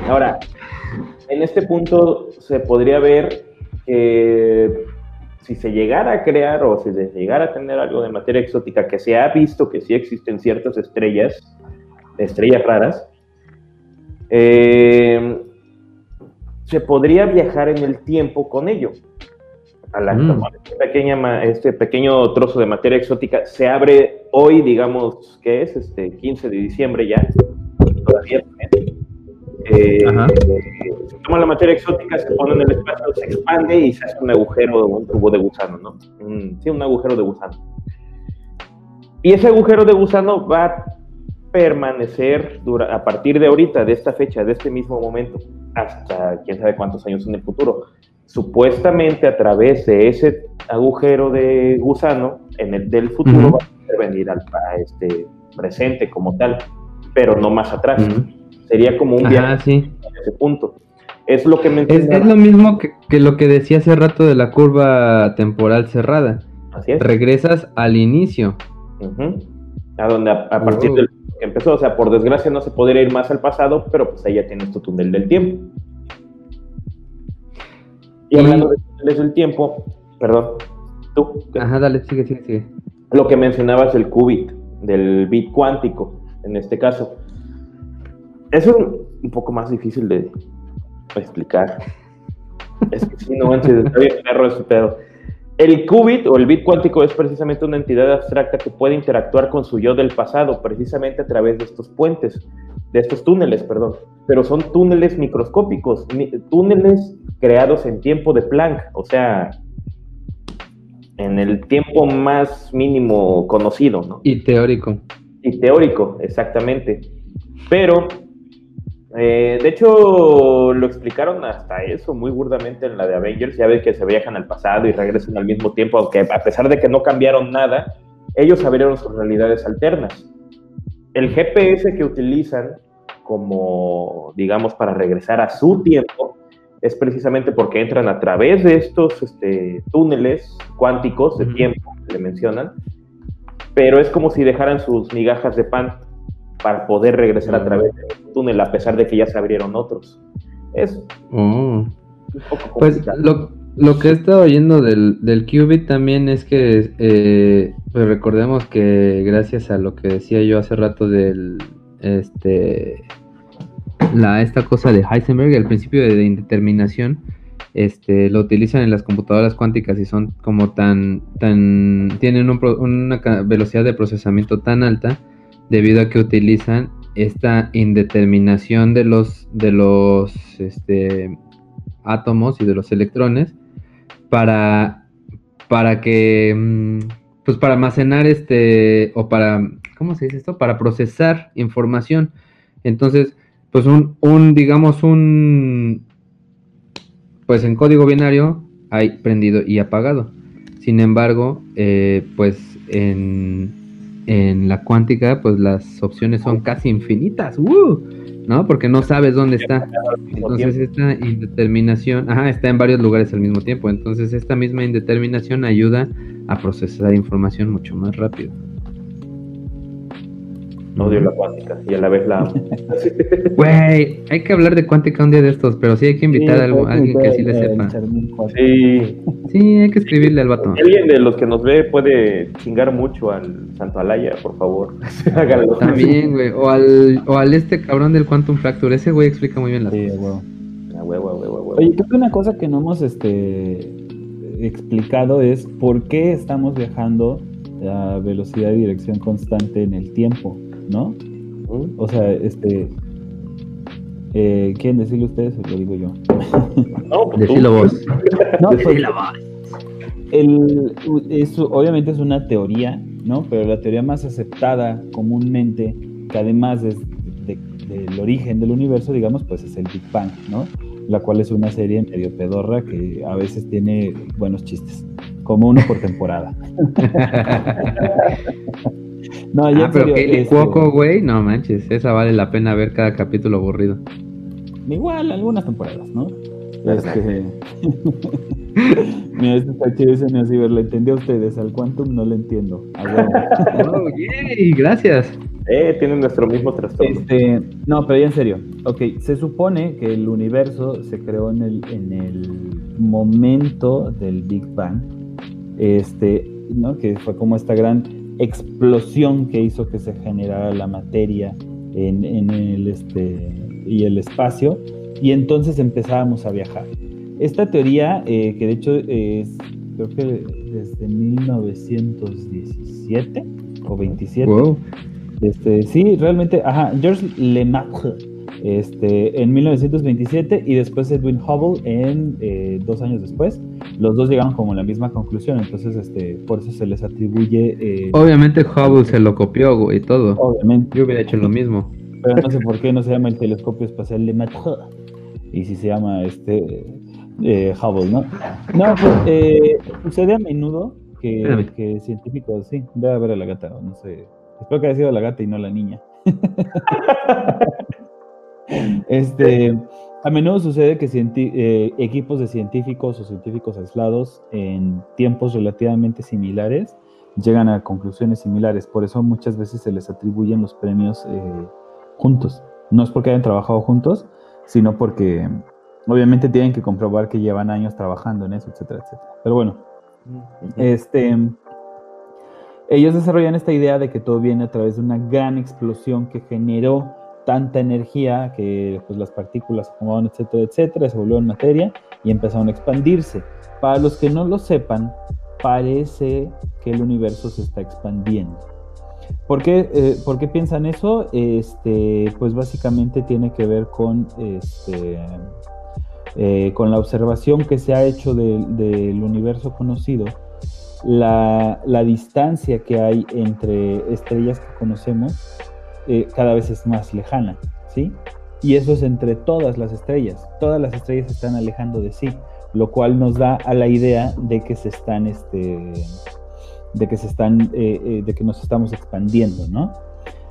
Ahora, en este punto se podría ver si se llegara a crear o si se llegara a tener algo de materia exótica, que se ha visto que sí existen ciertas estrellas, estrellas raras, eh, se podría viajar en el tiempo con ello. Al mm. este, pequeña, este pequeño trozo de materia exótica se abre hoy, digamos, que es? Este 15 de diciembre ya, todavía. Eh, se toma la materia exótica, se pone en el espacio, se expande y se hace un agujero, un tubo de gusano, ¿no? sí, un agujero de gusano. Y ese agujero de gusano va a permanecer a partir de ahorita, de esta fecha, de este mismo momento, hasta quién sabe cuántos años en el futuro. Supuestamente a través de ese agujero de gusano en el del futuro va a venir al este presente como tal, pero no más atrás. Sería como un viaje a ese punto. Es lo que es, es, lo mismo que, lo que decía hace rato de la curva temporal cerrada. Así es. Regresas al inicio. A donde a, partir oh. del que empezó. O sea, por desgracia no se podría ir más al pasado, pero pues ahí ya tienes tu túnel del tiempo. Y hablando de túneles del tiempo, perdón, tú. Ajá, dale, sigue, sigue, sigue. Lo que mencionabas del qubit, del bit cuántico, en este caso. Es un, un poco más difícil de explicar. es que si no manches, está bien perro ese pedo. El qubit o el bit cuántico es precisamente una entidad abstracta que puede interactuar con su yo del pasado, precisamente a través de estos puentes, de estos túneles, perdón. Pero son túneles microscópicos, túneles creados en tiempo de Planck, o sea, en el tiempo más mínimo conocido, ¿no? Y teórico. Y teórico, exactamente. Pero, eh, de hecho, lo explicaron hasta eso muy burdamente en la de Avengers. Ya ves que se viajan al pasado y regresan al mismo tiempo, aunque a pesar de que no cambiaron nada, ellos abrieron sus realidades alternas. El GPS que utilizan como, digamos, para regresar a su tiempo, es precisamente porque entran a través de estos este, túneles cuánticos de tiempo que le mencionan, pero es como si dejaran sus migajas de pan para poder regresar a través del túnel, a pesar de que ya se abrieron otros. Es un poco Pues lo, lo, que he estado oyendo del, del qubit también es que eh, pues recordemos que gracias a lo que decía yo hace rato del este la, esta cosa de Heisenberg, el principio de indeterminación, este, lo utilizan en las computadoras cuánticas y son como tan, tan, tienen una velocidad de procesamiento tan alta debido a que utilizan esta indeterminación de los, de los este, átomos y de los electrones para, para que, mm, pues para almacenar este, o para, ¿cómo se dice esto? Para procesar información. Entonces, pues un, un, digamos, un, pues en código binario hay prendido y apagado. Sin embargo, eh, pues en, en, la cuántica, pues las opciones son casi infinitas, ¿no? Porque no sabes dónde está. Entonces esta indeterminación, ajá, está en varios lugares al mismo tiempo. Entonces esta misma indeterminación ayuda a procesar información mucho más rápido odio la cuántica y a la vez la amo. (laughs) Güey, hay que hablar de cuántica un día de estos, pero sí hay que invitar a, alguien que sí le sepa. Sí. Sí, hay que escribirle al vato. alguien de los que nos ve puede chingar mucho al Santo Alaya, por favor. (laughs) También, güey. O al, o al este cabrón del Quantum Fracture. Ese güey explica muy bien las cosas. Oye, creo que una cosa que no hemos este, explicado es por qué estamos viajando a velocidad y dirección constante en el tiempo. ¿No? O sea, este. Eh, ¿Quieren decirlo ustedes o lo digo yo? No, (laughs) pues Decilo vos. No, pues, el, es, obviamente es una teoría, ¿no? Pero la teoría más aceptada comúnmente, que además es del origen del universo, digamos, pues es el Big Bang, ¿no? La cual es una serie medio pedorra que a veces tiene buenos chistes, como uno por temporada. (laughs) No, ya ah, pero que este... güey, no manches, esa vale la pena ver cada capítulo aburrido. Igual, algunas temporadas, ¿no? Este... (laughs) Mira, este está chido ese Ciber, ¿le entendió a ustedes? Al Quantum no le entiendo. (laughs) oh, yay, gracias. Eh, tienen nuestro mismo trastorno. Este, no, pero ya en serio. Ok, se supone que el universo se creó en el, en el momento del Big Bang. Este, ¿no? Que fue como esta gran explosión que hizo que se generara la materia en, el este y el espacio y entonces empezábamos a viajar. Esta teoría, eh, que de hecho es, creo que desde 1917 o 27, este, sí, realmente, ajá, George Lemaitre este, en 1927 y después Edwin Hubble en eh, dos años después. Los dos llegaron como a la misma conclusión, entonces este, por eso se les atribuye... Eh, Obviamente Hubble se lo copió y todo. Obviamente. Yo hubiera hecho lo mismo. Pero no sé por qué no se llama el telescopio espacial de Maitre y si se llama este eh, Hubble, ¿no? No, pues sucede a menudo que, que científicos, sí, ve a ver a la gata, no sé. Espero que haya sido la gata y no la niña. (laughs) (laughs) Este, a menudo sucede que eh, equipos de científicos o científicos aislados en tiempos relativamente similares llegan a conclusiones similares. Por eso muchas veces se les atribuyen los premios eh, juntos. No es porque hayan trabajado juntos, sino porque obviamente tienen que comprobar que llevan años trabajando en eso, etcétera, etcétera. Pero bueno, este, ellos desarrollan esta idea de que todo viene a través de una gran explosión que generó tanta energía que pues, las partículas se acomodaron, etcétera, etcétera, se volvieron materia y empezaron a expandirse. Para los que no lo sepan, parece que el universo se está expandiendo. ¿Por qué, eh, piensan eso? Este, pues básicamente tiene que ver con, este, eh, con la observación que se ha hecho del universo conocido la, distancia que hay entre estrellas que conocemos eh, cada vez es más lejana, ¿sí? Y eso es entre todas las estrellas. Todas las estrellas se están alejando de sí, lo cual nos da a la idea de que se están, este, de que se están, eh, eh, de que nos estamos expandiendo, ¿no?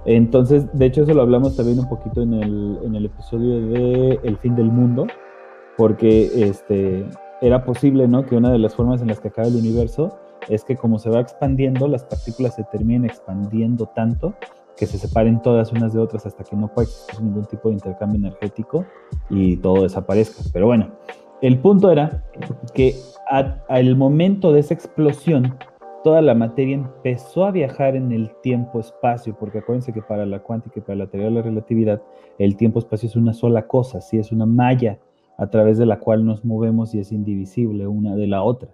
Entonces, de hecho, eso lo hablamos también un poquito en el, en el episodio de El fin del mundo, porque este, era posible, ¿no? Que una de las formas en las que acaba el universo es que como se va expandiendo, las partículas se terminen expandiendo tanto que se separen todas unas de otras hasta que no pueda existir ningún tipo de intercambio energético y todo desaparezca. Pero bueno, el punto era que al momento de esa explosión, toda la materia empezó a viajar en el tiempo-espacio, porque acuérdense que para la cuántica y para la teoría de la relatividad, el tiempo-espacio es una sola cosa, sí, es una malla a través de la cual nos movemos y es indivisible una de la otra.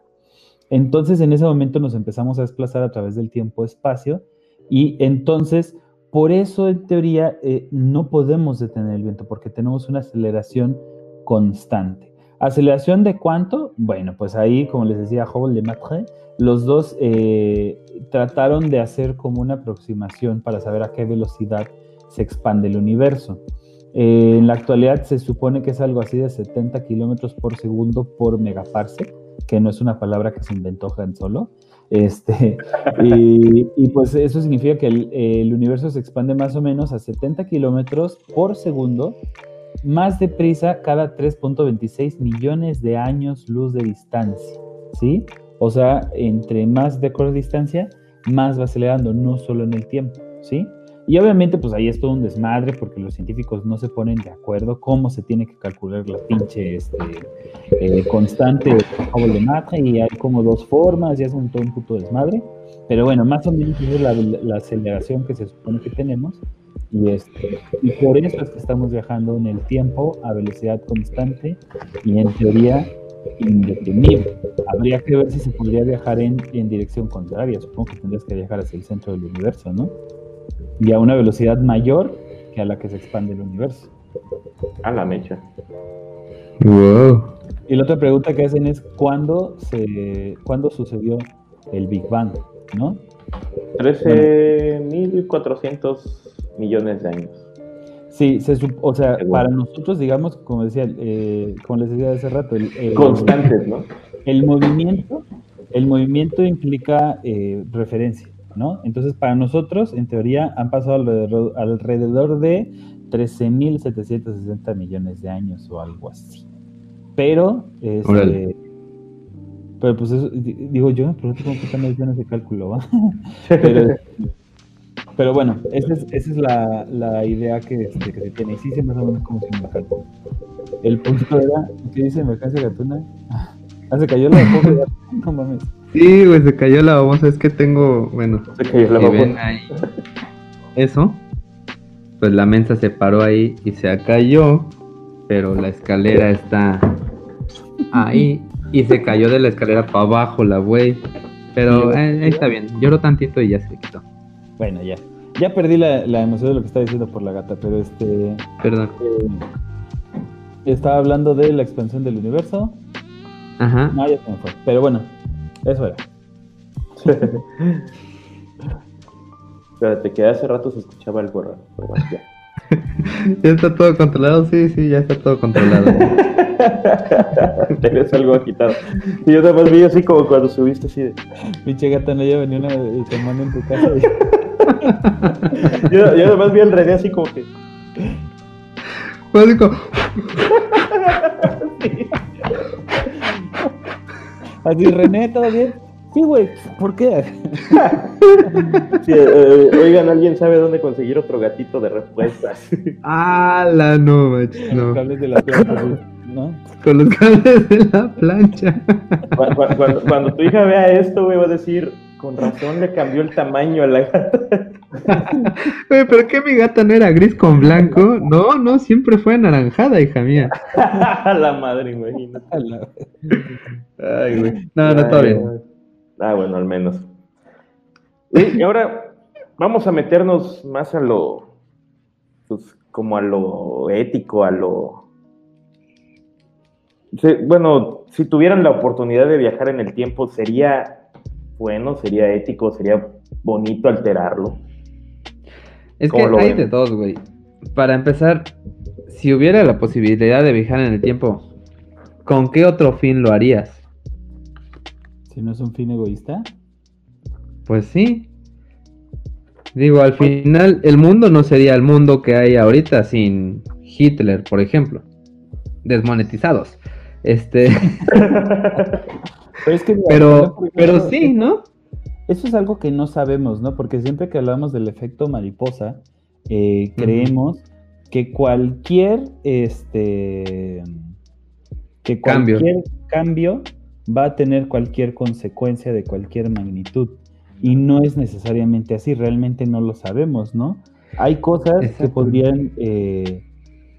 Entonces en ese momento nos empezamos a desplazar a través del tiempo-espacio y entonces por eso en teoría eh, no podemos detener el viento porque tenemos una aceleración constante. ¿Aceleración de cuánto? Bueno, pues ahí, como les decía Hubble de Matre, los dos eh, trataron de hacer como una aproximación para saber a qué velocidad se expande el universo. Eh, en la actualidad se supone que es algo así de 70 kilómetros por segundo por megaparsec, que no es una palabra que se inventó Han Solo. Este, (laughs) y, pues eso significa que el, universo se expande más o menos a 70 kilómetros por segundo, más deprisa cada 3.26 millones de años luz de distancia. ¿Sí? O sea, entre más de corta distancia, más va acelerando, no solo en el tiempo. ¿Sí? Y obviamente, pues ahí es todo un desmadre porque los científicos no se ponen de acuerdo cómo se tiene que calcular la pinche este, eh, constante de mata y hay como dos formas y hacen todo un puto desmadre. Pero bueno, más o menos es la, aceleración que se supone que tenemos. Y, este, y por eso es que estamos viajando en el tiempo a velocidad constante y en teoría indetenible. Habría que ver si se podría viajar en, en dirección contraria. Supongo que tendrías que viajar hacia el centro del universo, ¿no? Y a una velocidad mayor que a la que se expande el universo. A la mecha. Wow. Y la otra pregunta que hacen es ¿cuándo, se, ¿cuándo sucedió el Big Bang? ¿No? 13.400 millones de años. Sí, se, o sea, para nosotros, digamos, como decía, eh, como les decía hace rato, el, constantes, ¿no? El movimiento, el movimiento implica eh, referencia. Entonces, para nosotros, en teoría, han pasado alrededor, alrededor de 13.760 millones de años o algo así. Pero, este, pero pues eso, digo, yo me pregunto cómo están millones de cálculo, ¿va? (laughs) pero, bueno, esa es, esa es la, la, idea que, este, que se tiene. Y sí, se más o menos como si me El punto era, ¿qué dice Mercancía Gatuna? (laughs) Ah, se cayó la de no mames. Sí, güey, se cayó la babosa. Es que tengo, bueno, se cayó la babosa. eso, pues la mensa se paró ahí y se cayó, pero la escalera está ahí y se cayó de la escalera para abajo la güey. Pero eh, ahí está bien, lloró tantito y ya se quitó. Bueno, ya. Ya perdí la, la, emoción de lo que estaba diciendo por la gata, pero este. Perdón. Eh, estaba hablando de la expansión del universo. Ajá. No, ya se me fue. Pero bueno, eso era. (laughs) Espérate, que hace rato se escuchaba algo raro. ya. (laughs) ya está todo controlado, sí, sí, ya está todo controlado. (laughs) Tienes algo agitado. Y yo además vi así como cuando subiste así de. Pinche gata, no ya venía una semana en tu casa. yo, yo además vi al René así como que. Como. Así, René, ¿todo bien? Sí, güey, ¿por qué? (laughs) Eh, oigan, ¿alguien sabe dónde conseguir otro gatito de respuestas? (laughs) ah, la no, macho, no. Los cables de la plancha, ¿no? Con los cables de la plancha. Cuando, tu hija vea esto, güey, va a decir, con razón le cambió el tamaño a la gata. (laughs) Güey, ¿pero qué mi gata no era gris con blanco? No, no, siempre fue anaranjada, hija mía. (laughs) la madre, imagínate. Ay, güey. No, no, todo bien. Ah, bueno, al menos. Y ahora vamos a meternos más a lo, pues, como a lo ético, a lo... bueno, si tuvieran la oportunidad de viajar en el tiempo, ¿sería bueno, sería ético, sería bonito alterarlo. Es que hay de dos, güey. Para empezar, si hubiera la posibilidad de viajar en el tiempo, ¿con qué otro fin lo harías? Si no es un fin egoísta. Pues sí. Digo, al final el mundo no sería el mundo que hay ahorita sin Hitler, por ejemplo. Desmonetizados. Este. (laughs) (laughs) pero, pero, sí, ¿no? Eso es algo que no sabemos, ¿no? Porque siempre que hablamos del efecto mariposa, eh, creemos que cualquier este que cualquier cambio va a tener cualquier consecuencia de cualquier magnitud. Y no es necesariamente así, realmente no lo sabemos, ¿no? Hay cosas que podrían eh,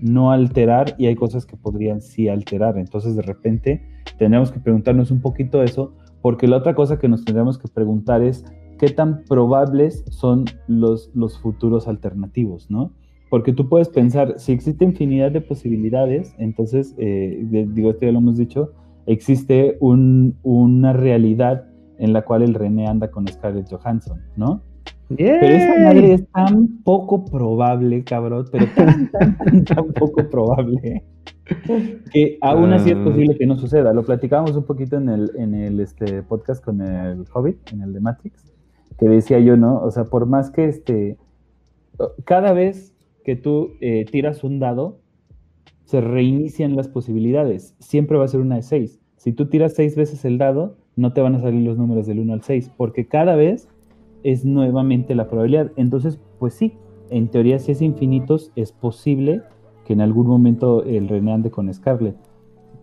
no alterar y hay cosas que podrían sí alterar. Entonces, de repente, tenemos que preguntarnos un poquito eso, porque la otra cosa que nos tendríamos que preguntar es qué tan probables son los, los futuros alternativos, ¿no? Porque tú puedes pensar, si existe infinidad de posibilidades, entonces, eh, digo, esto ya lo hemos dicho, existe una realidad en la cual el René anda con Scarlett Johansson, ¿no? Pero esa madre es tan poco probable, cabrón, pero tan, tan, tan, poco probable (laughs) que aún así es posible que no suceda. Lo platicábamos un poquito en el, en el este, podcast con el Hobbit, en el de Matrix, que decía yo, ¿no? O sea, por más que este, cada vez que tú eh, tiras un dado, se reinician las posibilidades. Siempre va a ser una de seis. Si tú tiras seis veces el dado, no te van a salir los números del 1 al 6, porque cada vez es nuevamente la probabilidad. Entonces, pues sí, en teoría si es infinitos, es posible que en algún momento el René ande con Scarlett.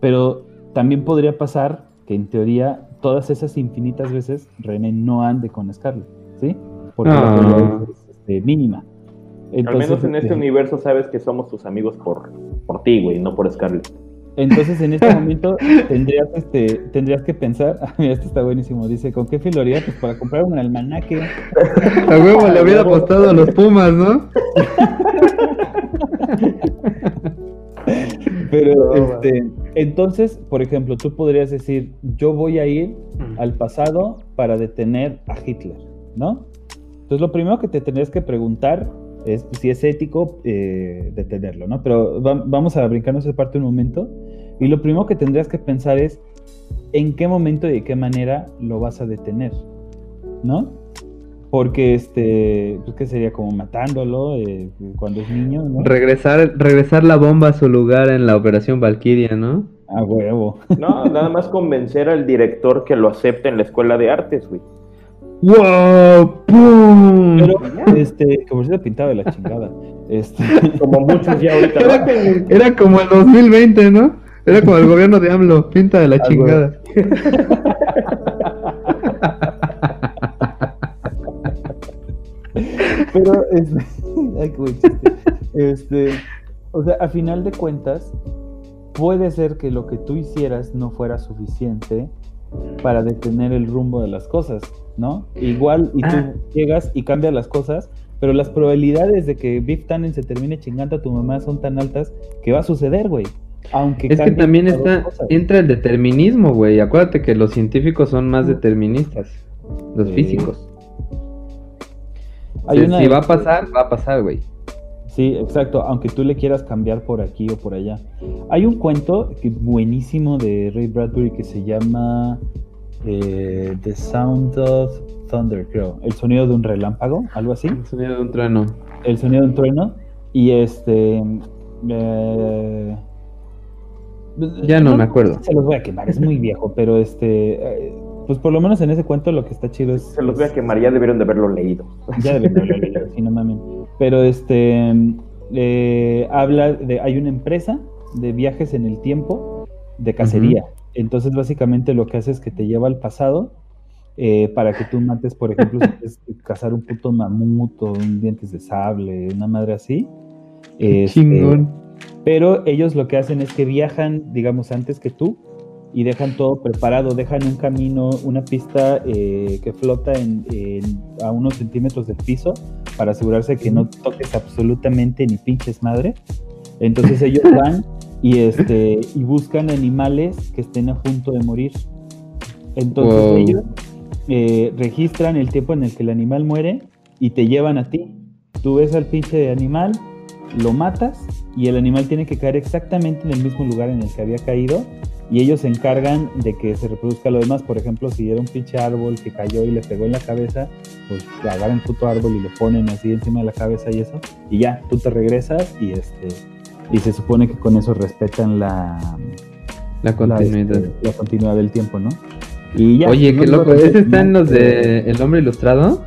Pero también podría pasar que en teoría todas esas infinitas veces René no ande con Scarlett, ¿sí? Porque la probabilidad es este, mínima. Al menos en este, este universo sabes que somos tus amigos por, por ti, güey, no por Scarlett. Entonces en este (laughs) momento tendrías, este, tendrías que pensar, (laughs) mira, este está buenísimo, dice, ¿con qué filoría? Pues para comprar un almanaque. A huevo le hubiera (laughs) apostado a los Pumas, ¿no? Pero, este, entonces, por ejemplo, tú podrías decir, yo voy a ir al pasado para detener a Hitler, ¿no? Entonces, lo primero que te tendrías que preguntar es si es ético eh, detenerlo, ¿no? Pero vamos a brincarnos esa parte un momento. Y lo primero que tendrías que pensar es en qué momento y de qué manera lo vas a detener, ¿no? Porque este, pues que sería como matándolo eh, cuando es niño, ¿no? Regresar, regresar la bomba a su lugar en la operación Valkyria, ¿no? A huevo. No, nada más convencer al director que lo acepte en la escuela de artes, güey. ¡Wow! ¡Pum! Pero, este, como se pintado de la chingada. (laughs) Este... Como muchos ya ahorita. Era, como el 2020, ¿no? Era como el gobierno de AMLO, pinta de la chingada. (laughs) Pero, este, (laughs) ay, este, o sea, a final de cuentas, puede ser que lo que tú hicieras no fuera suficiente para detener el rumbo de las cosas, ¿no? Igual, y tú ah. llegas y cambias las cosas, pero las probabilidades de que Biff Tannen se termine chingando a tu mamá son tan altas que va a suceder, güey. Aunque es que también está, entra el determinismo, güey. Acuérdate que los científicos son más deterministas, los físicos. si va a pasar, va a pasar, güey. Sí, exacto, aunque tú le quieras cambiar por aquí o por allá. Hay un cuento que, buenísimo de Ray Bradbury que se llama eh, The Sound of Thunder, creo. El sonido de un relámpago, algo así. El sonido de un trueno. El sonido de un trueno. Y este... Eh, ya no, me acuerdo. Se los voy a quemar, es muy viejo, pero este... Eh, pues por lo menos en ese cuento lo que está chido es... Se los voy a quemar, ya debieron de haberlo leído. Ya debieron de haberlo leído, sí, no mames. Pero este eh, habla de, hay una empresa de viajes en el tiempo de cacería. Entonces básicamente lo que hace es que te lleva al pasado eh, para que tú mates, por ejemplo, si (laughs) cazar un puto mamut o un dientes de sable, una madre así. Este, pero ellos lo que hacen es que viajan, digamos, antes que tú y dejan todo preparado, dejan un camino, una pista eh, que flota en, a unos centímetros del piso para asegurarse que no toques absolutamente ni pinches madre. Entonces ellos (laughs) van y, este, y buscan animales que estén a punto de morir. Entonces ellos eh, registran el tiempo en el que el animal muere y te llevan a ti. Tú ves al pinche animal, lo matas y el animal tiene que caer exactamente en el mismo lugar en el que había caído y ellos se encargan de que se reproduzca lo demás. Por ejemplo, si era un pinche árbol que cayó y le pegó en la cabeza, pues agarran puto árbol y lo ponen así encima de la cabeza y eso, y ya, tú te regresas y este y se supone que con eso respetan la La continuidad. este, la continuidad del tiempo, ¿no? Y ya, Oye, no qué lo loco. ¿Ese está en los de El Hombre Ilustrado?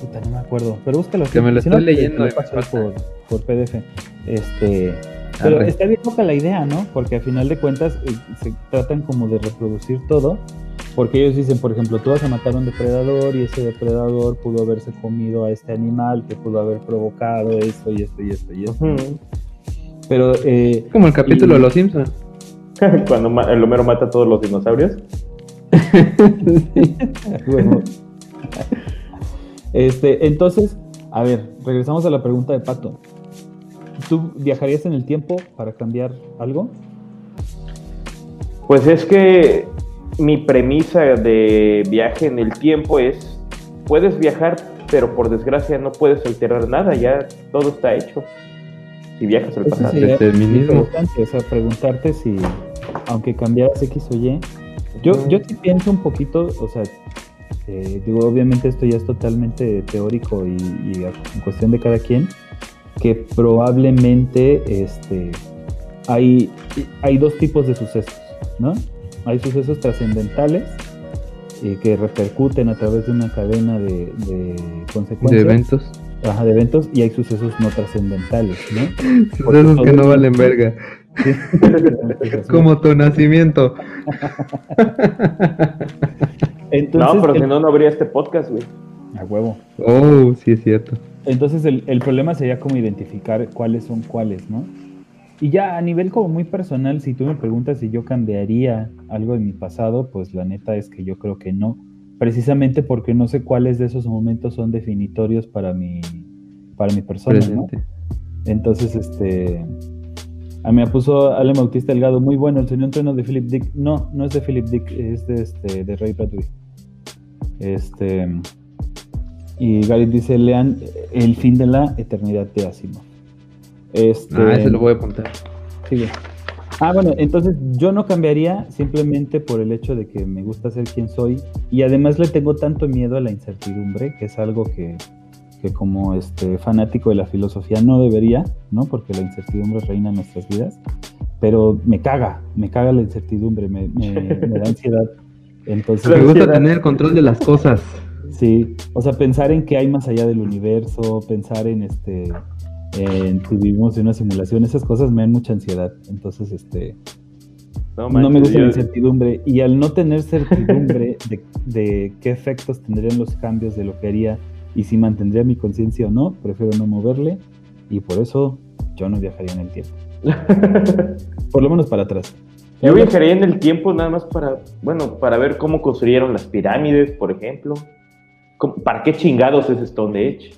Puta, no me acuerdo, pero búscalo. Que me lo si estoy no, leyendo te lo por, por PDF. Este, pero Arre. está bien loca la idea, ¿no? Porque al final de cuentas eh, se tratan como de reproducir todo. Porque ellos dicen, por ejemplo, tú vas a matar a un depredador y ese depredador pudo haberse comido a este animal que pudo haber provocado esto y esto y esto y esto. Pero eh, Como el capítulo Y- de Los Simpsons. (laughs) Cuando ma- el Homero mata a todos los dinosaurios. (laughs) (laughs) Este, entonces, a ver, regresamos a la pregunta de Pato. ¿Tú viajarías en el tiempo para cambiar algo? Pues es que mi premisa de viaje en el tiempo es, puedes viajar, pero por desgracia no puedes alterar nada, ya todo está hecho. Si viajas al pasado. Determinismo. interesante, o sea, preguntarte si, aunque cambiaras X o Y, yo, yo sí pienso un poquito, o sea, eh, digo, obviamente esto ya es totalmente teórico y, y en cuestión de cada quien, que probablemente este, hay, hay dos tipos de sucesos, ¿no? Hay sucesos trascendentales eh, que repercuten a través de una cadena de, de De consecuencias, eventos. ajá, de eventos, y hay sucesos no trascendentales, ¿no? (laughs) Sucesos que no valen verga. (laughs) Como tu nacimiento. (laughs) Entonces, no, pero el- si no, no habría este podcast, güey. A huevo. Oh, sí es cierto. Entonces el, el problema sería como identificar cuáles son cuáles, ¿no? Y ya a nivel como muy personal, si tú me preguntas si yo cambiaría algo de mi pasado, pues la neta es que yo creo que no. Precisamente porque no sé cuáles de esos momentos son definitorios para mi, para mi persona, ¿no? Entonces, este. A mí me puso Ale Bautista Delgado, muy bueno, el señor entreno de Philip Dick. No, no es de Philip Dick, es de, este, de Ray Bradbury. Este. Y Gary dice: lean El fin de la eternidad de Asimov. Este, Ah, ese lo voy a apuntar. sigue. Ah, bueno, entonces yo no cambiaría simplemente por el hecho de que me gusta ser quien soy y además le tengo tanto miedo a la incertidumbre, que es algo que, que como este fanático de la filosofía no debería, ¿no? Porque la incertidumbre reina en nuestras vidas, pero me caga, me caga la incertidumbre, me, me- me da (laughs) ansiedad. Entonces, Me gusta ansiedad. tener control de las cosas. Sí, o sea, pensar en qué hay más allá del universo, pensar en este, en que vivimos en una simulación, esas cosas me dan mucha ansiedad. Entonces, este, No, no me gusta la incertidumbre. Y al no tener certidumbre (laughs) de, de qué efectos tendrían los cambios de lo que haría y si mantendría mi conciencia o no, prefiero no moverle. Y por eso yo no viajaría en el tiempo. (laughs) Por lo menos para atrás. Yo viajaría en el tiempo nada más para, bueno, para ver cómo construyeron las pirámides, por ejemplo. ¿Cómo- ¿Para qué chingados es Stonehenge?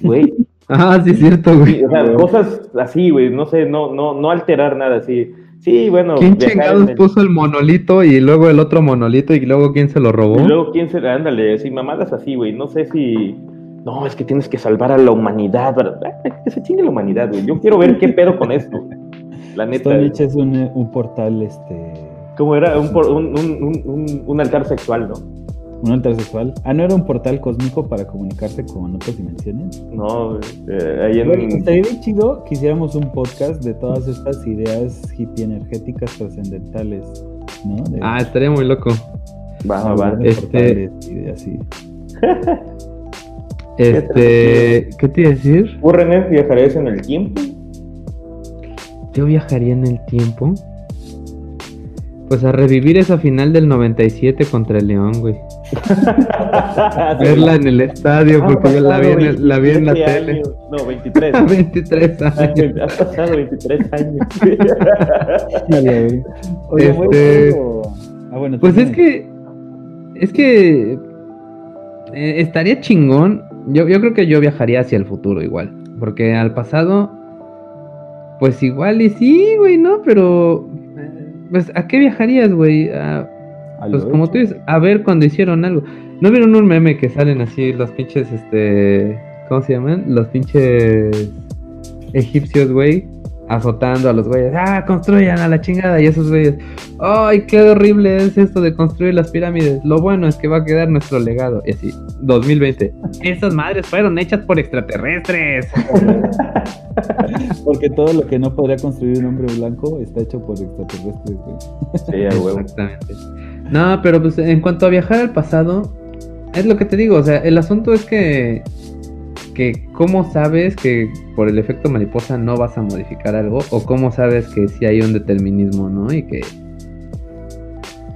Güey, (laughs) Ah, sí es cierto, güey. sí, o sea, Güey. cosas así, güey, no sé, no, no, no alterar nada así. Sí, bueno, ¿Quién chingados el- puso el monolito y luego el otro monolito y luego quién se lo robó? Y luego, ¿quién se Ándale, así, mamadas así, güey. No sé si. No, es que tienes que salvar a la humanidad. ¿verdad? Ah, Que se chingue la humanidad, güey. Yo quiero ver qué pedo con esto. (laughs) La neta. Stonehenge es un, un portal, este, ¿Cómo era? Un, por- un, un, un, un- un altar sexual, ¿no? Un altar sexual. Ah, ¿no era un portal cósmico para comunicarse con otras dimensiones? No, eh, ahí en. estaría bien chido que hiciéramos un podcast de todas estas ideas hippie energéticas trascendentales, ¿no? De- Ah, estaría muy loco. Va, va, Este- y así. (laughs) Este, ¿qué te iba a decir? ¿Tú, René, viajarías en el tiempo? Yo viajaría en el tiempo. Pues a revivir esa final del 97 contra el León, güey. (laughs) Verla en el estadio, Ah, porque yo la vi, en el- la vi en la 27 tele. (laughs) años. No, 23. 23 años. Has pasado 23 años. Oye, Este- ah, bueno, Pues es que. Es que. eh, estaría chingón. Yo, yo creo que yo viajaría hacia el futuro igual. Porque al pasado. Pues igual y sí, güey, ¿no? Pero. Pues, ¿a qué viajarías, güey? A- A Pues como tú dices, a ver cuando hicieron algo. ¿No vieron un meme que salen así los pinches, este, ¿cómo se llaman? Los pinches egipcios, güey, azotando a los güeyes. Ah, construyan a la chingada. Y esos güeyes, ay, qué horrible es esto de construir las pirámides. Lo bueno es que va a quedar nuestro legado. Y así, 2020. (laughs) Esas madres fueron hechas por extraterrestres. (laughs) Porque todo lo que no podría construir un hombre blanco está hecho por extraterrestres, güey. Sí, a huevo. Exactamente. No, pero pues en cuanto a viajar al pasado, es lo que te digo, o sea, el asunto es que que cómo sabes que por el efecto mariposa no vas a modificar algo o cómo sabes que sí hay un determinismo, ¿no? Y que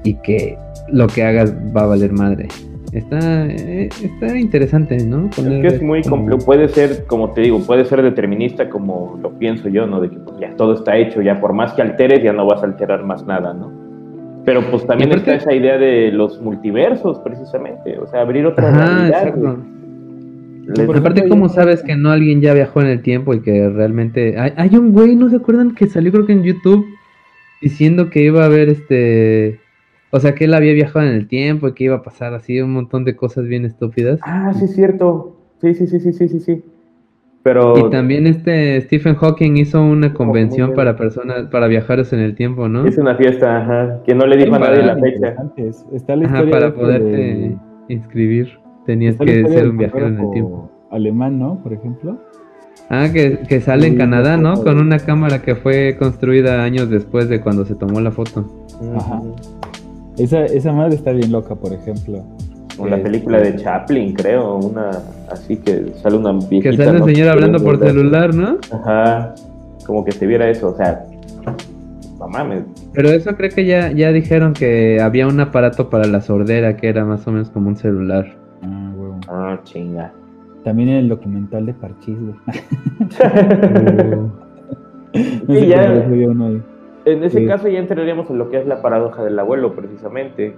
y que lo que hagas va a valer madre. Está eh, está interesante, ¿no? Es que es muy complejo, puede ser, como te digo, puede ser determinista como lo pienso yo, ¿no? De que pues, ya todo está hecho, ya por más que alteres ya no vas a alterar más nada, ¿no? Pero pues también está esa idea de los multiversos, precisamente, o sea, abrir otra realidad. Por Aparte, ¿cómo sabes que no alguien ya viajó en el tiempo y que realmente... Hay, hay un güey, ¿no se acuerdan? Que salió creo que en YouTube diciendo que iba a haber este... O sea, que él había viajado en el tiempo y que iba a pasar así un montón de cosas bien estúpidas. Ah, sí, es cierto. Sí, sí, sí, sí, sí, sí, sí. Pero Y también este Stephen Hawking hizo una convención para personas, para viajeros en el tiempo, ¿no? es una fiesta, ajá, que no le dijo a nadie la fecha. Está la Ajá, historia para poderte de- inscribir tenías está que ser un viajero en el tiempo. Alemán, ¿no? Por ejemplo. Ah, que, que sale en Sí, Canadá, ¿no? Con una cámara que fue construida años después de cuando se tomó la foto. Ajá. Esa, esa madre está bien loca, por ejemplo. O la Este, película de Chaplin, creo, una así que sale una viejita. Que sale el ¿no? señor hablando por celular, ¿no? Ajá, como que se viera eso, o sea, no mames. Pero eso creo que ya, ya dijeron que había un aparato para la sordera que era más o menos como un celular. Ah, huevo. Ah, chinga. También en el documental de Parchís, güey. (laughs) No Sí, ya. En ese Sí. caso ya entraríamos en lo que es la paradoja del abuelo, precisamente.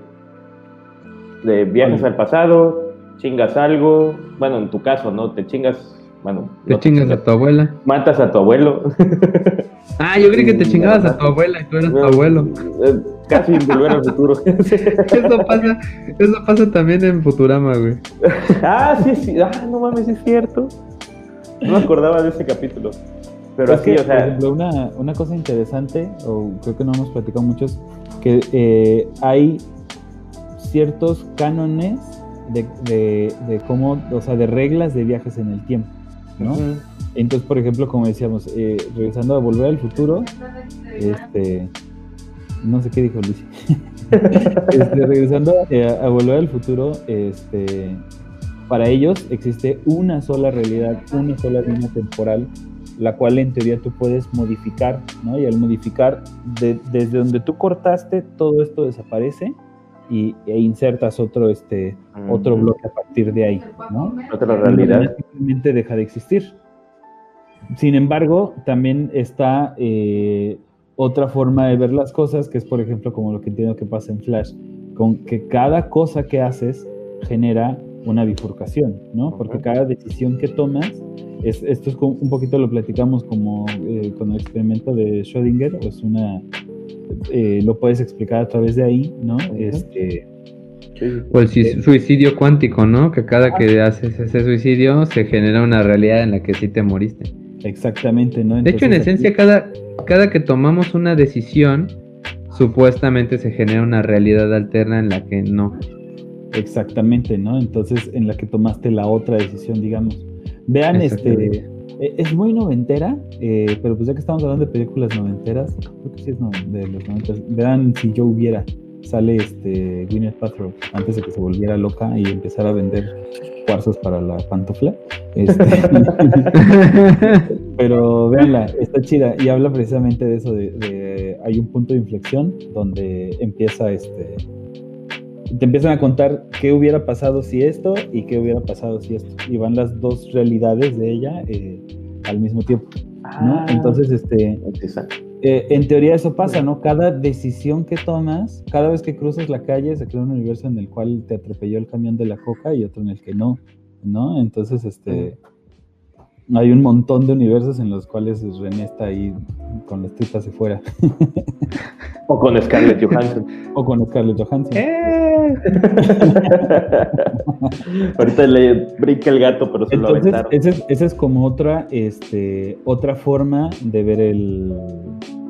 De viajes al pasado, chingas algo, bueno, en tu caso, ¿no? Te chingas, bueno, te no chingas a tu abuela. matas a tu abuelo. (laughs) Ah, yo creí que te chingabas a tu abuela y tú eras tu abuelo. Eh, Casi en volver al futuro. (laughs) (laughs) Eso pasa, eso pasa también en Futurama, güey. ah, sí, sí, ah, no mames, es cierto. No me acordaba de ese capítulo. Pero Es así, que, o sea, por ejemplo, una, una cosa interesante, o creo que no hemos platicado muchos, que eh, hay ciertos cánones de, de, de cómo, o sea, de reglas de viajes en el tiempo, ¿no? Entonces, por ejemplo, como decíamos, eh, regresando a Volver al Futuro, este, no sé qué dijo Lucy. (laughs) Este, regresando eh, a Volver al Futuro, este, para ellos existe una sola realidad, una sola línea temporal, la cual en teoría tú puedes modificar, ¿no? Y al modificar, de- desde donde tú cortaste, todo esto desaparece y, e insertas otro, este, otro bloque a partir de ahí, ¿no? Otra realidad. Simplemente deja de existir. Sin embargo, también está eh, otra forma de ver las cosas, que es, por ejemplo, como lo que entiendo que pasa en Flash, con que cada cosa que haces genera una bifurcación, ¿no? Porque cada decisión que tomas, es, esto es como- un poquito lo platicamos como eh, con el experimento de Schrödinger, es una, eh, lo puedes explicar a través de ahí, ¿no? Este. O el sui- suicidio cuántico, ¿no? Que cada que haces ese suicidio se genera una realidad en la que sí te moriste. exactamente, ¿no? De hecho, en esencia, cada, cada que tomamos una decisión, supuestamente se genera una realidad alterna en la que no. Exactamente, ¿no? Entonces, en la que tomaste la otra decisión, digamos. Vean, este, eh, es muy noventera, eh, pero pues ya que estamos hablando de películas noventeras, creo que sí es no- de los noventas. Vean si yo hubiera, sale este Gwyneth Paltrow antes de que se volviera loca y empezara a vender cuarzos para la pantufla. Este, (laughs) pero véanla, está chida y habla precisamente de eso, de, de- hay un punto de inflexión donde empieza este te empiezan a contar qué hubiera pasado si esto y qué hubiera pasado si esto y van las dos realidades de ella eh, al mismo tiempo, ¿no? Ah, Entonces, este, eh, en teoría eso pasa, ¿no? Cada decisión que tomas, cada vez que cruzas la calle se crea un universo en el cual te atropelló el camión de la coca y otro en el que no, ¿no? Entonces, este, hay un montón de universos en los cuales René está ahí con las tripas de fuera O con Scarlett Johansson. (laughs) o con Scarlett Johansson. ¡Eh! (laughs) Ahorita le brinca el gato, pero se lo aventaron. esa es, esa es como otra, este, otra forma de ver el,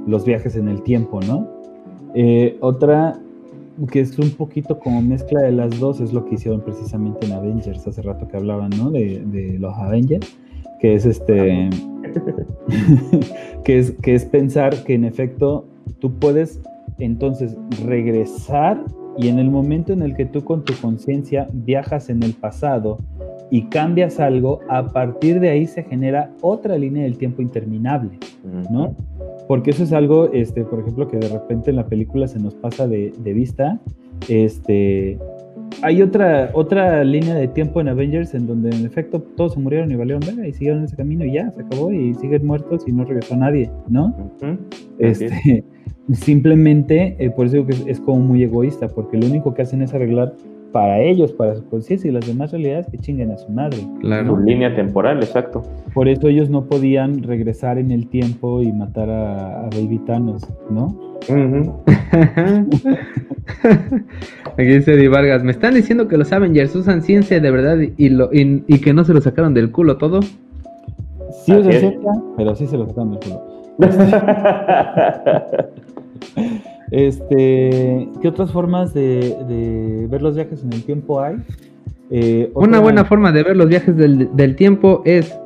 los viajes en el tiempo, ¿no? Eh, otra que es un poquito como mezcla de las dos es lo que hicieron precisamente en Avengers hace rato que hablaban, ¿no? De, de los Avengers, que es este, (laughs) que es que es pensar que en efecto tú puedes entonces regresar y en el momento en el que tú con tu conciencia viajas en el pasado y cambias algo, a partir de ahí se genera otra línea del tiempo interminable, ¿no? Porque eso es algo, este, por ejemplo, que de repente en la película se nos pasa de, de vista. Este, hay otra, otra línea de tiempo en Avengers en donde en efecto todos se murieron y valieron verga y siguieron ese camino y ya, se acabó y siguen muertos y no regresó nadie, ¿no? Así es. Este, (laughs) simplemente, eh, por eso digo que es, es como muy egoísta, porque lo único que hacen es arreglar para ellos, para su conciencia y las demás realidades que chinguen a su madre. Su Claro. línea temporal, exacto. Por eso ellos no podían regresar en el tiempo y matar a, a Baby Thanos, ¿no? Ujú. (laughs) Aquí dice Di Vargas, me están diciendo que los Avengers usan ciencia de verdad y, lo, y, y que no se lo sacaron del culo todo. Sí usan ciencia, pero sí se lo sacan del culo. (laughs) Este, ¿qué otras formas de, de ver los viajes en el tiempo hay? Eh, Una buena forma de ver los viajes del, del tiempo es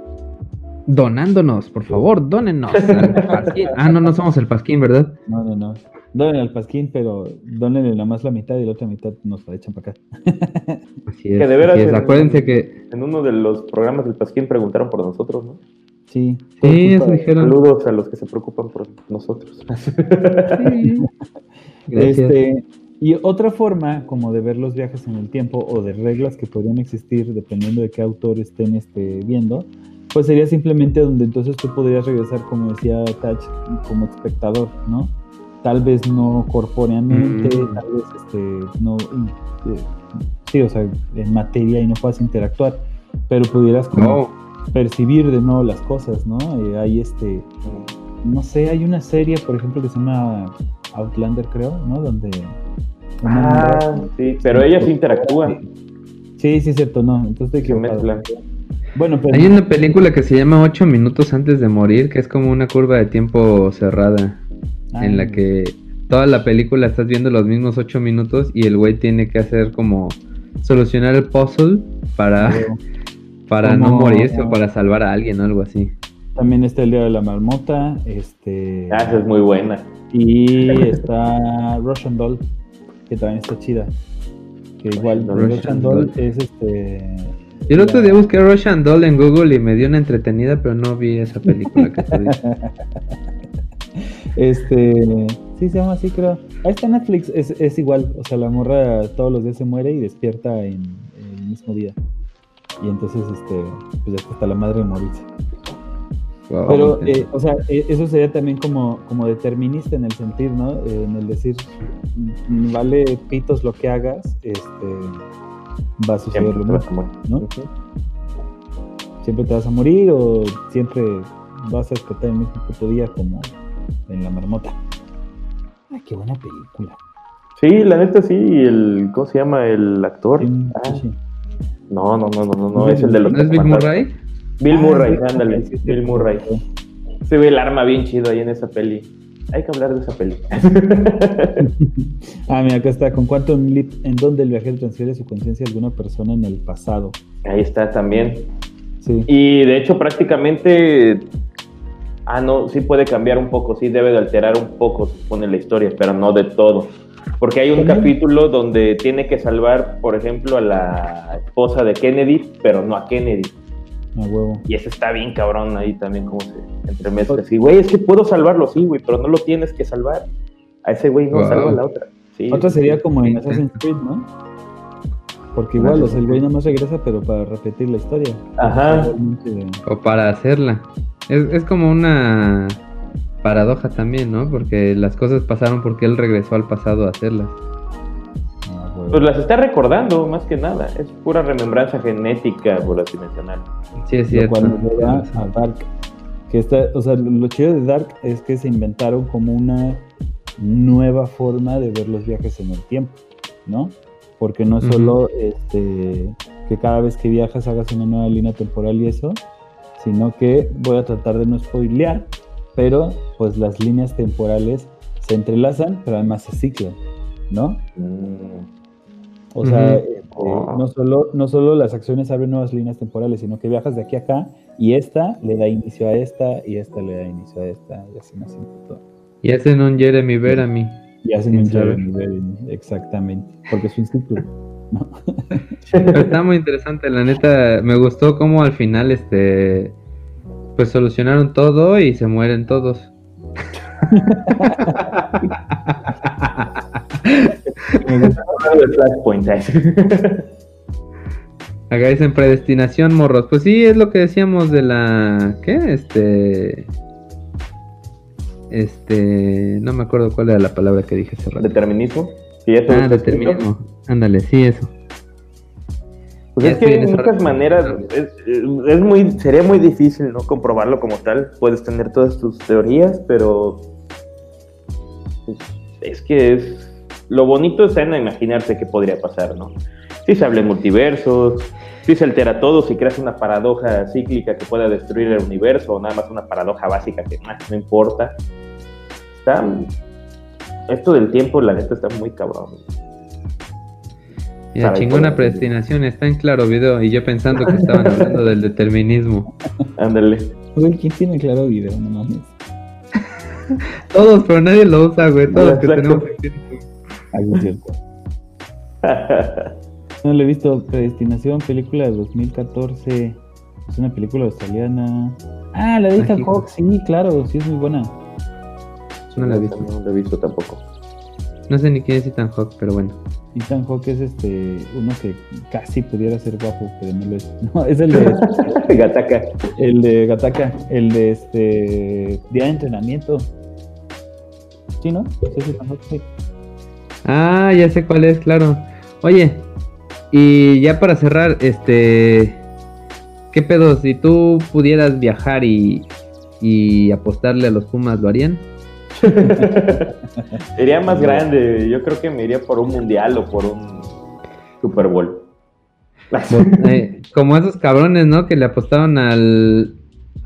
donándonos, por favor, dónennos. al. (laughs) Ah, no, no somos el Pasquín, ¿verdad? No, no, no. Donen al Pasquín, pero donenle nada más la mitad y la otra mitad nos la echan para acá. (laughs) Así es. Que de veras es. en- Acuérdense que En uno de los programas del Pasquín preguntaron por nosotros, ¿no? Sí. Sí, eso dijeron. Saludos a los que se preocupan por nosotros. (laughs) Sí. Gracias. Este, y otra forma como de ver los viajes en el tiempo o de reglas que podrían existir dependiendo de qué autor estén este, viendo, pues sería simplemente donde entonces tú podrías regresar, como decía Touch, como espectador, ¿no? Tal vez no corpóreamente, Mm. tal vez este, no, eh, sí, o sea, en materia y no puedas interactuar, pero pudieras como No. percibir de nuevo las cosas, ¿no? Eh, hay este, no sé, hay una serie, por ejemplo, que se llama Outlander, creo, ¿no? Donde... una Ah, sí, pero ellas interactúan, Sí, sí, es cierto, no. Entonces. Bueno, pero Hay una película que se llama Ocho minutos antes de morir, que es como una curva de tiempo cerrada, Ah, en la que toda la película estás viendo los mismos ocho minutos y el güey tiene que hacer como solucionar el puzzle para, creo. (laughs) para no morirse o para salvar a alguien o algo así. También está el Día de la Marmota, este... Ah, esa es muy buena. Y está Russian Doll, que también está chida. Que igual, Russian Russian, Doll. Doll es este... Yo el otro día busqué Russian Doll en Google y me dio una entretenida, pero no vi esa película que tú dices. (laughs) Este... Sí, se llama así, creo. Ahí está Netflix, es, es igual. O sea, la morra todos los días se muere y despierta en, en el mismo día. Y entonces, este, pues ya está hasta la madre de morirse. Wow, Pero, eh, o sea, eh, eso sería también como, como determinista en el sentir, ¿no? Eh, en el decir, mm, vale pitos lo que hagas, este, va a suceder Siempre lo te vas mismo, a morir. ¿no? Siempre te vas a morir o siempre vas a explotar el mismo puto día como en la marmota. Ay, qué buena película. Sí, la neta sí, el, ¿cómo se llama el actor? Sí, Ah, sí. no, no, no, no, no, no, es el de los ¿No es Bill. Murray? Bill Ah, Murray, ándale, Murray, sí, sí, Bill sí. Murray. Se ve el arma bien chido ahí en esa peli. Hay que hablar de esa peli. (laughs) Ah, mira, acá está. ¿Con Quantum Leap en donde el viajero transfiere su conciencia a alguna persona en el pasado? ahí está también. Sí. Y de hecho prácticamente... Ah, no, sí puede cambiar un poco, sí debe de alterar un poco, supone, la historia, pero no de todo. Porque hay un capítulo donde tiene que salvar, por ejemplo, a la esposa de Kennedy, pero no a Kennedy. A huevo. Y ese está bien cabrón ahí también, como se entremezcla. así, güey, es que puedo salvarlo, sí, güey, pero no lo tienes que salvar. A ese güey no Wow. salva a la otra. Sí. Otra sería como en Sí. Assassin's Creed, ¿no? Porque igual, o sea, el güey nada más regresa, pero para repetir la historia. Ajá. O para hacerla. Es, es como una paradoja también, ¿no? Porque las cosas pasaron porque él regresó al pasado a hacerlas. Pues las está recordando, más que nada. Es pura remembranza genética, por así mencionar. Sí, es Lo cierto. cual nos lleva a Dark. Que está, o sea, lo chido de Dark es que se inventaron como una nueva forma de ver los viajes en el tiempo, ¿no? porque no solo este, que cada vez que viajas hagas una nueva línea temporal y eso, sino que voy a tratar de no spoilear, pero pues las líneas temporales se entrelazan, pero además se ciclan, ¿no? Mm. O sea, este, no, solo, no solo las acciones abren nuevas líneas temporales, sino que viajas de aquí a acá y esta le da inicio a esta y esta le da inicio a esta y así más Y hacen un Jeremy mí Y hacen un Jeremy Verami, exactamente, porque es un ciclo. Está muy interesante, la neta, me gustó cómo al final este pues solucionaron todo y se mueren todos. Acá dicen predestinación, morros. Pues sí, es lo que decíamos de la. ¿Qué? Este. Este. No me acuerdo cuál era la palabra que dije hace rato. ¿Determinismo? Ah, determinismo. Ándale, sí, eso. Pues es que de muchas maneras es, muy, sería muy difícil no comprobarlo como tal. Puedes tener todas tus teorías, pero pues, es que es lo bonito es en imaginarse qué podría pasar, ¿no? Si se habla de multiversos, si se altera todo, si creas una paradoja cíclica que pueda destruir el universo, o nada más una paradoja básica que no importa. Está, esto del tiempo, la neta, está muy cabrón. La chingona predestinación está en claro video y yo pensando que estaban hablando del determinismo. Ándale. ¿quién tiene claro video? No mames. (laughs) Todos, pero nadie lo usa, güey. Todos que tenemos Ahí es cierto. (laughs) no le he visto Predestinación, película de 2014. Es una película australiana. Ah, la de Ethan Hawke, sí, claro, sí es muy buena. No la he visto. No la he visto tampoco. No sé ni quién es Ethan Hawke, pero bueno. Ethan Hawke es este uno que casi pudiera ser guapo, pero no lo es. (laughs) No, es el de (laughs) Gataka. El de Gataka, el de este día de entrenamiento. Sí, ¿no? Sí, es Ethan Hawke, sí. Ah, ya sé cuál es, claro. Oye, y ya para cerrar, este, ¿qué pedo? Si tú pudieras viajar y, y apostarle a los Pumas, ¿lo harían? (laughs) Sería más grande. Yo creo que me iría por un mundial o por un Super Bowl. Eh, como esos cabrones, ¿no? Que le apostaron al,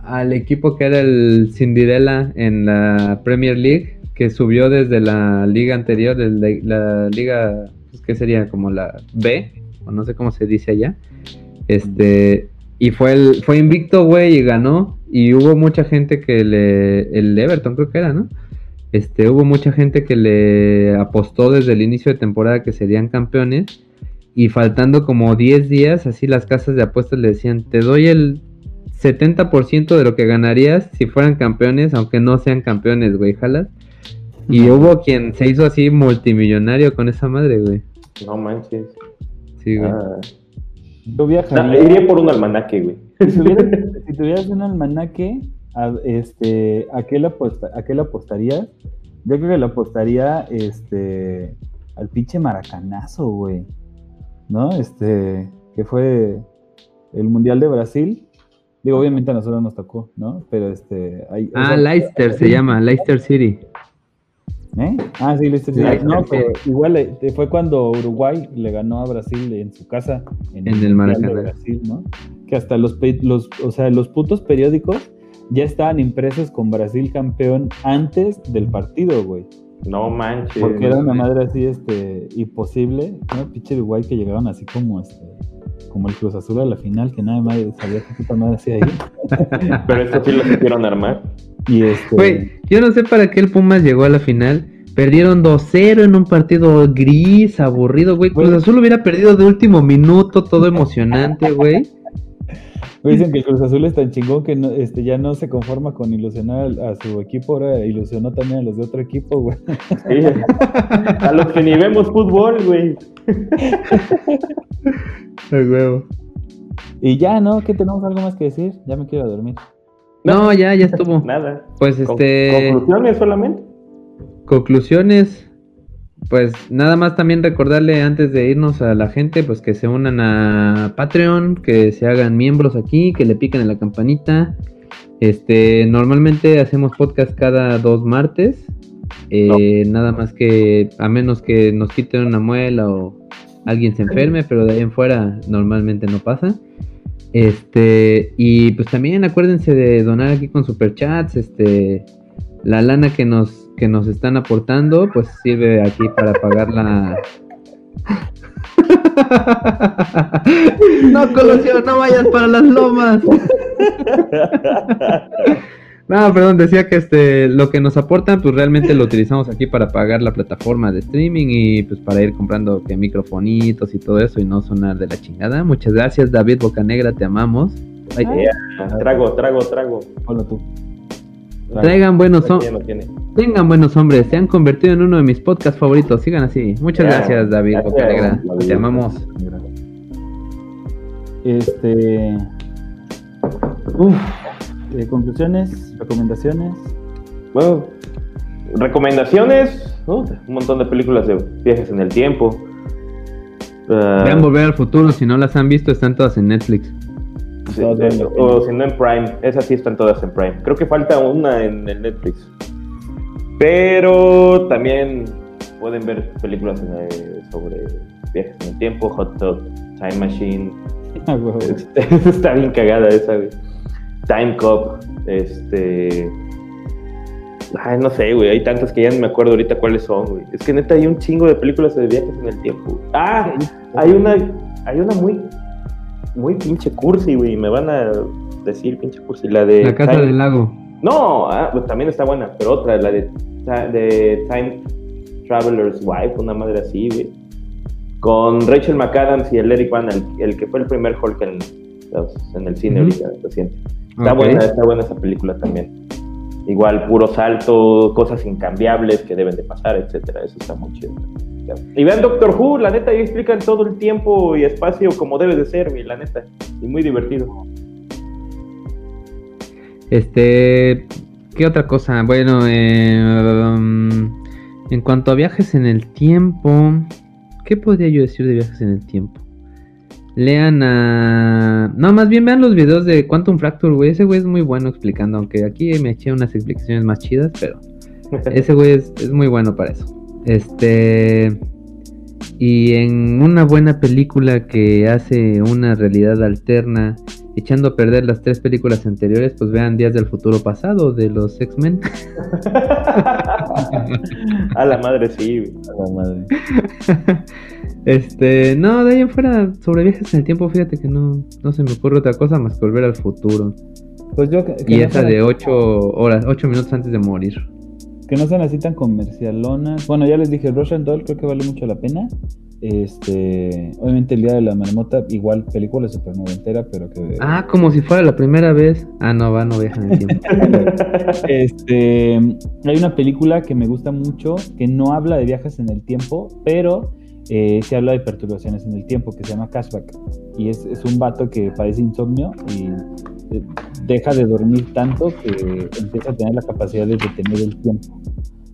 al equipo que era el Cinderella en la Premier League que subió desde la liga anterior, desde la liga, pues, ¿qué sería? Como la B, o no sé cómo se dice allá. Este, y fue el, fue invicto, güey, y ganó. Y hubo mucha gente que le, el Everton creo que era, ¿no? Este, hubo mucha gente que le apostó desde el inicio de temporada que serían campeones. Y faltando como 10 días, así las casas de apuestas le decían, te doy el 70% de lo que ganarías si fueran campeones, aunque no sean campeones, güey, jalas. Y hubo quien se hizo así multimillonario con esa madre, güey. No manches. Sí, güey. Ah. Yo viajaría. iría por un almanaque, güey. Si, tuvieras (laughs) un almanaque, a, este, ¿a qué, le aposta, ¿a qué le apostarías? Yo creo que le apostaría este, al pinche maracanazo, güey. ¿No? Este, que fue el Mundial de Brasil. Digo, obviamente a nosotros nos tocó, ¿no? Pero este. Hay, ah, Leicester se llama, Leicester City. ¿Eh? Ah, sí, Leicester City. no, pero igual eh, fue cuando Uruguay le ganó a Brasil en su casa. En, el Maracaná. Brasil, ¿no? Que hasta los, los, o sea, los putos periódicos ya estaban impresos con Brasil campeón antes del partido, güey. No manches. Porque era una madre así, este, imposible. ¿no? Pinche Uruguay que llegaban así como, este, como el Cruz Azul a la final, que nada más sabía qué puta madre hacía ahí. (laughs) Pero esto sí lo supieron armar. Y este... Güey, yo no sé para qué el Pumas llegó a la final. Perdieron 2-0 en un partido gris, aburrido, güey. Cruz Azul hubiera perdido de último minuto, todo emocionante, güey. Dicen que el Cruz Azul es tan chingón que este, ya no se conforma con ilusionar a, su equipo, ahora ilusionó también a los de otro equipo, güey. A los que ni vemos fútbol, güey. El huevo. Y ya, ¿no? ¿Qué tenemos algo más que decir? Ya me quiero dormir. No, ya, ya estuvo. Nada. Pues este. ¿Conclusiones solamente? Conclusiones. Pues nada más también recordarle antes de irnos a la gente, pues que se unan a Patreon, que se hagan miembros aquí, que le piquen en la campanita. Este, normalmente hacemos podcast cada dos martes. Eh, nada más que, a menos que nos quiten una muela o, alguien se enferme, pero de ahí en fuera normalmente no pasa. Este, y pues también acuérdense de donar aquí con superchats, este, la lana que nos, que nos están aportando, pues sirve aquí para pagar la... (laughs) no, Colosio, no vayas para las lomas. (laughs) No, perdón, decía que este lo que nos aportan, pues realmente lo utilizamos aquí para pagar la plataforma de streaming y pues para ir comprando que microfonitos y todo eso y no sonar de la chingada. Muchas gracias, David Bocanegra, te amamos. Ay, trago, trago, trago. Hola tú. Traigan buenos hombres. Tengan buenos hombres. Se han convertido en uno de mis podcasts favoritos. Sigan así. Muchas gracias, David. Te amamos. Este. Uf. Eh, conclusiones, recomendaciones. Bueno, recomendaciones, un montón de películas de viajes en el tiempo. Uh, Vean Volver al Futuro, si no las han visto, están todas en Netflix. O si no en Prime, esas sí están todas en Prime. Creo que falta una en el Netflix. Pero también pueden ver películas eh, sobre viajes en el tiempo, Hot Tub, Time Machine. (laughs) Ah, (laughs) está bien cagada esa, güey. Time Cop, este. Ay, no sé, güey, hay tantas que ya no me acuerdo ahorita cuáles son, güey. Es que neta hay un chingo de películas de viajes en el tiempo. Ah, hay una, hay una muy, muy pinche cursi, güey. Me van a decir pinche cursi, la de. La casa del lago. No, ah, pues también está buena, pero otra, la de, de Time Traveler's Wife, una madre así, güey. Con Rachel McAdams y el Eric Van, el, que fue el primer Hulk en, en el cine ahorita, reciente. Está buena, está buena esa película también. Igual, puro salto, cosas incambiables que deben de pasar, etcétera. Eso está muy chido. Y vean Doctor Who, la neta, ahí explican todo el tiempo y espacio como debe de ser, la neta. Y muy divertido. Este, ¿qué otra cosa? Bueno, eh, en cuanto a viajes en el tiempo, ¿qué podría yo decir de viajes en el tiempo? Lean a. No, más bien vean los videos de Quantum Fracture, güey. Ese güey es muy bueno explicando, aunque aquí me eché unas explicaciones más chidas, pero (laughs) ese güey es, muy bueno para eso. Este. Y en una buena película que hace una realidad alterna, echando a perder las tres películas anteriores, pues vean Días del Futuro Pasado de los X-Men. (laughs) a la madre, sí, a la madre. (laughs) Este, no, de ahí en fuera, sobre viajes en el tiempo, fíjate que no, no se me ocurre otra cosa más que volver al futuro. Pues yo, y esa de 8 horas, 8 minutos antes de morir. Que no sean así tan comercialonas. Bueno, ya les dije, Russian Doll creo que vale mucho la pena. Este, obviamente el día de la marmota, igual película super noventera, pero que. Ah, como si fuera la primera vez. Ah, no, va, no viaja en el tiempo. (laughs) este, hay una película que me gusta mucho que no habla de viajes en el tiempo, pero eh, se habla de perturbaciones en el tiempo, que se llama cashback. Y es, es un vato que padece insomnio y eh, deja de dormir tanto que empieza a tener la capacidad de detener el tiempo.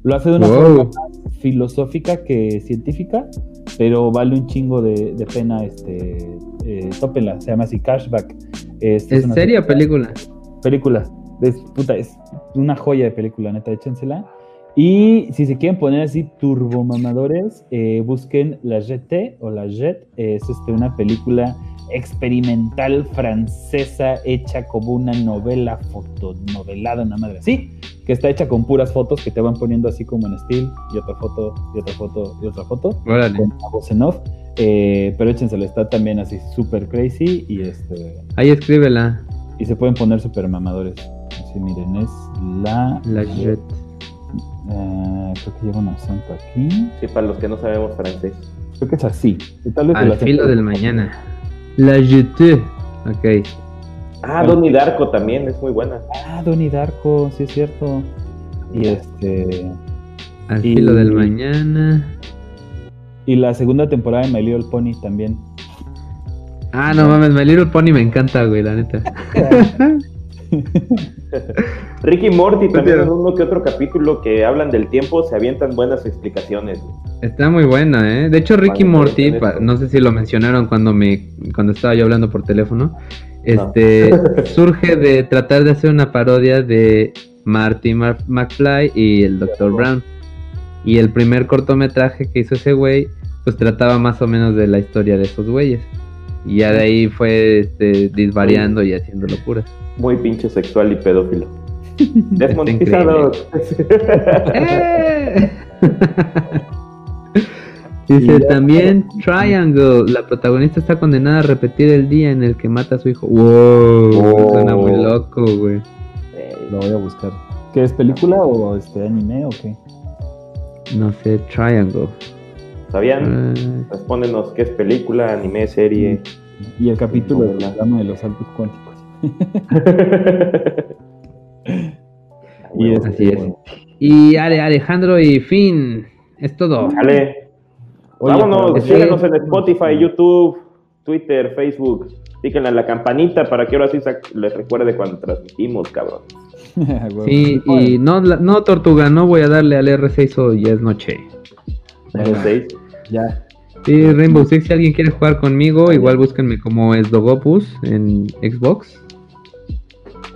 Lo hace de una forma más filosófica que científica, pero vale un chingo de, pena. Este, eh, tópenla, se llama así Cashback. Este, ¿Es, seria película? Película. Es, puta, es una joya de película, neta, échensela. Y si se quieren poner así turbomamadores, eh, busquen La Jetée o La Jet. es este, una película experimental francesa hecha como una novela fotonovelada, una madre así, que está hecha con puras fotos que te van poniendo así como en estilo, y otra foto, y otra foto, y otra foto, con voz en off. Eh, pero échensela, está también así súper crazy y este... Ahí escríbela. Y se pueden poner super mamadores. Así, miren, es La... La Jet. Eh, creo que lleva un acento aquí. Sí, para los que no sabemos francés. Creo que es así. Al filo del mañana. La Jetée. Ok. Ah, Donnie Darko también es muy buena. Ah, Donnie Darko, sí es cierto. Y este. Al filo del mañana. Y la segunda temporada de My Little Pony también. Ah, no mames, My Little Pony me encanta, güey, la neta. (laughs) (laughs) Ricky Morty también en uno que otro capítulo que hablan del tiempo se avientan buenas explicaciones. Está muy buena, ¿eh? De hecho, Ricky Morty, no sé si lo mencionaron cuando me cuando estaba yo hablando por teléfono, este (laughs) surge de tratar de hacer una parodia de Marty McFly y el Dr. Brown. Y el primer cortometraje que hizo ese güey pues trataba más o menos de la historia de esos güeyes. Y ya de ahí fue este, disvariando y haciendo locuras. Muy pinche sexual y pedófilo. (laughs) Está Desmonetizados. (laughs) ¡Eh! Dice también Triangle, la protagonista está condenada a repetir el día en el que mata a su hijo. Wow, Oh. suena muy loco, güey. Eh, Lo voy a buscar. ¿Qué es película o este anime o qué? No sé, Triangle. ¿Sabían? Eh, Respóndenos qué es película, anime, serie. Y el capítulo del Novela. programa de los saltos cuánticos. (laughs) Y es- Así es. Y Ale, Alejandro y Fin, es todo. Dale. Oye, Vámonos, síganos en Spotify, YouTube, Twitter, Facebook. Píquenle a la campanita para que ahora sí les recuerde cuando transmitimos, cabrón. (laughs) Sí, y no, la- no, Tortuga, no voy a darle al R6 hoy, ya es noche. bueno, Seis. Ya. Sí, Rainbow Six, si alguien quiere jugar conmigo, igual búsquenme como Esdogopus en Xbox.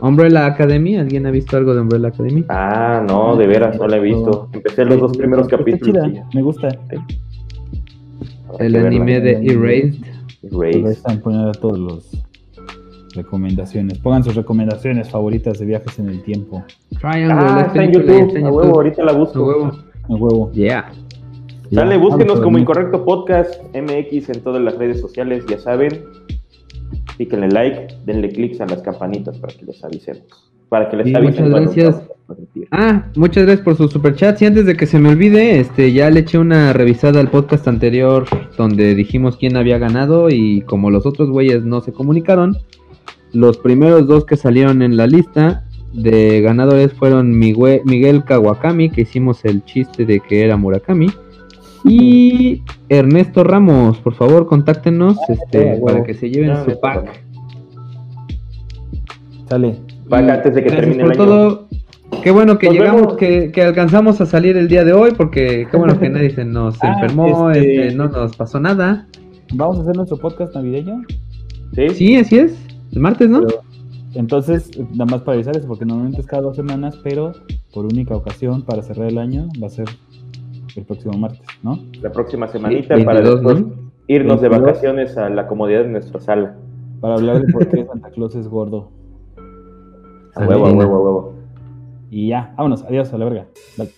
Umbrella Academy, ¿alguien ha visto algo de Umbrella Academy? Ah, no, de veras, no la he visto. Empecé los dos primeros capítulos. chida, me gusta. Habrá El que verla. anime de Erased. Ahí Race. están poniendo todos los recomendaciones. Pongan sus recomendaciones favoritas de viajes en el tiempo. Triangle, Ah, es está en YouTube. está en A YouTube. huevo, ahorita la A busco. huevo. A huevo. Yeah. Dale, búsquenos como. Incorrecto Podcast MX en todas las redes sociales, ya saben. Píquenle like, denle clics a las campanitas para que les avisemos. Para que les Sí, avisen muchas gracias. Ah, muchas gracias por sus superchats. Y antes de que se me olvide, este, ya le eché una revisada al podcast anterior donde dijimos quién había ganado y como los otros güeyes no se comunicaron, los primeros dos que salieron en la lista de ganadores fueron Miguel Kawakami, que hicimos el chiste de que era Murakami, y Ernesto Ramos. Por favor, contáctenos este, huevo. para que se lleven Ah, su pack. Sale. Pack antes de que Gracias termine el por año. todo. Qué bueno que Nos llegamos, que, que alcanzamos a salir el día de hoy, porque qué bueno que nadie se nos (laughs) Ah, enfermó, este- este, no nos pasó nada. Vamos a hacer nuestro podcast navideño. ¿Sí? Sí, así es. El martes, ¿no? Pero- Entonces, nada más para avisarles, porque normalmente es cada dos semanas, pero por única ocasión para cerrar el año va a ser el próximo martes, ¿no? La próxima semanita para después irnos de vacaciones a la comodidad de nuestra sala. Para hablar de por qué (laughs) Santa Claus es gordo. A huevo, a huevo, a huevo. Y ya, vámonos, adiós, a la verga. Dale.